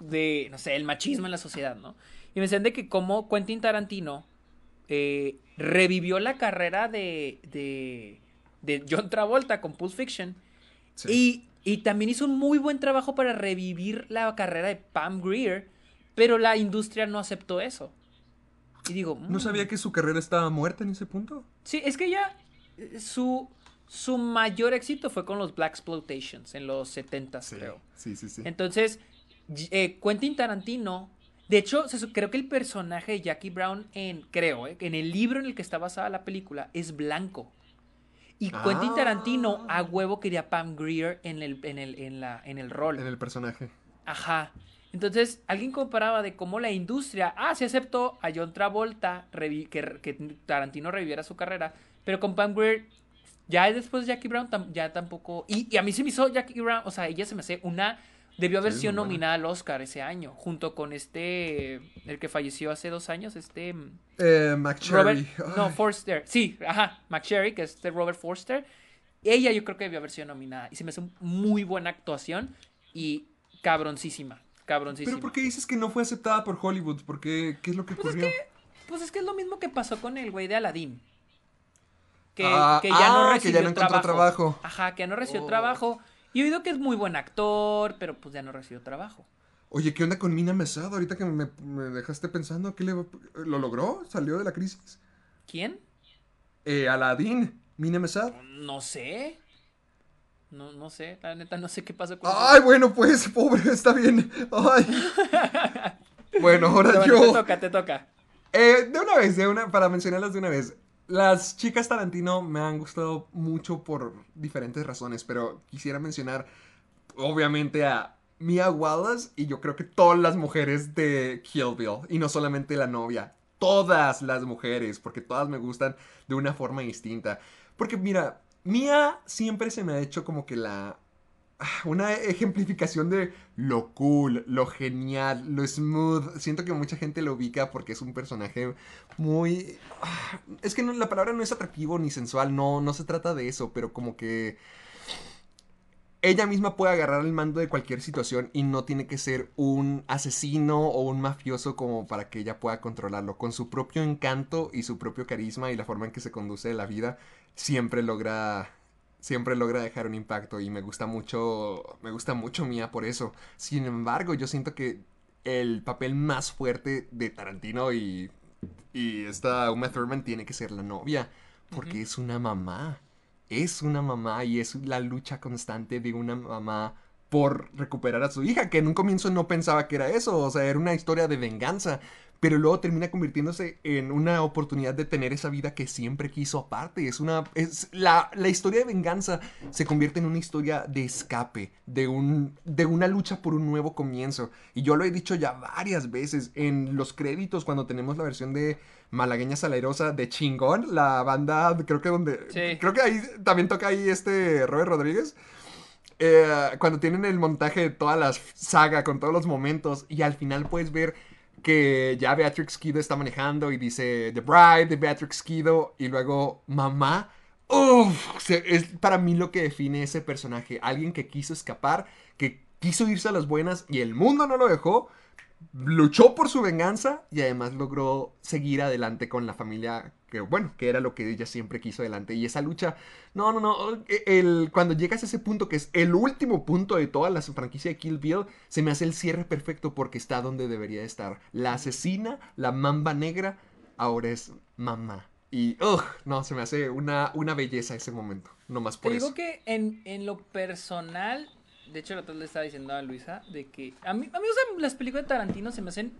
de, no sé, el machismo en la sociedad, ¿no? Y me decían de que como Quentin Tarantino eh, revivió la carrera de, de, de John Travolta con Pulp Fiction. Sí. Y, y también hizo un muy buen trabajo para revivir la carrera de Pam Grier, pero la industria no aceptó eso. Y digo, No "Mm". sabía que su carrera estaba muerta en ese punto. Sí, es que ya eh, su, su mayor éxito fue con los Black Exploitations en los 70 creo. Sí, sí, sí. Entonces, eh, Quentin Tarantino, de hecho, creo que el personaje de Jackie Brown en, creo, eh, en el libro en el que está basada la película es blanco. Y Quentin Ah. Tarantino a huevo quería Pam Grier en el, en el, en la, en el rol. En el personaje. Ajá. Entonces, alguien comparaba de cómo la industria, ah, se aceptó a John Travolta que, que Tarantino reviviera su carrera, pero con Pam Grier, ya después de Jackie Brown, tam- ya tampoco, y, y a mí se me hizo Jackie Brown, o sea, ella se me hace una, debió haber Sí, sido nominada al Oscar ese año, junto con este, el que falleció hace dos años, este, Eh, McCherry. Robert, no. Forster, sí, ajá, McSherry, que es este Robert Forster, ella yo creo que debió haber sido nominada, y se me hace muy buena actuación, y cabroncísima. Cabroncísima. Pero ¿por qué dices que no fue aceptada por Hollywood? ¿Por qué? ¿Qué es lo que Pues es ocurrió? Pues es que es lo mismo que pasó con el güey de Aladdin. Que, Ah, que ya no ah, que recibió ya no encontró trabajo. Ajá, que ya no recibió Oh. trabajo. Y he oído que es muy buen actor, pero pues ya no recibió trabajo. Oye, ¿qué onda con Mina Mesado? Ahorita que me, me dejaste pensando, ¿qué le, ¿lo logró? ¿Salió de la crisis? ¿Quién? Eh, Aladdin, Mina Mesado. No sé. No, no sé, la neta no sé qué pasó con Ay, bueno, pues, pobre, está bien. Ay. Bueno, ahora bueno, yo. Te toca, te toca. Eh, de una vez, de una, para mencionarlas de una vez. Las chicas Tarantino me han gustado mucho por diferentes razones, pero quisiera mencionar, obviamente, a Mia Wallace y yo creo que todas las mujeres de Kill Bill, y no solamente la novia, todas las mujeres, porque todas me gustan de una forma distinta. Porque mira, Mia siempre se me ha hecho como que la una ejemplificación de lo cool, lo genial, lo smooth. Siento que mucha gente lo ubica porque es un personaje muy... ah, Es que la palabra no es atractivo ni sensual, no, no se trata de eso, pero como que... ella misma puede agarrar el mando de cualquier situación y no tiene que ser un asesino o un mafioso como para que ella pueda controlarlo. Con su propio encanto y su propio carisma y la forma en que se conduce la vida, siempre logra siempre logra dejar un impacto y me gusta mucho me gusta mucho Mia por eso. Sin embargo, yo siento que el papel más fuerte de Tarantino y y esta Uma Thurman tiene que ser la novia porque es una mamá es una mamá y es la lucha constante de una mamá por recuperar a su hija, que en un comienzo no pensaba que era eso, o sea, era una historia de venganza, pero luego termina convirtiéndose en una oportunidad de tener esa vida que siempre quiso aparte. Es una. Es la, la historia de venganza se convierte en una historia de escape, de, un, de una lucha por un nuevo comienzo. Y yo lo he dicho ya varias veces en los créditos cuando tenemos la versión de Malagueña Salerosa de Chingón, la banda, creo que donde. Sí. Creo que ahí también toca ahí este Robert Rodríguez. Eh, cuando tienen el montaje de toda la saga con todos los momentos y al final puedes ver que ya Beatrix Kido está manejando y dice The Bride de Beatrix Kido y luego mamá. Uf, es para mí lo que define ese personaje. Alguien que quiso escapar, que quiso irse a las buenas y el mundo no lo dejó. Luchó por su venganza y además logró seguir adelante con la familia que, bueno, que era lo que ella siempre quiso adelante. Y esa lucha, no, no, no, el, cuando llegas a ese punto que es el último punto de toda la franquicia de Kill Bill, se me hace el cierre perfecto porque está donde debería estar. La asesina, la mamba negra, ahora es mamá. Y, ugh, no, se me hace una, una belleza ese momento. No más por Te eso. digo que en, en lo personal, de hecho, el otro le estaba diciendo a Luisa de que a mí, a mí o sea, las películas de Tarantino se me hacen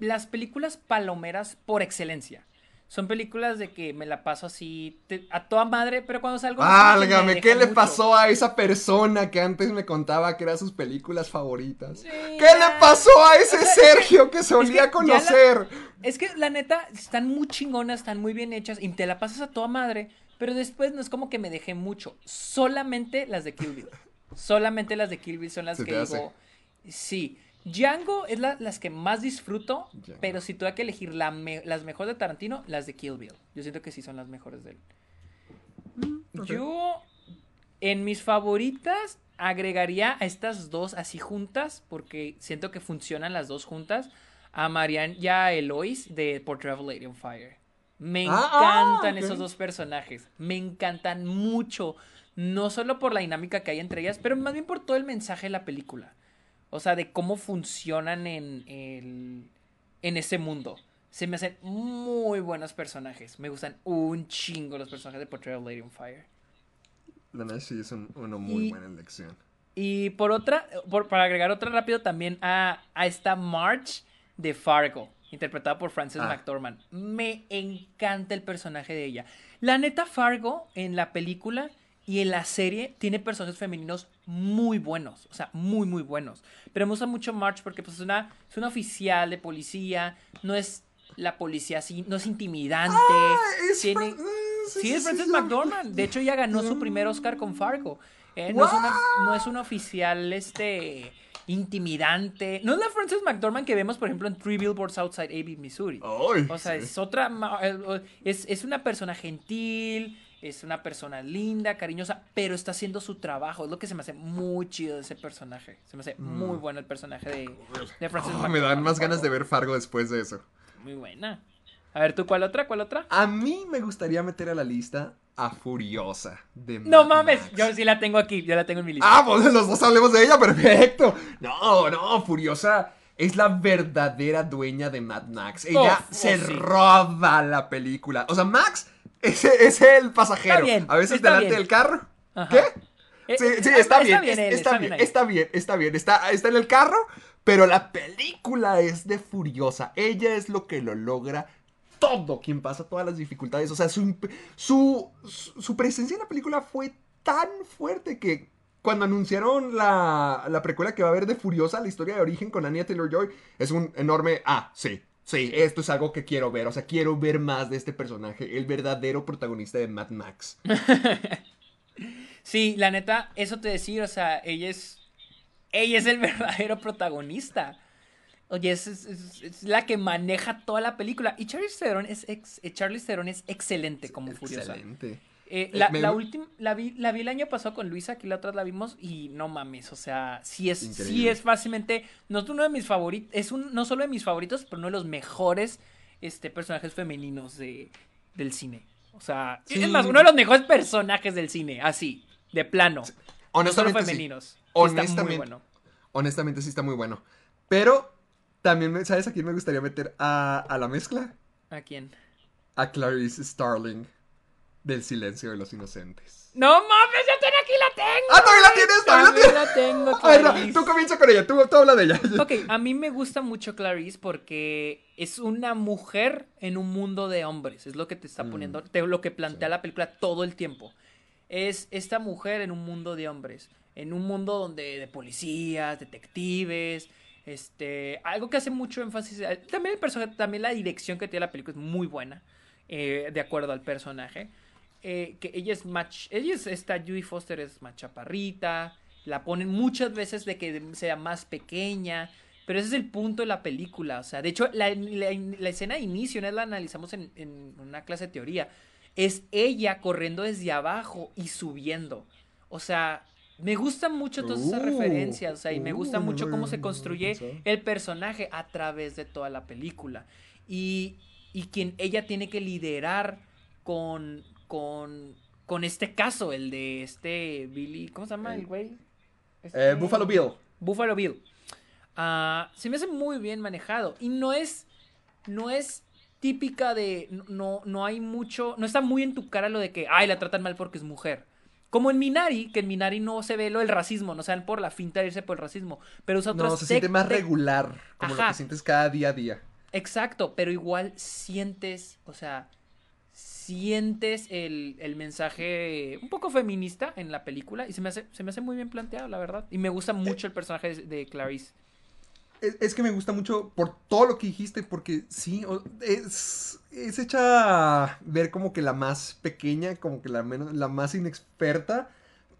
las películas palomeras por excelencia. Son películas de que me la paso así te- a toda madre, pero cuando salgo. es Válgame, ¿qué le mucho. pasó a esa persona que antes me contaba que eran sus películas favoritas? Sí, ¿Qué le pasó a ese O sea, Sergio que es solía que ya la- conocer? Es que la neta, están muy chingonas, están muy bien hechas y te la pasas a toda madre, pero después no es como que me dejé mucho. Solamente las de Kill Bill. Solamente las de Kill Bill son las Se que digo. Sí. Django es la- las que más disfruto, Django. pero si tuve que elegir la me- las mejores de Tarantino, las de Kill Bill. Yo siento que sí son las mejores de él. Yo, en mis favoritas, agregaría a estas dos así juntas, porque siento que funcionan las dos juntas, a Marianne y a Eloise de Portrait of Lady on Fire. Me Ah, ah, encantan esos dos personajes, me encantan mucho, no solo por la dinámica que hay entre ellas, pero más bien por todo el mensaje de la película. O sea, de cómo funcionan en, el, en ese mundo. Se me hacen muy buenos personajes. Me gustan un chingo los personajes de Portrait of Lady on Fire. La neta sí es un- una muy muy Y- buena elección. Y por otra, por- para agregar otra rápido también a, a esta March de Fargo, interpretada por Frances Ah. McDormand. Me encanta el personaje de ella. La neta Fargo en la película y en la serie tiene personajes femeninos muy buenos, o sea, muy muy buenos. Pero me gusta mucho March porque pues es una, es una oficial de policía, no es la policía así, no es intimidante. es tiene, eh, sí, es Frances sí. McDormand. De hecho, ella ganó su primer Oscar con Fargo. Eh, no, es una, no es una oficial este intimidante. No es la Frances McDormand que vemos, por ejemplo, en Three Billboards Outside Ebbing, Missouri. Ay, O sea, es otra. eh, Es, es una persona gentil, es una persona linda, cariñosa, pero está haciendo su trabajo. Es lo que se me hace muy chido de ese personaje. Se me hace muy bueno el personaje de, de Frances Ah, me dan más ganas de ver Fargo después de eso. Muy buena. A ver, ¿tú cuál otra? ¿Cuál otra? A mí me gustaría meter a la lista a Furiosa de No Mad mames, Max. yo sí la tengo aquí, yo la tengo en mi lista. Ah, pues los dos hablemos de ella, perfecto. No, no, Furiosa es la verdadera dueña de Mad Max. Ella Oh, se oh, sí. roba la película. O sea, Max es, es el pasajero. Bien, a veces delante bien. del carro. Ajá. ¿Qué? Eh, Sí, eh, sí, está bien, él, está bien, está bien, está bien, está, está en el carro, pero la película es de Furiosa. Ella es lo que lo logra todo, quien pasa todas las dificultades. O sea, su, su, su, presencia en la película fue tan fuerte que cuando anunciaron la, la precuela que va a haber de Furiosa, la historia de origen con Anya Taylor-Joy, es un enorme, ah, sí. Sí, esto es algo que quiero ver, o sea, quiero ver más de este personaje, el verdadero protagonista de Mad Max. Sí, la neta, eso te decir, o sea, ella es. Ella es el verdadero protagonista. Oye, es, es- es- es la que maneja toda la película. Y Charlize Theron es, ex, eh, Charlize Theron es excelente como Furiosa. Excelente. Eh, la, me- la última, la vi, la vi el año pasado con Luisa, aquí la otra la vimos y no mames, o sea, sí es, sí es fácilmente, no es uno de mis favoritos, es un, no solo de mis favoritos, pero uno de los mejores, este, personajes femeninos de, del cine. O sea, Sí. es más, uno de los mejores personajes del cine, así, de plano. no solo Honestamente, sí. femeninos. Sí está muy bueno. Honestamente sí está muy bueno. Pero también, me- ¿sabes a quién me gustaría meter a, a la mezcla? ¿A quién? A Clarice Starling del Silencio de los Inocentes. No mames, yo tengo aquí la tengo. ¡Ah, todavía la tienes! ¡Todavía la También tienes! la tengo, no, tú comienza con ella, tú, tú habla de ella. Ok, a mí me gusta mucho Clarice porque es una mujer en un mundo de hombres. Es lo que te está poniendo, te- lo que plantea la película todo el tiempo. Es esta mujer en un mundo de hombres. En un mundo donde de policías, detectives. Este, algo que hace mucho énfasis. eh, También el personaje, también la dirección que tiene la película es muy buena. eh, de acuerdo al personaje. Eh, que ella es más. Ella es esta Judy Foster es más chaparrita. La ponen muchas veces de que sea más pequeña. Pero ese es el punto de la película. O sea, de hecho, la, la- la escena de inicio, una la analizamos en, en una clase de teoría. Es ella corriendo desde abajo y subiendo. O sea, me gustan mucho todas esas Uh, referencias. O sea, y me uh, gusta mucho lo cómo se construye el personaje a través de toda la película. Y, y quien ella tiene que liderar con, con, con este caso, el de este Billy, ¿cómo se llama el güey? Este- Eh, Buffalo Bill. Buffalo Bill. Ah, se me hace muy bien manejado. Y no es. No es típica de. No, no hay mucho. No está muy en tu cara lo de que. Ay, la tratan mal porque es mujer. Como en Minari, que en Minari no se ve lo del racismo, no sean por la finta de irse por el racismo. Pero usa otras No, se siente más regular, como lo que sientes cada día a día. Exacto, pero igual sientes, o sea, sientes el, el mensaje un poco feminista en la película y se me hace, se me hace muy bien planteado, la verdad. Y me gusta mucho el personaje de, de Clarice. Es, es que me gusta mucho por todo lo que dijiste, porque sí, es, es hecha a ver como que la más pequeña, como que la, menos, la más inexperta,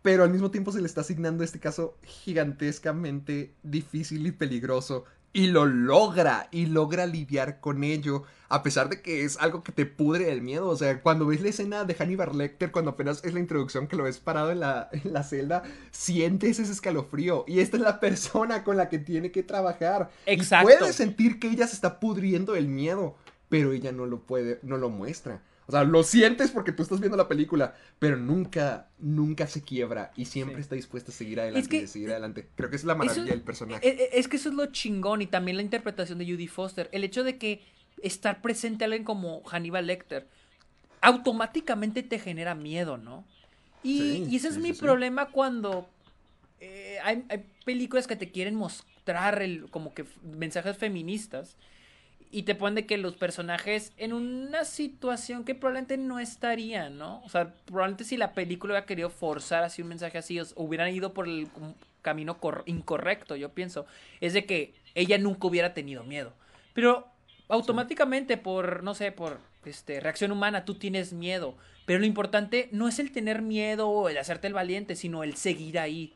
pero al mismo tiempo se le está asignando este caso gigantescamente difícil y peligroso. Y lo logra, y logra lidiar con ello, a pesar de que es algo que te pudre el miedo. O sea, cuando ves la escena de Hannibal Lecter, cuando apenas es la introducción que lo ves parado en la, en la celda, sientes ese escalofrío. Y esta es la persona con la que tiene que trabajar. Exacto. Y puedes sentir que ella se está pudriendo el miedo, pero ella no lo puede, no lo muestra. O sea, lo sientes porque tú estás viendo la película, pero nunca, nunca se quiebra y siempre Sí. está dispuesta a seguir adelante que- y a seguir adelante. Creo que es la maravilla Eso- del personaje. e- e- Es que eso es lo chingón y también la interpretación de Judy Foster. El hecho de que estar presente alguien como Hannibal Lecter automáticamente te genera miedo, ¿no? Y, Sí, y ese es sí, mi problema cuando eh, hay, hay películas que te quieren mostrar el, como que mensajes feministas y te ponen de que los personajes en una situación que probablemente no estarían, ¿no? O sea, probablemente si la película hubiera querido forzar así un mensaje así, os- hubieran ido por el camino cor- incorrecto, yo pienso. Es de que ella nunca hubiera tenido miedo. Pero automáticamente por, no sé, por este, reacción humana, tú tienes miedo. Pero lo importante no es el tener miedo o el hacerte el valiente, sino el seguir ahí.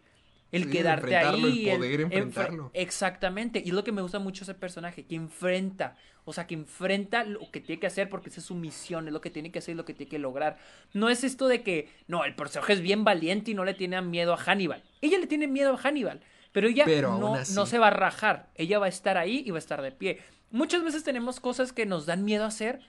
El Sí, quedarte ahí. el poder enfre- enfrentarlo. Exactamente. Y es lo que me gusta mucho ese personaje, que enfrenta. O sea, que enfrenta lo que tiene que hacer porque esa es su misión, es lo que tiene que hacer y lo que tiene que lograr. No es esto de que, no, el personaje es bien valiente y no le tiene miedo a Hannibal. Ella le tiene miedo a Hannibal, pero ella Pero no, así. no se va a rajar. Ella va a estar ahí y va a estar de pie. Muchas veces tenemos cosas que nos dan miedo a hacer,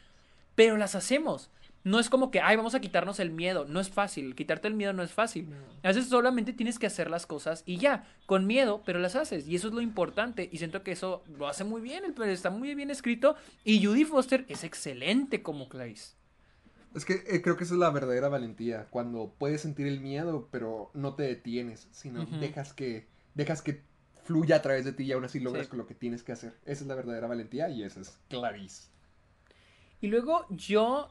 pero las hacemos. No es como que, ay, vamos a quitarnos el miedo. No es fácil. Quitarte el miedo no es fácil. A veces solamente tienes que hacer las cosas y ya, con miedo, pero las haces. Y eso es lo importante. Y siento que eso lo hace muy bien. El está muy bien escrito. Y Judy Foster es excelente como Clarice. Es que eh, creo que esa es la verdadera valentía, cuando puedes sentir el miedo, pero no te detienes, sino dejas que dejas que fluya a través de ti y aún así logras Sí. con lo que tienes que hacer. Esa es la verdadera valentía y esa es Clarice. Y luego yo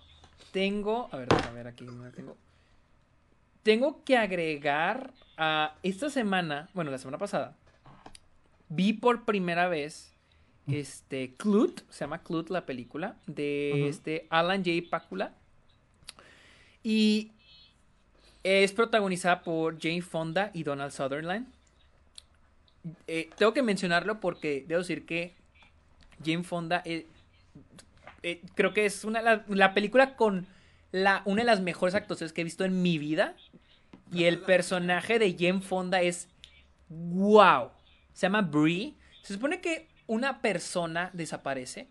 tengo. A ver, a ver, aquí tengo. Tengo que agregar a esta semana, bueno, la semana pasada, vi por primera vez este Clute, se llama Clute la película, de este Alan J. Pakula. Y es protagonizada por Jane Fonda y Donald Sutherland. Eh, tengo que mencionarlo porque debo decir que Jane Fonda eh, eh, creo que es una la, la película con la, una de las mejores actuaciones que he visto en mi vida. Y el personaje de Jane Fonda es wow. Se llama Brie. Se supone que una persona desaparece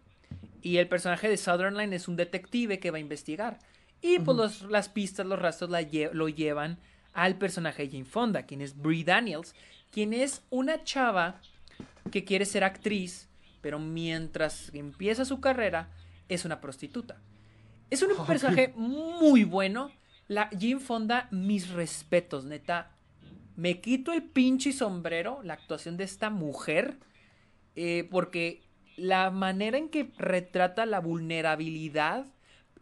y el personaje de Sutherland es un detective que va a investigar. Y pues los- las pistas, los rastros la lle- lo llevan al personaje de Jane Fonda, quien es Brie Daniels, quien es una chava que quiere ser actriz, pero mientras empieza su carrera es una prostituta. Es un personaje muy bueno. La Jane Fonda, mis respetos, neta. Me quito el pinche sombrero, la actuación de esta mujer, eh, porque la manera en que retrata la vulnerabilidad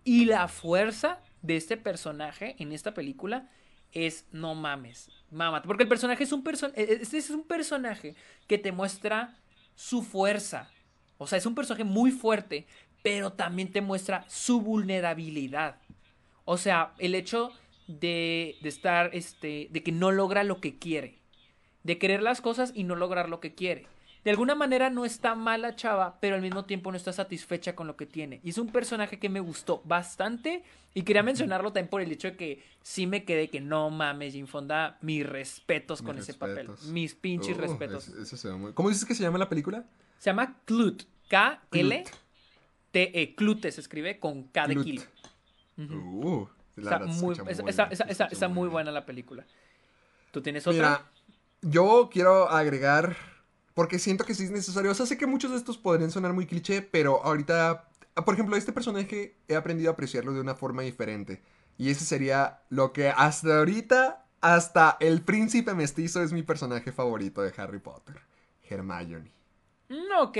y la fuerza de este personaje en esta película es no mames, mámate, porque el personaje es un person este es un personaje que te muestra su fuerza. O sea, es un personaje muy fuerte, pero también te muestra su vulnerabilidad. O sea, el hecho de, de estar, este, de que no logra lo que quiere. De querer las cosas y no lograr lo que quiere. De alguna manera no está mala chava, pero al mismo tiempo no está satisfecha con lo que tiene. Y es un personaje que me gustó bastante. Y quería mencionarlo también por el hecho de que sí me quedé que no mames, Jim Fonda, mis respetos con ese papel. Mis pinches Uh, respetos. ese se ¿Cómo dices que se llama la película? Se llama Clut. K-L-T-E. Clute se escribe con K de Clut. kilo. Uh, Está muy, escucha está, está- escucha está muy buena la película. ¿Tú tienes otra? Mira, yo quiero agregar, porque siento que sí es necesario. O sea, sé que muchos de estos podrían sonar muy cliché, pero ahorita, por ejemplo, este personaje he aprendido a apreciarlo de una forma diferente. Y ese sería lo que hasta ahorita, hasta el príncipe mestizo es mi personaje favorito de Harry Potter, Hermione. Mm, ok,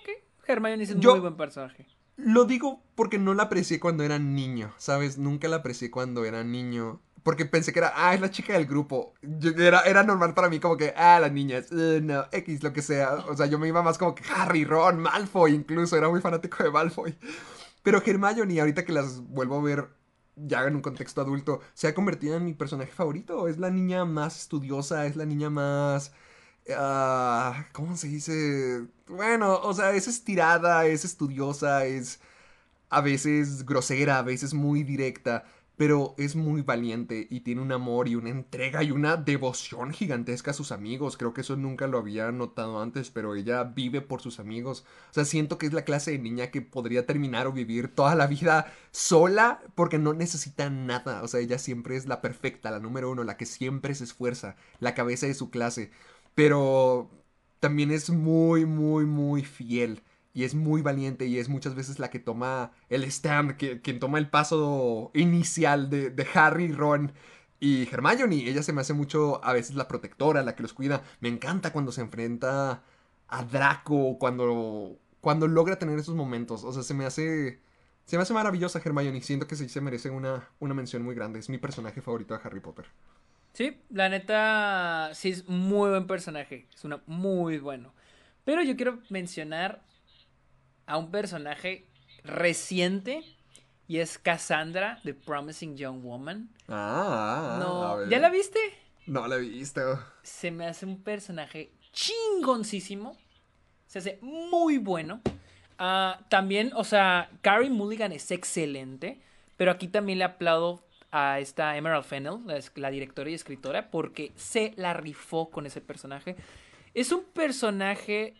ok. Hermione es un Yo- muy buen personaje. Lo digo porque no la aprecié cuando era niño, ¿sabes? Nunca la aprecié cuando era niño. Porque pensé que era, ah, es la chica del grupo. Era, era normal para mí como que, ah, las niñas, eh, no, X, lo que sea. O sea, yo me iba más como que Harry, Ron, Malfoy, incluso. Era muy fanático de Malfoy. Pero Hermione, ahorita que las vuelvo a ver ya en un contexto adulto, se ha convertido en mi personaje favorito. Es la niña más estudiosa, es la niña más... ah, ¿Cómo se dice? Bueno, o sea, es estirada, es estudiosa, es a veces grosera, a veces muy directa, pero es muy valiente y tiene un amor y una entrega y una devoción gigantesca a sus amigos. Creo que eso nunca lo había notado antes, pero ella vive por sus amigos. O sea, siento que es la clase de niña que podría terminar o vivir toda la vida sola porque no necesita nada. O sea, ella siempre es la perfecta, la número uno, la que siempre se esfuerza, la cabeza de su clase. Pero también es muy, muy, muy fiel. Y es muy valiente y es muchas veces la que toma el stand, que, quien toma el paso inicial de, Harry, Ron y Hermione. Ella se me hace mucho a veces la protectora, la que los cuida. Me encanta cuando se enfrenta a Draco, cuando, cuando logra tener esos momentos. O sea, se me hace... Se me hace maravillosa Hermione. Siento que sí se merece una, una mención muy grande. Es mi personaje favorito de Harry Potter. Sí, la neta, sí es muy buen personaje. Es una muy bueno. Pero yo quiero mencionar a un personaje reciente y es Cassandra de Promising Young Woman. Ah, No. ¿ya la viste? No la he visto. Se me hace un personaje chingoncísimo. Se hace muy bueno. Ah, también, o sea, Carrie Mulligan es excelente. Pero aquí también le aplaudo a esta Emerald Fennell, la, la directora y escritora, porque se la rifó con ese personaje. Es un personaje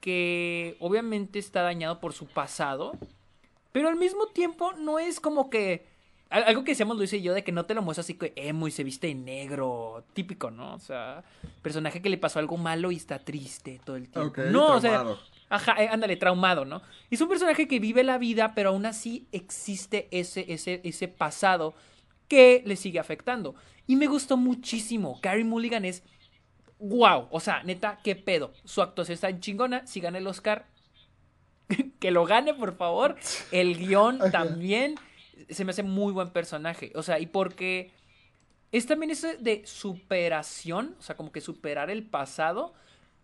que obviamente está dañado por su pasado, pero al mismo tiempo no es como que... al- Algo que decíamos Luis y yo de que no te lo muestra así que emo y se viste de negro, típico, ¿no? O sea, personaje que le pasó algo malo y está triste todo el tiempo. Ok, no, o traumado. sea, ajá, eh, ándale, traumado, ¿no? Es un personaje que vive la vida, pero aún así existe ese, ese, ese pasado que le sigue afectando. Y me gustó muchísimo. Carrie Mulligan es wow. O sea, neta, qué pedo. Su actuación está en chingona. Si gana el Oscar, que lo gane, por favor. El guion también. Se me hace muy buen personaje. O sea, y porque es también eso de superación. O sea, como que superar el pasado.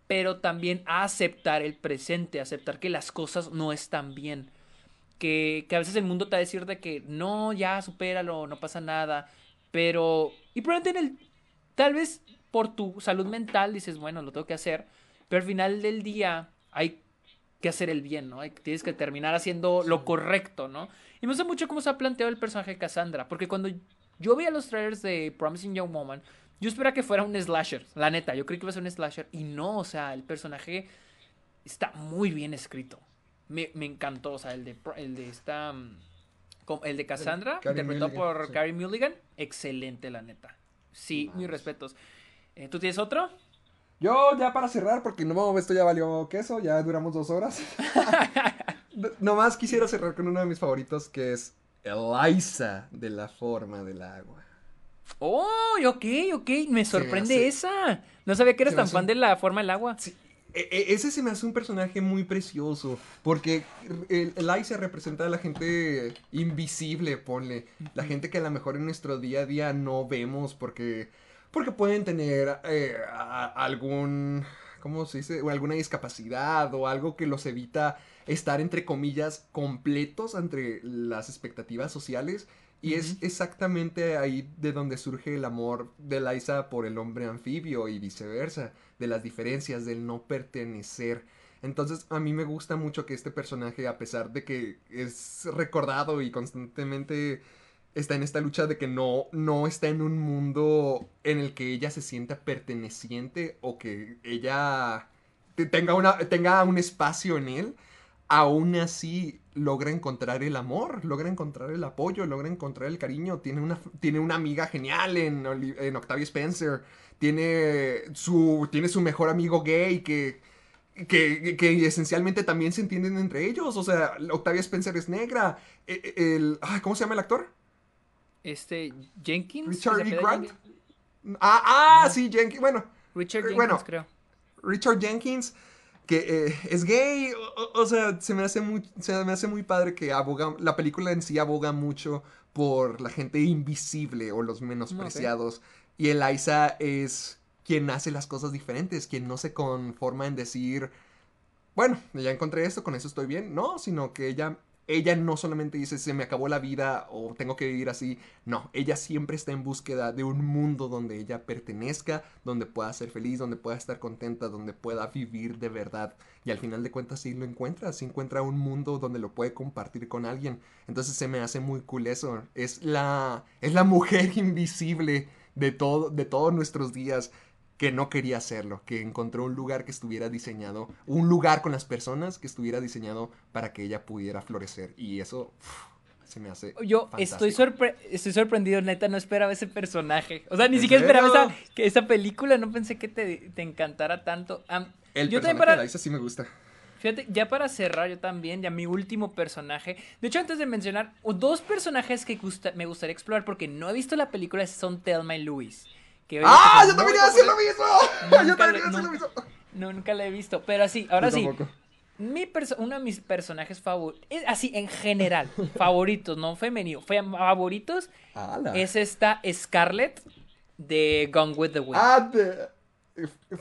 Pero también aceptar el presente. Aceptar que las cosas no están bien. Que, que a veces el mundo te va a decir de que no, ya supéralo, no pasa nada. Pero. Y probablemente en el. Tal vez por tu salud mental dices, bueno, lo tengo que hacer. Pero al final del día hay que hacer el bien, ¿no? Y tienes que terminar haciendo lo correcto, ¿no? Y me gusta mucho cómo se ha planteado el personaje de Cassandra, porque cuando yo veía los trailers de Promising Young Woman, yo esperaba que fuera un slasher, la neta, yo creí que iba a ser un slasher, y no, o sea, el personaje está muy bien escrito. Me, me encantó, o sea, el de, el de esta... mm, El de Cassandra, interpretado Mulligan, por sí. Carrie Mulligan, excelente, la neta. Sí, mis respetos. Eh, ¿Tú tienes otro? Yo ya para cerrar, porque no, esto ya valió queso, ya duramos dos horas. No- Nomás quisiera cerrar con uno de mis favoritos, que es Eliza de la forma del agua. Oh, ok, ok, me sorprende hace- esa. No sabía que me tan fan un- de la forma del agua. Sí, ese se me hace un personaje muy precioso, porque el, Eliza representa a la gente invisible, ponle. La gente que a lo mejor en nuestro día a día no vemos porque, porque pueden tener eh, a- algún, ¿cómo se dice? O alguna discapacidad o algo que los evita estar, entre comillas, completos entre las expectativas sociales. Y es exactamente ahí de donde surge el amor de Liza por el hombre anfibio y viceversa, de las diferencias, del no pertenecer. Entonces a mí me gusta mucho que este personaje, a pesar de que es recordado y constantemente está en esta lucha de que no, no está en un mundo en el que ella se sienta perteneciente o que ella te- tenga, una, tenga un espacio en él, aún así logra encontrar el amor, logra encontrar el apoyo, logra encontrar el cariño. Tiene una, tiene una amiga genial en, en Octavia Spencer. Tiene su, tiene su mejor amigo gay que, que, que esencialmente también se entienden entre ellos. O sea, Octavia Spencer es negra. E- e- El, ay, ¿Cómo se llama el actor? Este, Jenkins. Richard ¿se E. Grant. Jenkins? Ah, ah, sí, Jenkins. Bueno, Richard Eh, Jenkins, bueno. creo. Richard Jenkins, que eh, es gay, o, o- o sea, se me, hace muy, se me hace muy padre que aboga, la película en sí aboga mucho por la gente invisible o los menospreciados. Y Eliza es quien hace las cosas diferentes, quien no se conforma en decir, bueno, ya encontré esto, con eso estoy bien. No, sino que ella, ella no solamente dice, se me acabó la vida o tengo que vivir así. No, ella siempre está en búsqueda de un mundo donde ella pertenezca, donde pueda ser feliz, donde pueda estar contenta, donde pueda vivir de verdad. Y al final de cuentas sí lo encuentra, sí encuentra un mundo donde lo puede compartir con alguien. Entonces se me hace muy cool eso. Es la, es la mujer invisible de, todo, de todos nuestros días que no quería hacerlo, que encontró un lugar que estuviera diseñado, un lugar con las personas que estuviera diseñado para que ella pudiera florecer. Y eso se me hace. Yo fantástico. estoy, sorpre- estoy sorprendido, neta, no esperaba ese personaje. O sea, ni ¿En siquiera esperaba esa, que esa película, no pensé que te, te encantara tanto. El yo también personaje para, de Liza sí me gusta. Fíjate, ya para cerrar, yo también, ya mi último personaje. De hecho, antes de mencionar, dos personajes que gusta- me gustaría explorar porque no he visto la película son Thelma y Louise. que ¡Ah! ahorita ¡Yo también iba a decir lo mismo! ¡Yo también iba a decir lo mismo! Nunca la he visto. Pero sí, ahora sí. Mi uno de mis personajes favoritos, así en general, favoritos, no femenino, fe- favoritos, ¡Hala! es esta Scarlett de Gone with the Wind. Ah,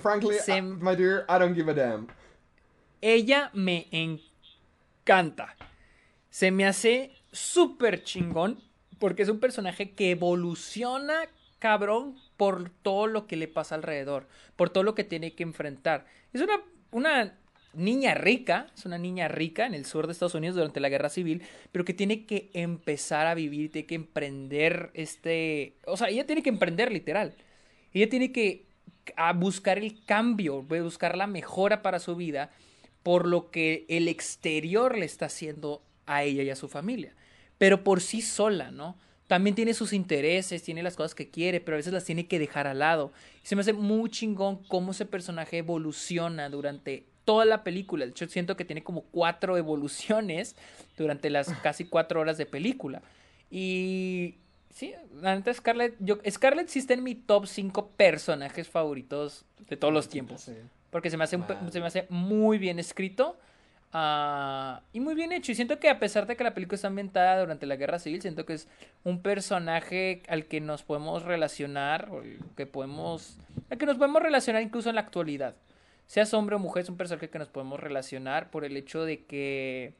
frankly, Se- uh, my dear, I don't give a damn. Ella me encanta. Se me hace súper chingón porque es un personaje que evoluciona cabrón por todo lo que le pasa alrededor, por todo lo que tiene que enfrentar. Es una, una niña rica, es una niña rica en el sur de Estados Unidos durante la guerra civil, pero que tiene que empezar a vivir, tiene que emprender este, o sea, ella tiene que emprender literal. Ella tiene que a buscar el cambio, buscar la mejora para su vida por lo que el exterior le está haciendo a ella y a su familia. Pero por sí sola, ¿no? También tiene sus intereses, tiene las cosas que quiere, pero a veces las tiene que dejar al lado. Y se me hace muy chingón cómo ese personaje evoluciona durante toda la película. De hecho, siento que tiene como cuatro evoluciones durante las casi cuatro horas de película. Y sí, la neta Scarlett, yo, Scarlett sí está en mi top 5 personajes favoritos de todos los tiempos. Porque se me hace, un se me hace muy bien escrito ah, y muy bien hecho. Y siento que a pesar de que la película está ambientada durante la guerra civil, siento que es un personaje al que nos podemos relacionar, o que podemos, al que nos podemos relacionar incluso en la actualidad. Seas hombre o mujer, es un personaje que nos podemos relacionar por el hecho de que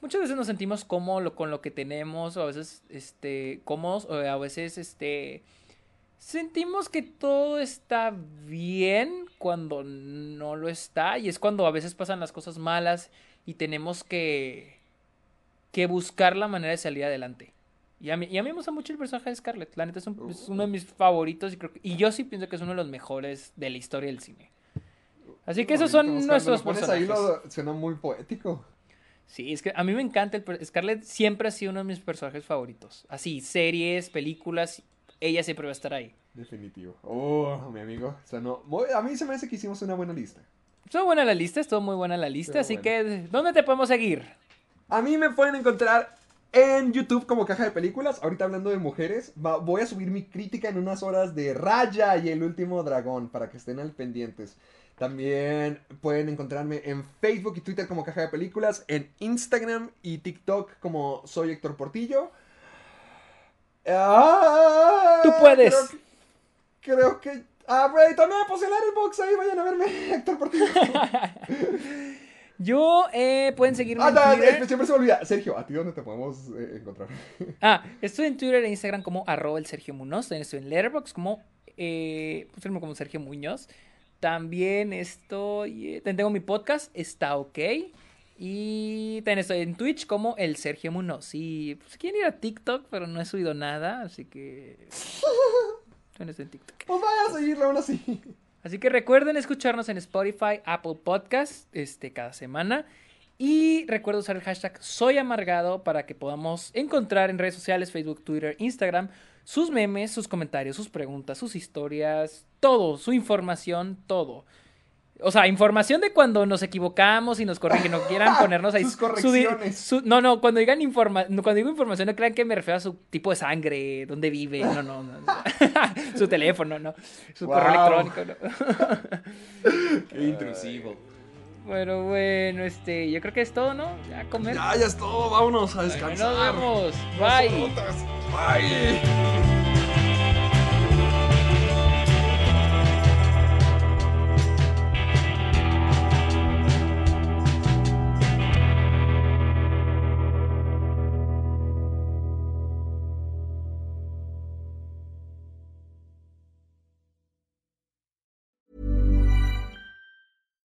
muchas veces nos sentimos cómodos con lo que tenemos, o a veces este, cómodos, o a veces este, Sentimos que todo está bien cuando no lo está y es cuando a veces pasan las cosas malas y tenemos que, que buscar la manera de salir adelante. Y a, mí, y a mí me gusta mucho el personaje de Scarlett. La neta es, un- es uno de mis favoritos y, creo que- y yo sí pienso que es uno de los mejores de la historia del cine. Así que esos son nuestros pones ahí, personajes. lo- suena muy poético. Sí, es que a mí me encanta el Scarlett siempre ha sido uno de mis personajes favoritos. Así, series, películas, ella siempre va a estar ahí. Definitivo. Oh, mi amigo. sonó muy- a mí se me hace que hicimos una buena lista. Estuvo buena la lista, estuvo muy buena la lista, así que ¿dónde te podemos seguir? A mí me pueden encontrar en YouTube como caja de películas. Ahorita hablando de mujeres, va- voy a subir mi crítica en unas horas de Raya y el último dragón para que estén al pendientes. También pueden encontrarme en Facebook y Twitter como caja de películas, en Instagram y TikTok como soy Héctor Portillo. Ah, Tú puedes. Creo que, creo que- ah, güey, también puse el box ahí, vayan a verme, Héctor Portillo. Yo, eh, pueden seguirme ah, en Twitter. siempre se me olvida. Sergio, ¿a ti dónde te podemos eh, encontrar? Ah, estoy en Twitter e Instagram como arroba el Sergio Muñoz. También estoy en Letterboxd como, eh, pues, como Sergio Muñoz. También estoy, eh, tengo mi podcast, está ok. Y también estoy en Twitch como el Sergio Muñoz. Y pues quieren ir a TikTok, pero no he subido nada, así que... También estoy en TikTok. Pues vaya a seguirlo aún así. Así que recuerden escucharnos en Spotify, Apple Podcast, este, cada semana. Y recuerden usar el hashtag Soy Amargado para que podamos encontrar en redes sociales, Facebook, Twitter, Instagram, sus memes, sus comentarios, sus preguntas, sus historias, todo, su información, todo. O sea, información de cuando nos equivocamos y nos corrigen, que no quieran ponernos ahí. Sus correcciones. su- no, no, cuando digan informa cuando digo información, no crean que me refiero a su tipo de sangre, dónde vive, no, no, no. su teléfono, no. Su correo electrónico, no. Qué intrusivo. Bueno, bueno, este, yo creo que es todo, ¿no? Ya comer. Ya, ya es todo. Vámonos a Bueno, descansar. Nos vemos. Bye. Bye.